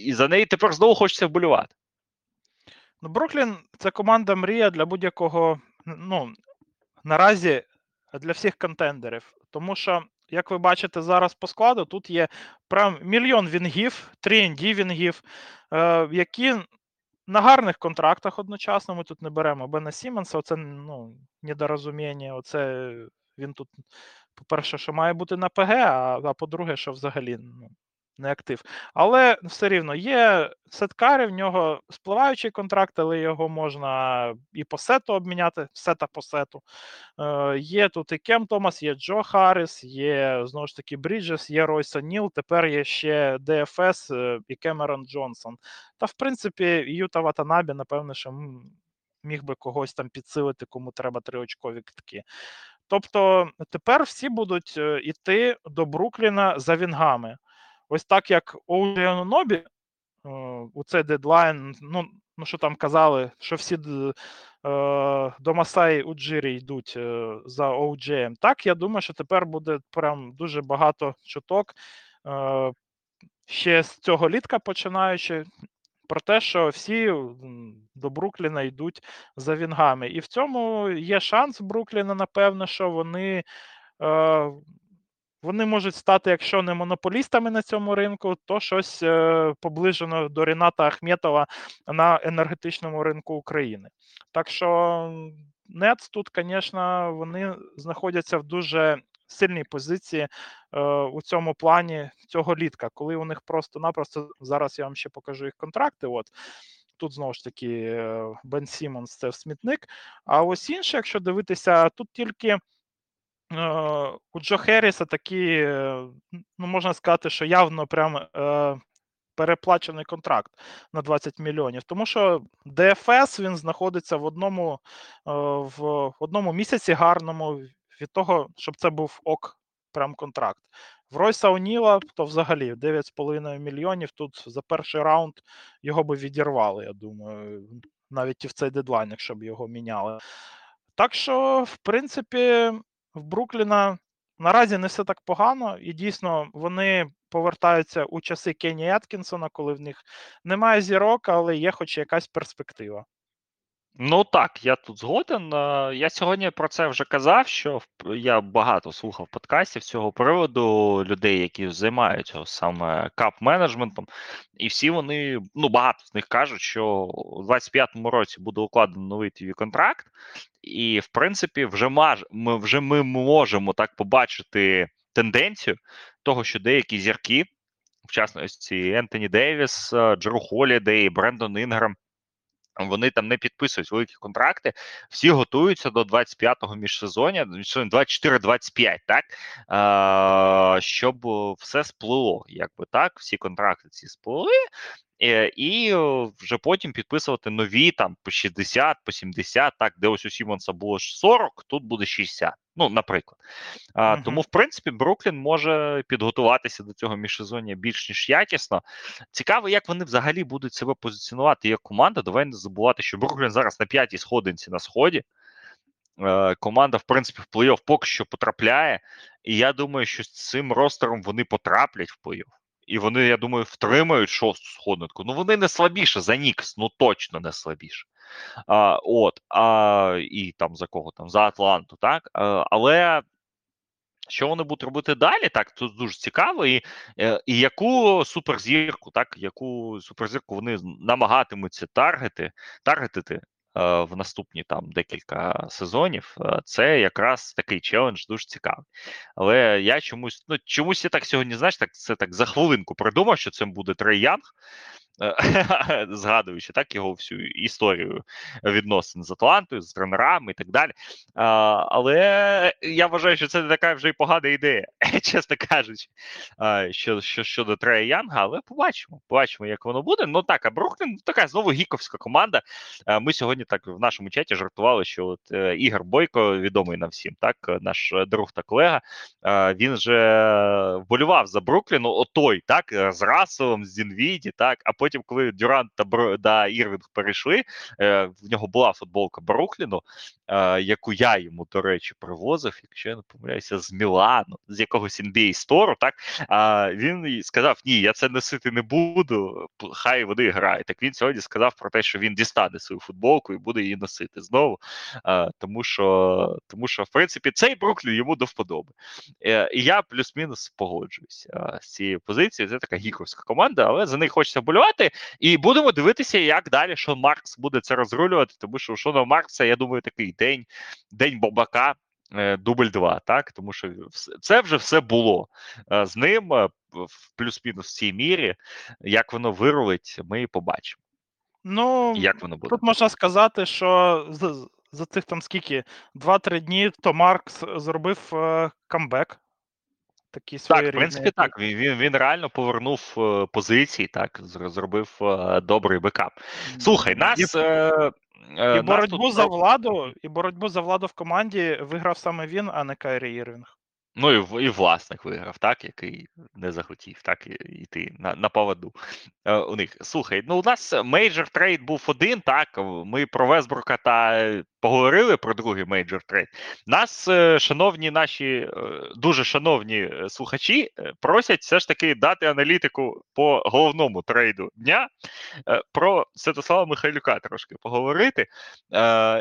і за неї тепер знову хочеться вболювати. Ну, Бруклін це команда мрія для будь-якого. Ну, наразі для всіх контендерів. Тому що, як ви бачите зараз по складу, тут є прям мільйон вінгів, 3 ND вінгів, е, які на гарних контрактах одночасно. Ми тут не беремо Бена Сіменса, оце ну, недорозуміння. Оце він тут, по-перше, що має бути на ПГ, а, а по-друге, що взагалі ну, не актив. Але все рівно є сеткари, в нього спливаючий контракт, але його можна і по сету обміняти, сета по сету. Е, Є тут і Кем Томас, є Джо Харріс, є знову ж таки Бріджес, є Ройса Ніл, тепер є ще ДФС е, і Кемерон Джонсон. Та, в принципі, Юта Ватанабі, напевне, що міг би когось там підсилити, кому треба триочкові китки. Тобто тепер всі будуть е, іти до Брукліна за вінгами. Ось так як Оулі Нобі у цей дедлайн, ну, ну що там казали, що всі д- до Масаї Уджирі йдуть е, за OGM. Так, я думаю, що тепер буде прям дуже багато чуток. Е, ще з цього літка починаючи, про те, що всі до Брукліна йдуть за вінгами. І в цьому є шанс Брукліна, напевно, що вони. Е, вони можуть стати, якщо не монополістами на цьому ринку, то щось е, поближено до Ріната Ахметова на енергетичному ринку України. Так що Нец тут, звісно, вони знаходяться в дуже сильній позиції е, у цьому плані цього літка, коли у них просто-напросто зараз я вам ще покажу їх контракти. От тут знову ж таки е, Бен Сіммонс це смітник. А ось інше, якщо дивитися, тут тільки. Е, у Джо Херріса такі, е, ну можна сказати, що явно прям е, переплачений контракт на 20 мільйонів. Тому що ДФС він знаходиться в одному в одному місяці гарному від того, щоб це був ок прям контракт. В Ройса Оніла, то взагалі 9,5 мільйонів. Тут за перший раунд його би відірвали, я думаю, навіть і в цей дедлайн, якщо б його міняли. Так що, в принципі, в Брукліна наразі не все так погано, і дійсно вони повертаються у часи Кенні Еткінсона, коли в них немає зірок, але є хоч якась перспектива. Ну так, я тут згоден. Я сьогодні про це вже казав, що я багато слухав подкастів з цього приводу людей, які займаються саме кап-менеджментом, і всі вони, ну багато з них кажуть, що у 25-му році буде укладено новий твій контракт, і в принципі, вже маж, ми вже ми можемо так побачити тенденцію того, що деякі зірки, в частності Ентоні Девіс, Джеру Холідей, Брендон Інграм, вони там не підписують великі контракти, всі готуються до 25-го міжсезоння, 24-25, так е, щоб все сплило. Якби так, всі контракти ці сплили, і вже потім підписувати нові там по 60, по 70, так, де ось у Сімонса було 40, тут буде 60. Ну, наприклад. А. Тому, в принципі, Бруклін може підготуватися до цього міжсезоння більш ніж якісно. Цікаво, як вони взагалі будуть себе позиціонувати як команда. Давай не забувати, що Бруклін зараз на п'ятій сходинці на сході. Е, команда, в принципі, в плей-офф поки що потрапляє. І я думаю, що з цим ростером вони потраплять в плей-офф. І вони, я думаю, втримають шосту сходинку. Ну, вони не слабіше за Нікс, ну точно не слабіше. А, От, а, І там за кого там? За Атланту, так? А, Але. Що вони будуть робити далі? Так, тут дуже цікаво, і е, і яку суперзірку, так, яку суперзірку вони намагатимуться таргети, таргетити в наступні там декілька сезонів, е, це якраз такий челендж дуже цікавий. Але я чомусь, ну чомусь я так сьогодні, знаєш, так це так за хвилинку придумав, що це буде Трей Янг. Е, <laughs> згадуючи так його всю історію відносин з Атлантою, з тренерами і так далі. Але я вважаю, що це не така вже й погана ідея, <laughs> чесно кажучи, що, що щодо Трея Янга, але побачимо, побачимо, як воно буде. Ну так, а Бруклін така знову гіковська команда. Ми сьогодні так в нашому чаті жартували, що от е, Ігор Бойко, відомий нам всім, так, наш друг та колега, він же вболював за Бруклін, отой, так, з Расовим, з Дінвіді, так, а потім, коли Дюрант та Бро да, Ірвінг перейшли, е, в нього була футболка Брукліну, е, яку я йому, до речі, привозив, якщо я не помиляюся, з Мілану, з якогось NBA стору, так а він сказав: Ні, я це носити не буду, хай вони грають. Так він сьогодні сказав про те, що він дістане свою футболку і буде її носити знову. А, Тому що, тому що, в принципі, цей Бруклін йому до вподоби. Е, і я плюс-мінус погоджуюся з цією позицією. Це така гіковська команда, але за них хочеться болювати працювати, і будемо дивитися, як далі Шон Маркс буде це розрулювати. Тому що у Шона Маркса, я думаю, такий день, день Бобака. Е, дубль 2, так тому що це вже все було е, з ним е, в плюс-мінус в цій мірі. Як воно вирулить, ми побачимо. Ну як воно буде тут можна сказати, що за, за цих там скільки 2-3 дні то Маркс зробив камбек Такі свої Так, в принципі, так. Він він, він реально повернув е, позиції, так, зробив е, добрий бекап. Слухай, нас. І, е, і боротьбу тут... за владу, і боротьбу за владу в команді виграв саме він, а не Кайрі Ірвінг. Ну, і і власник виграв, так, який не захотів так і- йти на, на поводу е, у них. Слухай, ну у нас major trade був один, так. Ми про Весбрука та поговорили про другий major trade. Нас, е, шановні наші, е, дуже шановні е, слухачі, просять все ж таки дати аналітику по головному трейду дня. Про Святослава Михайлюка трошки поговорити.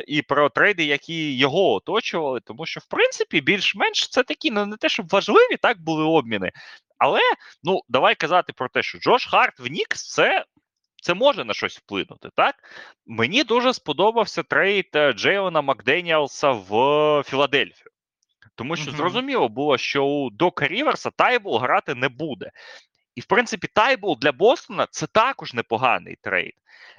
І про трейди, які його оточували, тому що, в принципі, більш-менш це такі, ну не те, щоб важливі, так були обміни. Але ну давай казати про те, що Джош Харт в Нікс це. Це може на щось вплинути, так? Мені дуже сподобався трейд е, Джейлона Макденіалса в Філадельфію. Тому що зрозуміло було, що у Дока Ріверса Тайбул грати не буде. І, в принципі, Тайбул для Портленда це також непоганий трейд.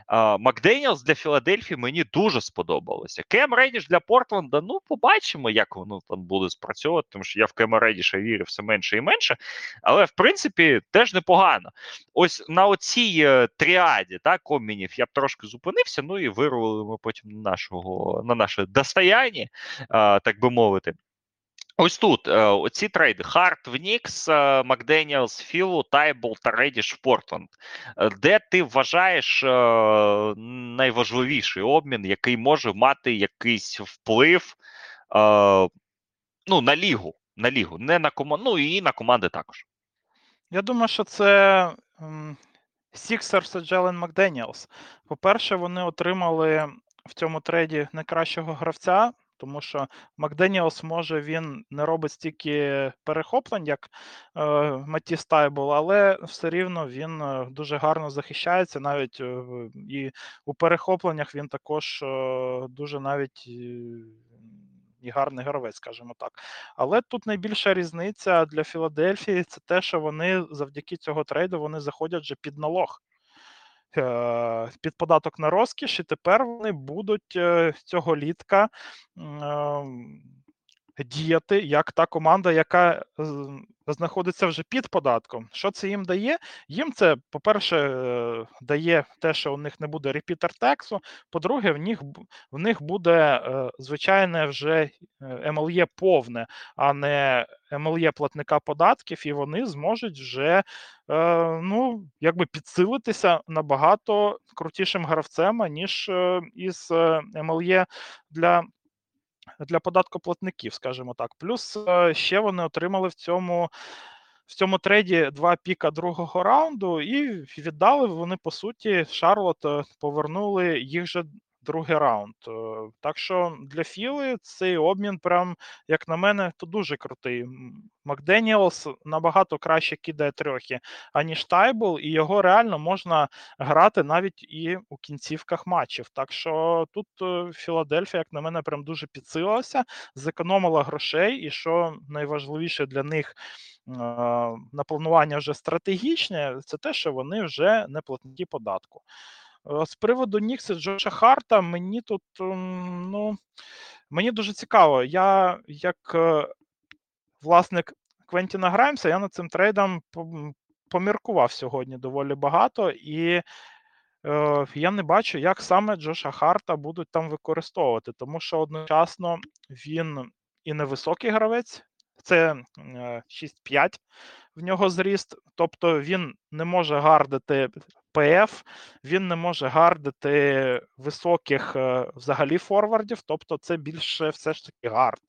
А, Макденіалс для Філадельфії мені дуже сподобалося. Кем Редіш для Портленда, ну, побачимо, як воно там буде спрацьовувати, тому що я в Кема Редіша вірю все менше і менше. Але, в принципі, теж непогано. Ось на оцій е, тріаді так, обмінів я б трошки зупинився, ну і вирвали ми потім на, нашого, на наше достояння, так би мовити. Ось тут е, оці трейди: Харт в Нікс, е, Макденіалс в Філу, Тайбул та Редіш в Портленд. Е, Де ти вважаєш найважливіший обмін, який може мати якийсь вплив ну, на лігу, на лігу, не на команду, ну і на команди також. Я думаю, що це Sixers і Джелен Макденіелс. По-перше, вони отримали в цьому трейді найкращого гравця, тому що Макденіелс може він не робить стільки перехоплень, як е, Матіс Тайбл, але все рівно він е, дуже гарно захищається. Навіть е, і у перехопленнях він також е, дуже навіть. е, І гарний гравець, скажімо так. Але тут найбільша різниця для Філадельфії це те, що вони завдяки цього трейду вони заходять вже під налог. Е, Під податок на розкіш, і тепер вони будуть е, цього літка м, е, діяти як та команда, яка знаходиться вже під податком. Що це їм дає? Їм це, по-перше, е, дає те, що у них не буде репітер тексу. По-друге, в них в них буде е, звичайне вже е, МЛЄ повне, а не МЛЄ платника податків, і вони зможуть вже е, ну, якби підсилитися набагато крутішим гравцем, ніж е, із е, МЛЄ для. Для податкоплатників, скажімо так. Плюс е, ще вони отримали в цьому в цьому трейді два піка другого раунду, і віддали вони, по суті, Шарлот повернули їх же другий раунд. Е, Так що для Філи цей обмін, прям, як на мене, то дуже крутий. Макденіелс набагато краще кидає трьохи, аніж Тайбл, і його реально можна грати навіть і у кінцівках матчів. Так що тут е, Філадельфія, як на мене, прям дуже підсилилася, зекономила грошей, і що найважливіше для них е, на планування вже стратегічне, це те, що вони вже не платники податку. Е, З приводу Нікса Джоша Харта, мені тут ну, мені дуже цікаво. Я як е, власник Квентіна Граймса, я над цим трейдом поміркував сьогодні доволі багато, і е, я не бачу, як саме Джоша Харта будуть там використовувати, тому що одночасно він і невисокий гравець, це е, 6-5 в нього зріст, тобто він не може гардити ПФ, він не може гардити високих е, взагалі форвардів, тобто це більше все ж таки гард.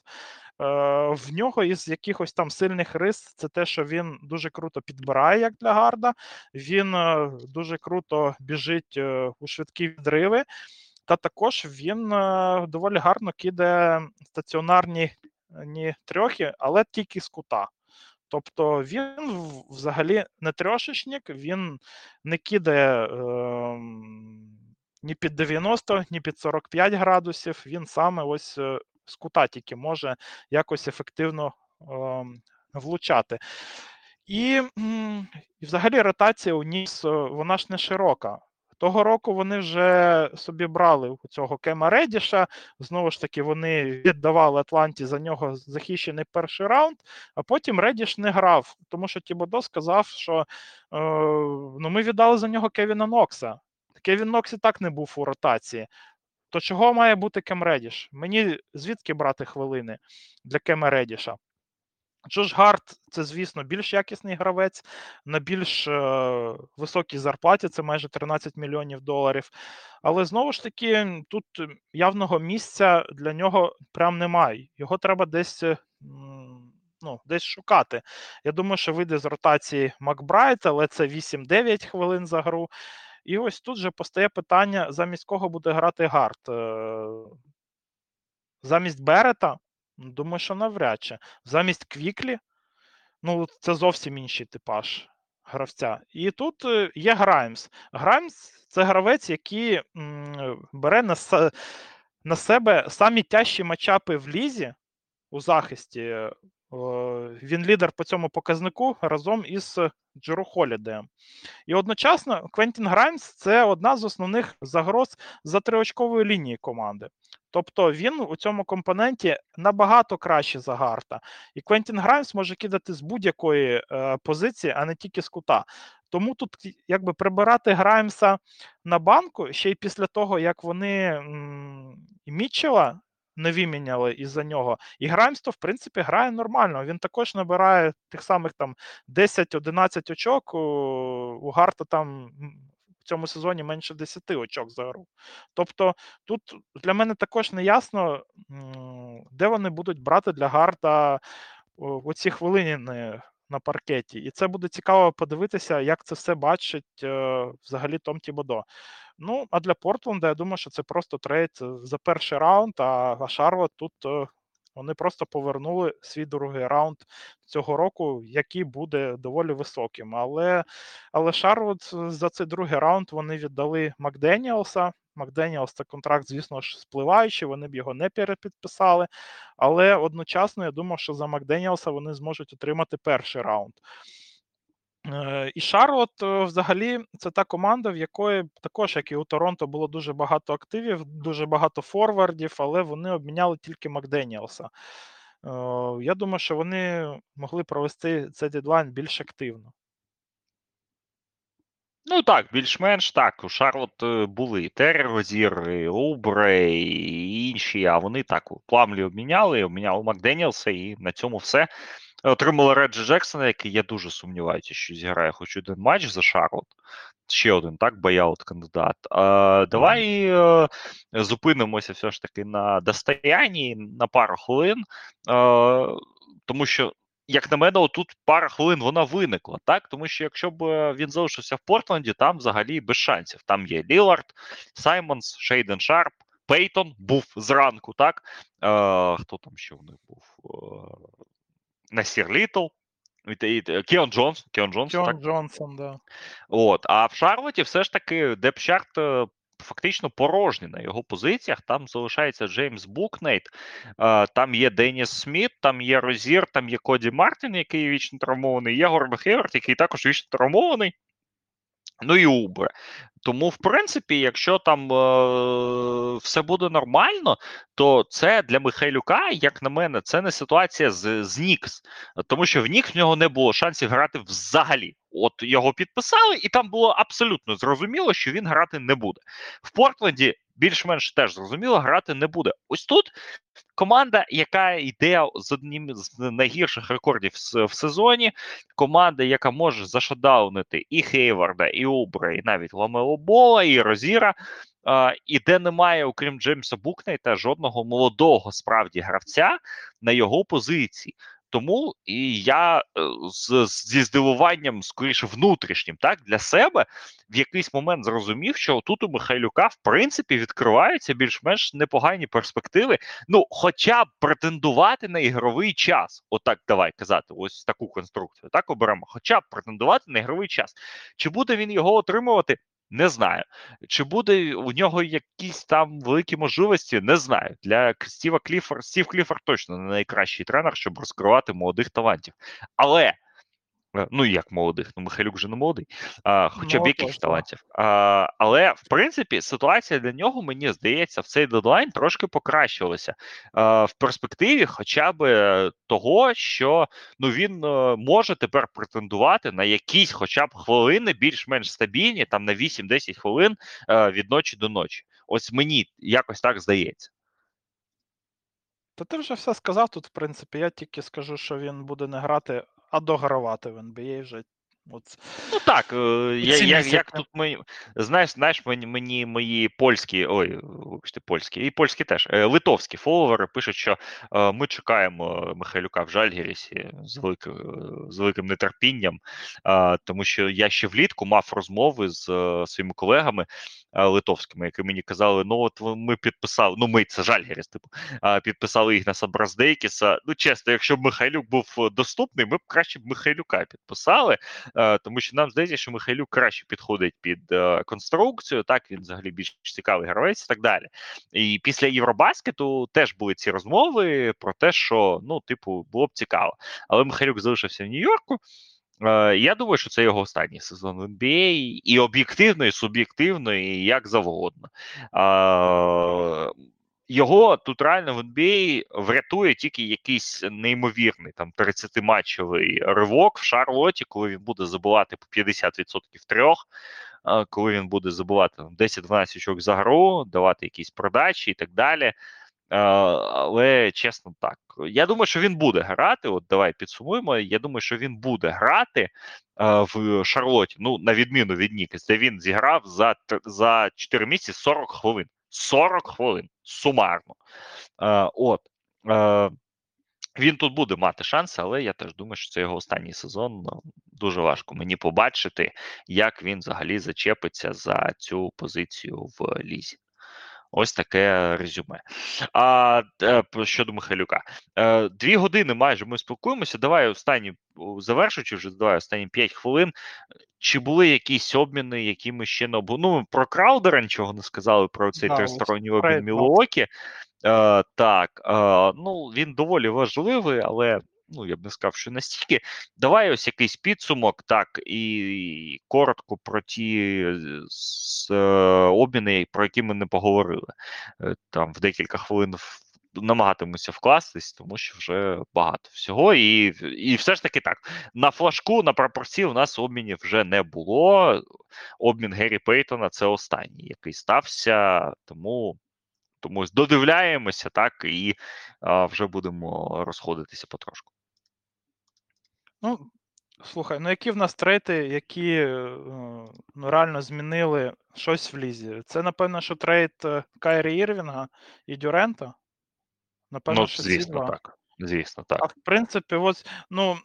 Е, В нього із якихось там сильних рис це те, що він дуже круто підбирає як для гарда. Він е, дуже круто біжить у швидкі відриви, та також він доволі гарно кидає стаціонарні ні, трьохи, але тільки з кута. Тобто він взагалі не трошечник, він не кидає ем, ні під 90, ні під 45 градусів. Він саме ось е, з кута тільки може якось ефективно ем, влучати. І, і взагалі ротація у Нікс, е, вона ж не широка. Того року вони вже собі брали цього Кема Редіша. Знову ж таки, вони віддавали Атланті за нього захищений перший раунд, а потім Редіш не грав, тому що Тібодо сказав, що е, ну, ми віддали за нього Кевіна Нокса. Кевін Нокс і так не був у ротації. То чого має бути Кем Редіш? Мені звідки брати хвилини для Кема Редіша? Джош Гарт це, звісно, більш якісний гравець на більш е, високій зарплаті, це майже 13 мільйонів доларів. Але знову ж таки, тут явного місця для нього прям немає. Його треба десь е, ну, десь шукати. Я думаю, що вийде з ротації Макбрайт, але це 8-9 хвилин за гру. І ось тут же постає питання, замість кого буде грати Гарт. Е, замість Берета Думаю, що навряд чи. Замість Квіклі, ну, це зовсім інший типаж гравця. І тут е, є Граймс. Граймс це гравець, який бере на на себе самі тяжчі матчапи в лізі у захисті. Він лідер по цьому показнику разом із Джеру Холідеєм. І одночасно Квентін Граймс це одна з основних загроз за триочкової лінії команди. Тобто він у цьому компоненті набагато краще за Гарта. І Квентін Граймс може кидати з будь-якої е, позиції, а не тільки з кута. Тому тут якби прибирати Граймса на банку ще й після того, як вони м- Мітчела не виміняли із-за нього. І Граймс то, в принципі, грає нормально. Він також набирає тих самих там 10-11 очок. У, у Гарта там в цьому сезоні менше 10 очок за гру. Тобто тут для мене також не ясно, де вони будуть брати для Гарта оці хвилини на паркеті. І це буде цікаво подивитися, як це все бачить е, взагалі Том Тібодо. Ну, а для Портленда, я думаю, що це просто трейд за перший раунд, а Шарлот тут е, вони просто повернули свій другий раунд цього року, який буде доволі високим. Але але Шарлот за цей другий раунд вони віддали Макденіалса. Макденіалс це контракт, звісно ж, спливаючий, вони б його не перепідписали. Але одночасно я думав, що за Макденіалса вони зможуть отримати перший раунд. Е, і Шарлот, е, взагалі, це та команда, в якої також, як і у Торонто, було дуже багато активів, дуже багато форвардів, але вони обміняли тільки Макденіелса. Е, я думаю, що вони могли провести цей дедлайн більш активно. Ну так, більш-менш так. У Шарлот були і Террозір, Убре, і інші, а вони так у пламлі обміняли, обміняли Макденіелса, і на цьому все. Отримали Реджі Джексона, який я дуже сумніваюся, що зіграє хоч один матч за Шарлот. Ще один, так, бояут кандидат. А, Давай а, е, зупинимося все ж таки на Достоянні на пару хвилин, а, тому що. Як на мене, тут пара хвилин вона виникла, так? Тому що якщо б е, він залишився в Портленді, там взагалі без шансів. Там є Ліллард, Саймонс, Шейден Шарп, Пейтон був зранку, так? Е, Хто там ще в них був? Е, Нассір Літтл, Кіон Джонс, Кіон Джонс, Кіон Джонсон, да. От, а в Шарлоті все ж таки depth chart е, фактично порожній на його позиціях. Там залишається Джеймс Букнайт, там є Деніс Сміт, там є Розір, там є Коді Мартін, який вічно травмований, є Гордон Хейворд, який також вічно травмований. Ну і Убре. Тому, в принципі, якщо там е, все буде нормально, то це для Михайлюка, як на мене, це не ситуація з з Нікс, тому що в Нікс в нього не було шансів грати взагалі. От його підписали, і там було абсолютно зрозуміло, що він грати не буде. В Портленді більш-менш теж зрозуміло, грати не буде. Ось тут команда, яка йде з одним з найгірших рекордів в сезоні, команда, яка може зашадаунити і Хейварда, і Убра, і навіть Ламелобола, і Розіра. Uh, і де немає, окрім Джеймса Букнейта, жодного молодого справді гравця на його позиції. Тому і я е, з, зі здивуванням, скоріше, внутрішнім, так для себе в якийсь момент зрозумів, що тут у Михайлюка в принципі відкриваються більш-менш непогані перспективи. Ну, хоча б претендувати на ігровий час. Отак давай казати, ось таку конструкцію. Так оберемо, хоча б претендувати на ігровий час. Чи буде він його отримувати? Не знаю. Чи буде у нього якісь там великі можливості? Не знаю. Для Стіва Кліфор Стів Кліфор точно не найкращий тренер, щоб розкривати молодих талантів. Але ну, як молодих, ну Михайлюк вже не молодий, а, хоча б якихось талантів. А, Але в принципі ситуація для нього, мені здається, в цей дедлайн трошки покращилася а, в перспективі, хоча б е, того, що ну він е, може тепер претендувати на якісь, хоча б хвилини, більш-менш стабільні, там на 8-10 хвилин а, від ночі до ночі. Ось мені якось так здається. Та ти вже все сказав тут, в принципі. Я тільки скажу, що він буде не грати, а догравати в NBA вже. От. Ну так, е, я, я, як тут ми, знаєш, знаєш, мені, мені мої польські, ой, вибачте, польські, і польські теж, е, литовські фоловери пишуть, що е, ми чекаємо Михайлюка в Жальгірісі з, великим, з великим нетерпінням, тому що я ще влітку мав розмови з своїми колегами литовськими, які мені казали, ну от ми підписали, ну ми, це Жальгіріс, типу, підписали Ігнаса Браздейкіса. Ну, чесно, якщо б Михайлюк був доступний, ми б краще б Михайлюка підписали. Е, тому що нам здається, що Михайлюк краще підходить під е, конструкцію. Так він взагалі більш цікавий гравець і так далі. І після Євробаскету теж були ці розмови про те, що ну, типу, було б цікаво. Але Михайлюк залишився в Нью-Йорку. Е, я думаю, що це його останній сезон в NBA, і об'єктивно, і суб'єктивно, і як завгодно. Його тут реально в NBA врятує тільки якийсь неймовірний там 30-матчовий ривок в Шарлоті, коли він буде забивати по 50% трьох, коли він буде забивати 10-12 очок за гру, давати якісь продачі і так далі. Але чесно так, я думаю, що він буде грати. От давай підсумуємо. Я думаю, що він буде грати в Шарлоті. Ну, на відміну від Нікес, де він зіграв за за 4 місяці 40 хвилин. 40 хвилин сумарно. Е, От е, він тут буде мати шанс, але я теж думаю, що це його останній сезон. Ну, дуже важко мені побачити, як він взагалі зачепиться за цю позицію в лізі. Ось таке резюме. А е, щодо Михайлюка, е, дві години майже ми спілкуємося. Давай останні завершуючи вже давай останні 5 хвилин. Чи були якісь обміни, які ми ще не обу... Ну, про Краудера нічого не сказали про цей да, тристоронній обмін Мілуокі. Е, Так, е, ну він доволі важливий, але ну я б не сказав, що настільки. Давай ось якийсь підсумок, так, і коротко про ті з, е, обміни, про які ми не поговорили. Е, там в декілька хвилин намагатимуся вкластись, тому що вже багато всього. І і все ж таки так. На флажку, на пропорції у нас обмінів вже не було. Обмін Геррі Пейтона це останній, який стався, тому. Тому додивляємося, так, і а, вже будемо розходитися потрошку. Ну, слухай, ну які в нас трейти, які е, ну, реально змінили щось в лізі? Це, напевно, що трейд е, Кайрі Ірвінга і Дюрента. Напевно, ну, що звісно, ці так. Звісно, так. А в принципі, ось, ну.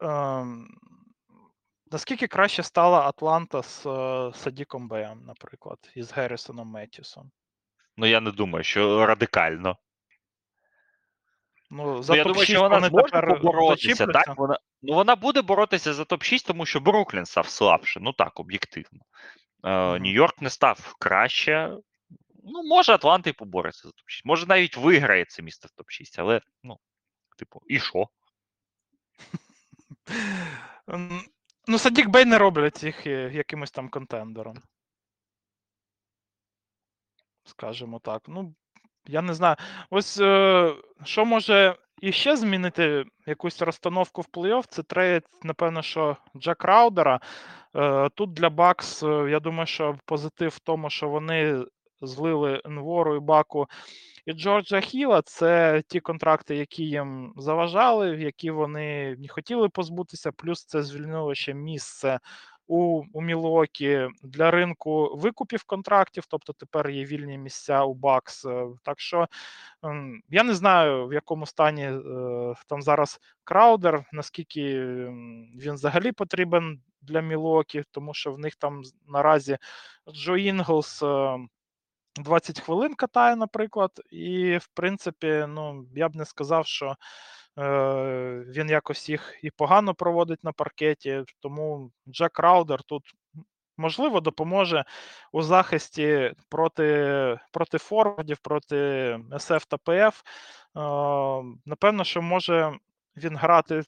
Ем... Наскільки краще стала Атланта з е, Садіком Беєм, наприклад, і з Геррісоном Меттісом? Ну, я не думаю, що радикально. Ну, за ну, я думаю, що вона зможе поборотися. Так, вона, ну, вона буде боротися за топ-6, тому що Бруклін став слабше. Ну так, об'єктивно. Е, Нью-Йорк не став краще. Ну, може, Атланта і побореться за топ-6. Може, навіть виграє це місце в топ-6, але, ну, типу, і що? Ну, Садік Бей не роблять їх е, якимось там контендером. Скажімо так. Ну, я не знаю. Ось е, що може іще змінити якусь розстановку в плей-офф, це трейд, напевно, що Джей Краудера. Е, Тут для Бакс, е, я думаю, що позитив в тому, що вони злили Нвору і Баку і Джорджа Хіла це ті контракти, які їм заважали, які вони не хотіли позбутися. Плюс це звільнило ще місце у у Мілокі для ринку викупів контрактів, тобто тепер є вільні місця у Бакс. Е, так що ем, я не знаю, в якому стані е, там зараз краудер, наскільки він взагалі потрібен для Мілвокі, тому що в них там наразі Джо Інглс. 20 хвилин катає, наприклад, і, в принципі, ну, я б не сказав, що е, він якось їх і погано проводить на паркеті. Тому Джей Краудер тут, можливо, допоможе у захисті проти проти форвардів, проти СФ та ПФ. Е, напевно, що може він грати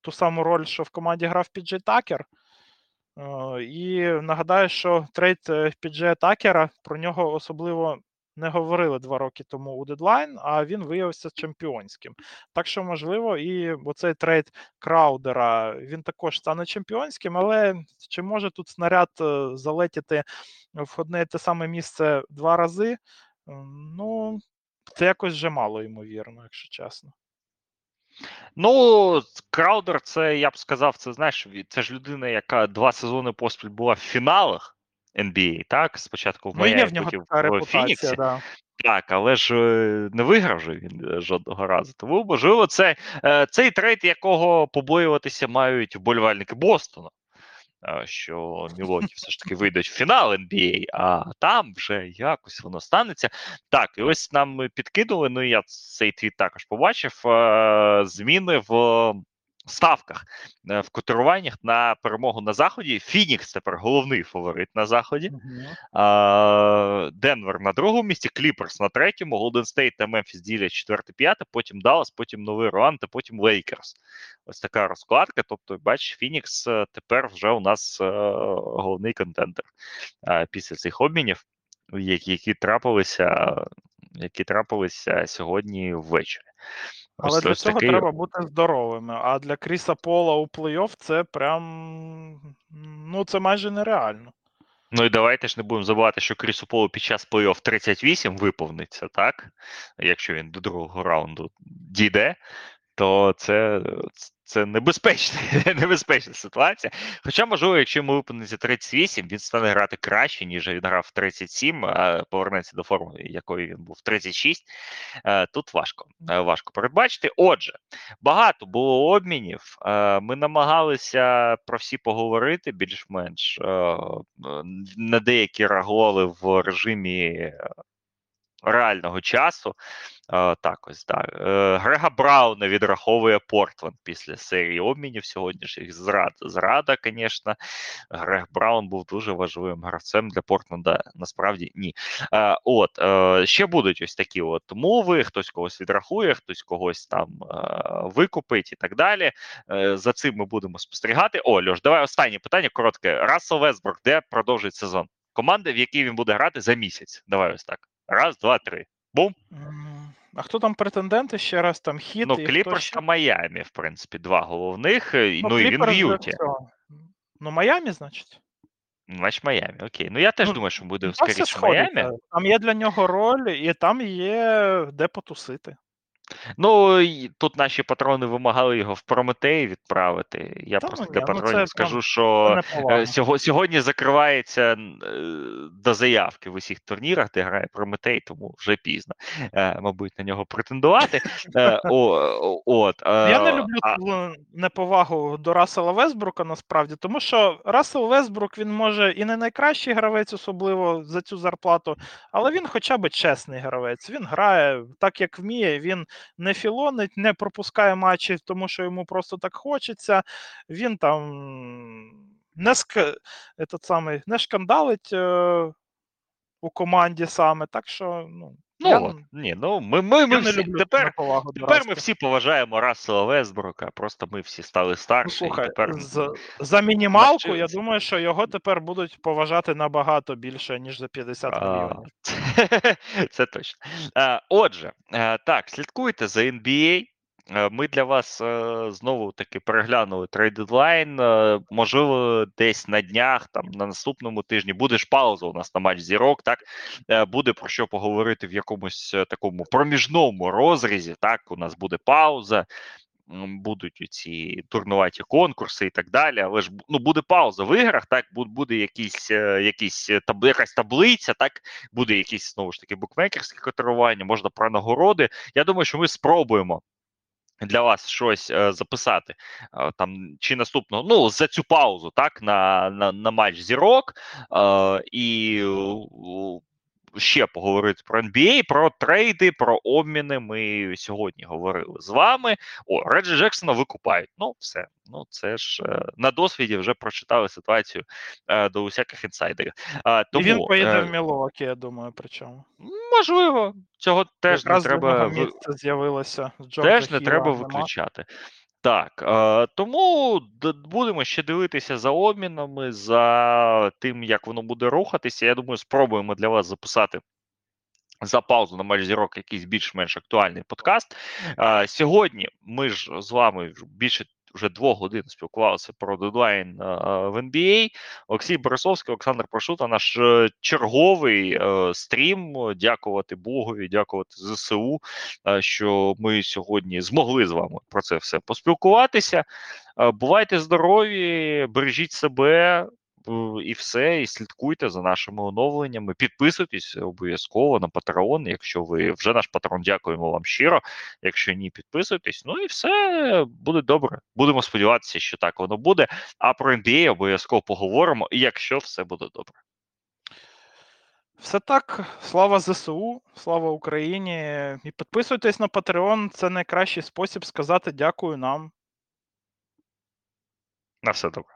ту саму роль, що в команді грав Піджей Такер. Е, і нагадаю, що трейд е, Піджея Такера про нього особливо не говорили два роки тому у дедлайн, а він виявився чемпіонським. Так що, можливо, і оцей трейд Краудера він також стане чемпіонським, але чи може тут снаряд е, залетіти в одне те саме місце два рази? Ну, це якось вже мало ймовірно, якщо чесно. Ну, Краудер, це я б сказав, це знаєш, це ж людина, яка два сезони поспіль була в фіналах NBA, так? Спочатку в Ну, в нього потім в Фініксі. да. Так, але ж е, не виграв же він е, жодного разу. Тому, можливо, це е, цей трейд, якого побоюватися мають вболівальники Бостона. Що Мілокі все ж таки <laughs> вийдуть в фінал NBA, а там вже якось воно станеться. Так, і ось нам підкинули. Ну я цей твіт також побачив. Зміни в ставках е, в котируваннях на перемогу на заході. Фінікс тепер головний фаворит на заході. Денвер на другому місці, Кліперс на третьому, Голден Стейт та Мемфіс ділять четверте-п'яте, потім Даллас, потім Новий Орлеан та потім Лейкерс. Ось така розкладка. Тобто, бачиш, Фінікс е, тепер вже у нас е, головний контендер після цих обмінів, які, які трапилися, які трапилися сьогодні ввечері. Але Ось- для ось цього такий- треба бути здоровими. А для Кріса Пола у плей-офф це прям. Ну, це майже нереально. Ну і давайте ж не будемо забувати, що Крісу Полу під час плей-офф 38 виповниться, так? Якщо він до другого раунду дійде, то це, це небезпечна, <laughs> небезпечна ситуація. Хоча, можливо, якщо йому виповниться 38, він стане грати краще, ніж він грав 37, а повернеться до форми, якої він був в 36. Е, Тут важко, е, важко передбачити. Отже, багато було обмінів. Е, Ми намагалися про всі поговорити більш-менш. На деякі реагували в режимі реального часу. Е, Так, ось так. Е, Грега Брауна відраховує Портленд після серії обмінів сьогоднішніх. Зрад, зрада, звісно. Грег Браун був дуже важливим гравцем для Портленда. Насправді ні. Е, От ще будуть ось такі от мови. Хтось когось відрахує, хтось когось там викупить і так далі. За цим ми будемо спостерігати. О, Льош, давай останнє питання. Коротке. Рассел Вестбрук, де продовжить сезон? Команда, в якій він буде грати за місяць. Давай ось так. Раз, два, три. Бум. А хто там претенденти? Ще раз там Хіт. Ну, і хто Кліперс ще? та Майамі, в принципі, два головних. Ну, Ну, і він в Юті. Ну, Майамі, значить. Значить, Майамі. Окей. Ну я теж Ну, думаю, що буде скоріше Майамі. сходиться. Там є для нього роль, і там є де потусити. Ну тут наші патрони вимагали його в Прометей відправити. Я Та просто ну для ну патронів це скажу, що е, сього- сьогодні закривається е, до заявки в усіх турнірах, де грає Прометей, тому вже пізно, е, мабуть, на нього претендувати. <laughs> О, От, Я не люблю а- неповагу до Рассела Весбрука насправді, тому що Рассел Весбрук він може і не найкращий гравець, особливо за цю зарплату, але він хоча б чесний гравець. Він грає так, як вміє. Він не філонить, не пропускає матчі, тому що йому просто так хочеться. Він там не ск... самий, не шкандалить е... у команді саме. Так що, ну, Ну, я, от, ні, ну ми, ми, ми всі, люблю тепер, тепер ми всі поважаємо Рассела Весбрука, просто ми всі стали Ну, старші. слухай, і тепер за, за мінімалку, я думаю, що його тепер будуть поважати набагато більше, ніж за 50 А, мільйонів. <laughs> Це точно. Е, Отже, е, так, слідкуйте за NBA. Е, Ми для вас е, знову таки переглянули трейд дедлайн. Е, Можливо, десь на днях, там на наступному тижні буде ж пауза у нас на матч зірок. Так буде про що поговорити в якомусь такому проміжному розрізі. Так, у нас буде пауза. Будуть ці турнуваті конкурси і так далі, але ж ну буде пауза в іграх, так буде якісь, якісь таб, якась таблиця, так буде якісь знову ж таки букмекерське котирування, можна про нагороди. Я думаю, що ми спробуємо для вас щось е, записати е, там чи наступного, ну за цю паузу, так на, на, на матч зірок е, і е, ще поговорити про NBA, про трейди, про обміни. Ми сьогодні говорили з вами. О, Реджі Джексона викупають. Ну, все. Ну, це ж е, на досвіді вже прочитали ситуацію е, до усяких інсайдерів. Е, І він поїде в Мілуокі, я думаю, причому. Можливо, цього теж Якраз не треба місце з'явилося. Теж не Хіла треба нема. виключати. Так, е, тому будемо ще дивитися за обмінами, за тим, як воно буде рухатися. Я думаю, спробуємо для вас записати за паузу на матч зірок якийсь більш-менш актуальний подкаст. Е, сьогодні ми ж з вами більше вже двох годин спілкувалися про дедлайн е, в NBA. Олексій Борисовський, Олександр Прошута, наш е, черговий е, стрім. Дякувати Богові, дякувати ЗСУ, що ми сьогодні змогли з вами про це все поспілкуватися. Бувайте здорові, бережіть себе. І все, і слідкуйте за нашими оновленнями. Підписуйтесь обов'язково на Patreon. Якщо ви вже наш патрон, дякуємо вам щиро. Якщо ні, підписуйтесь. Ну і все буде добре. Будемо сподіватися, що так воно буде. А про NBA обов'язково поговоримо, якщо все буде добре. Все так. Слава ЗСУ, слава Україні. І підписуйтесь на Patreon. Це найкращий спосіб сказати дякую нам. На все добре.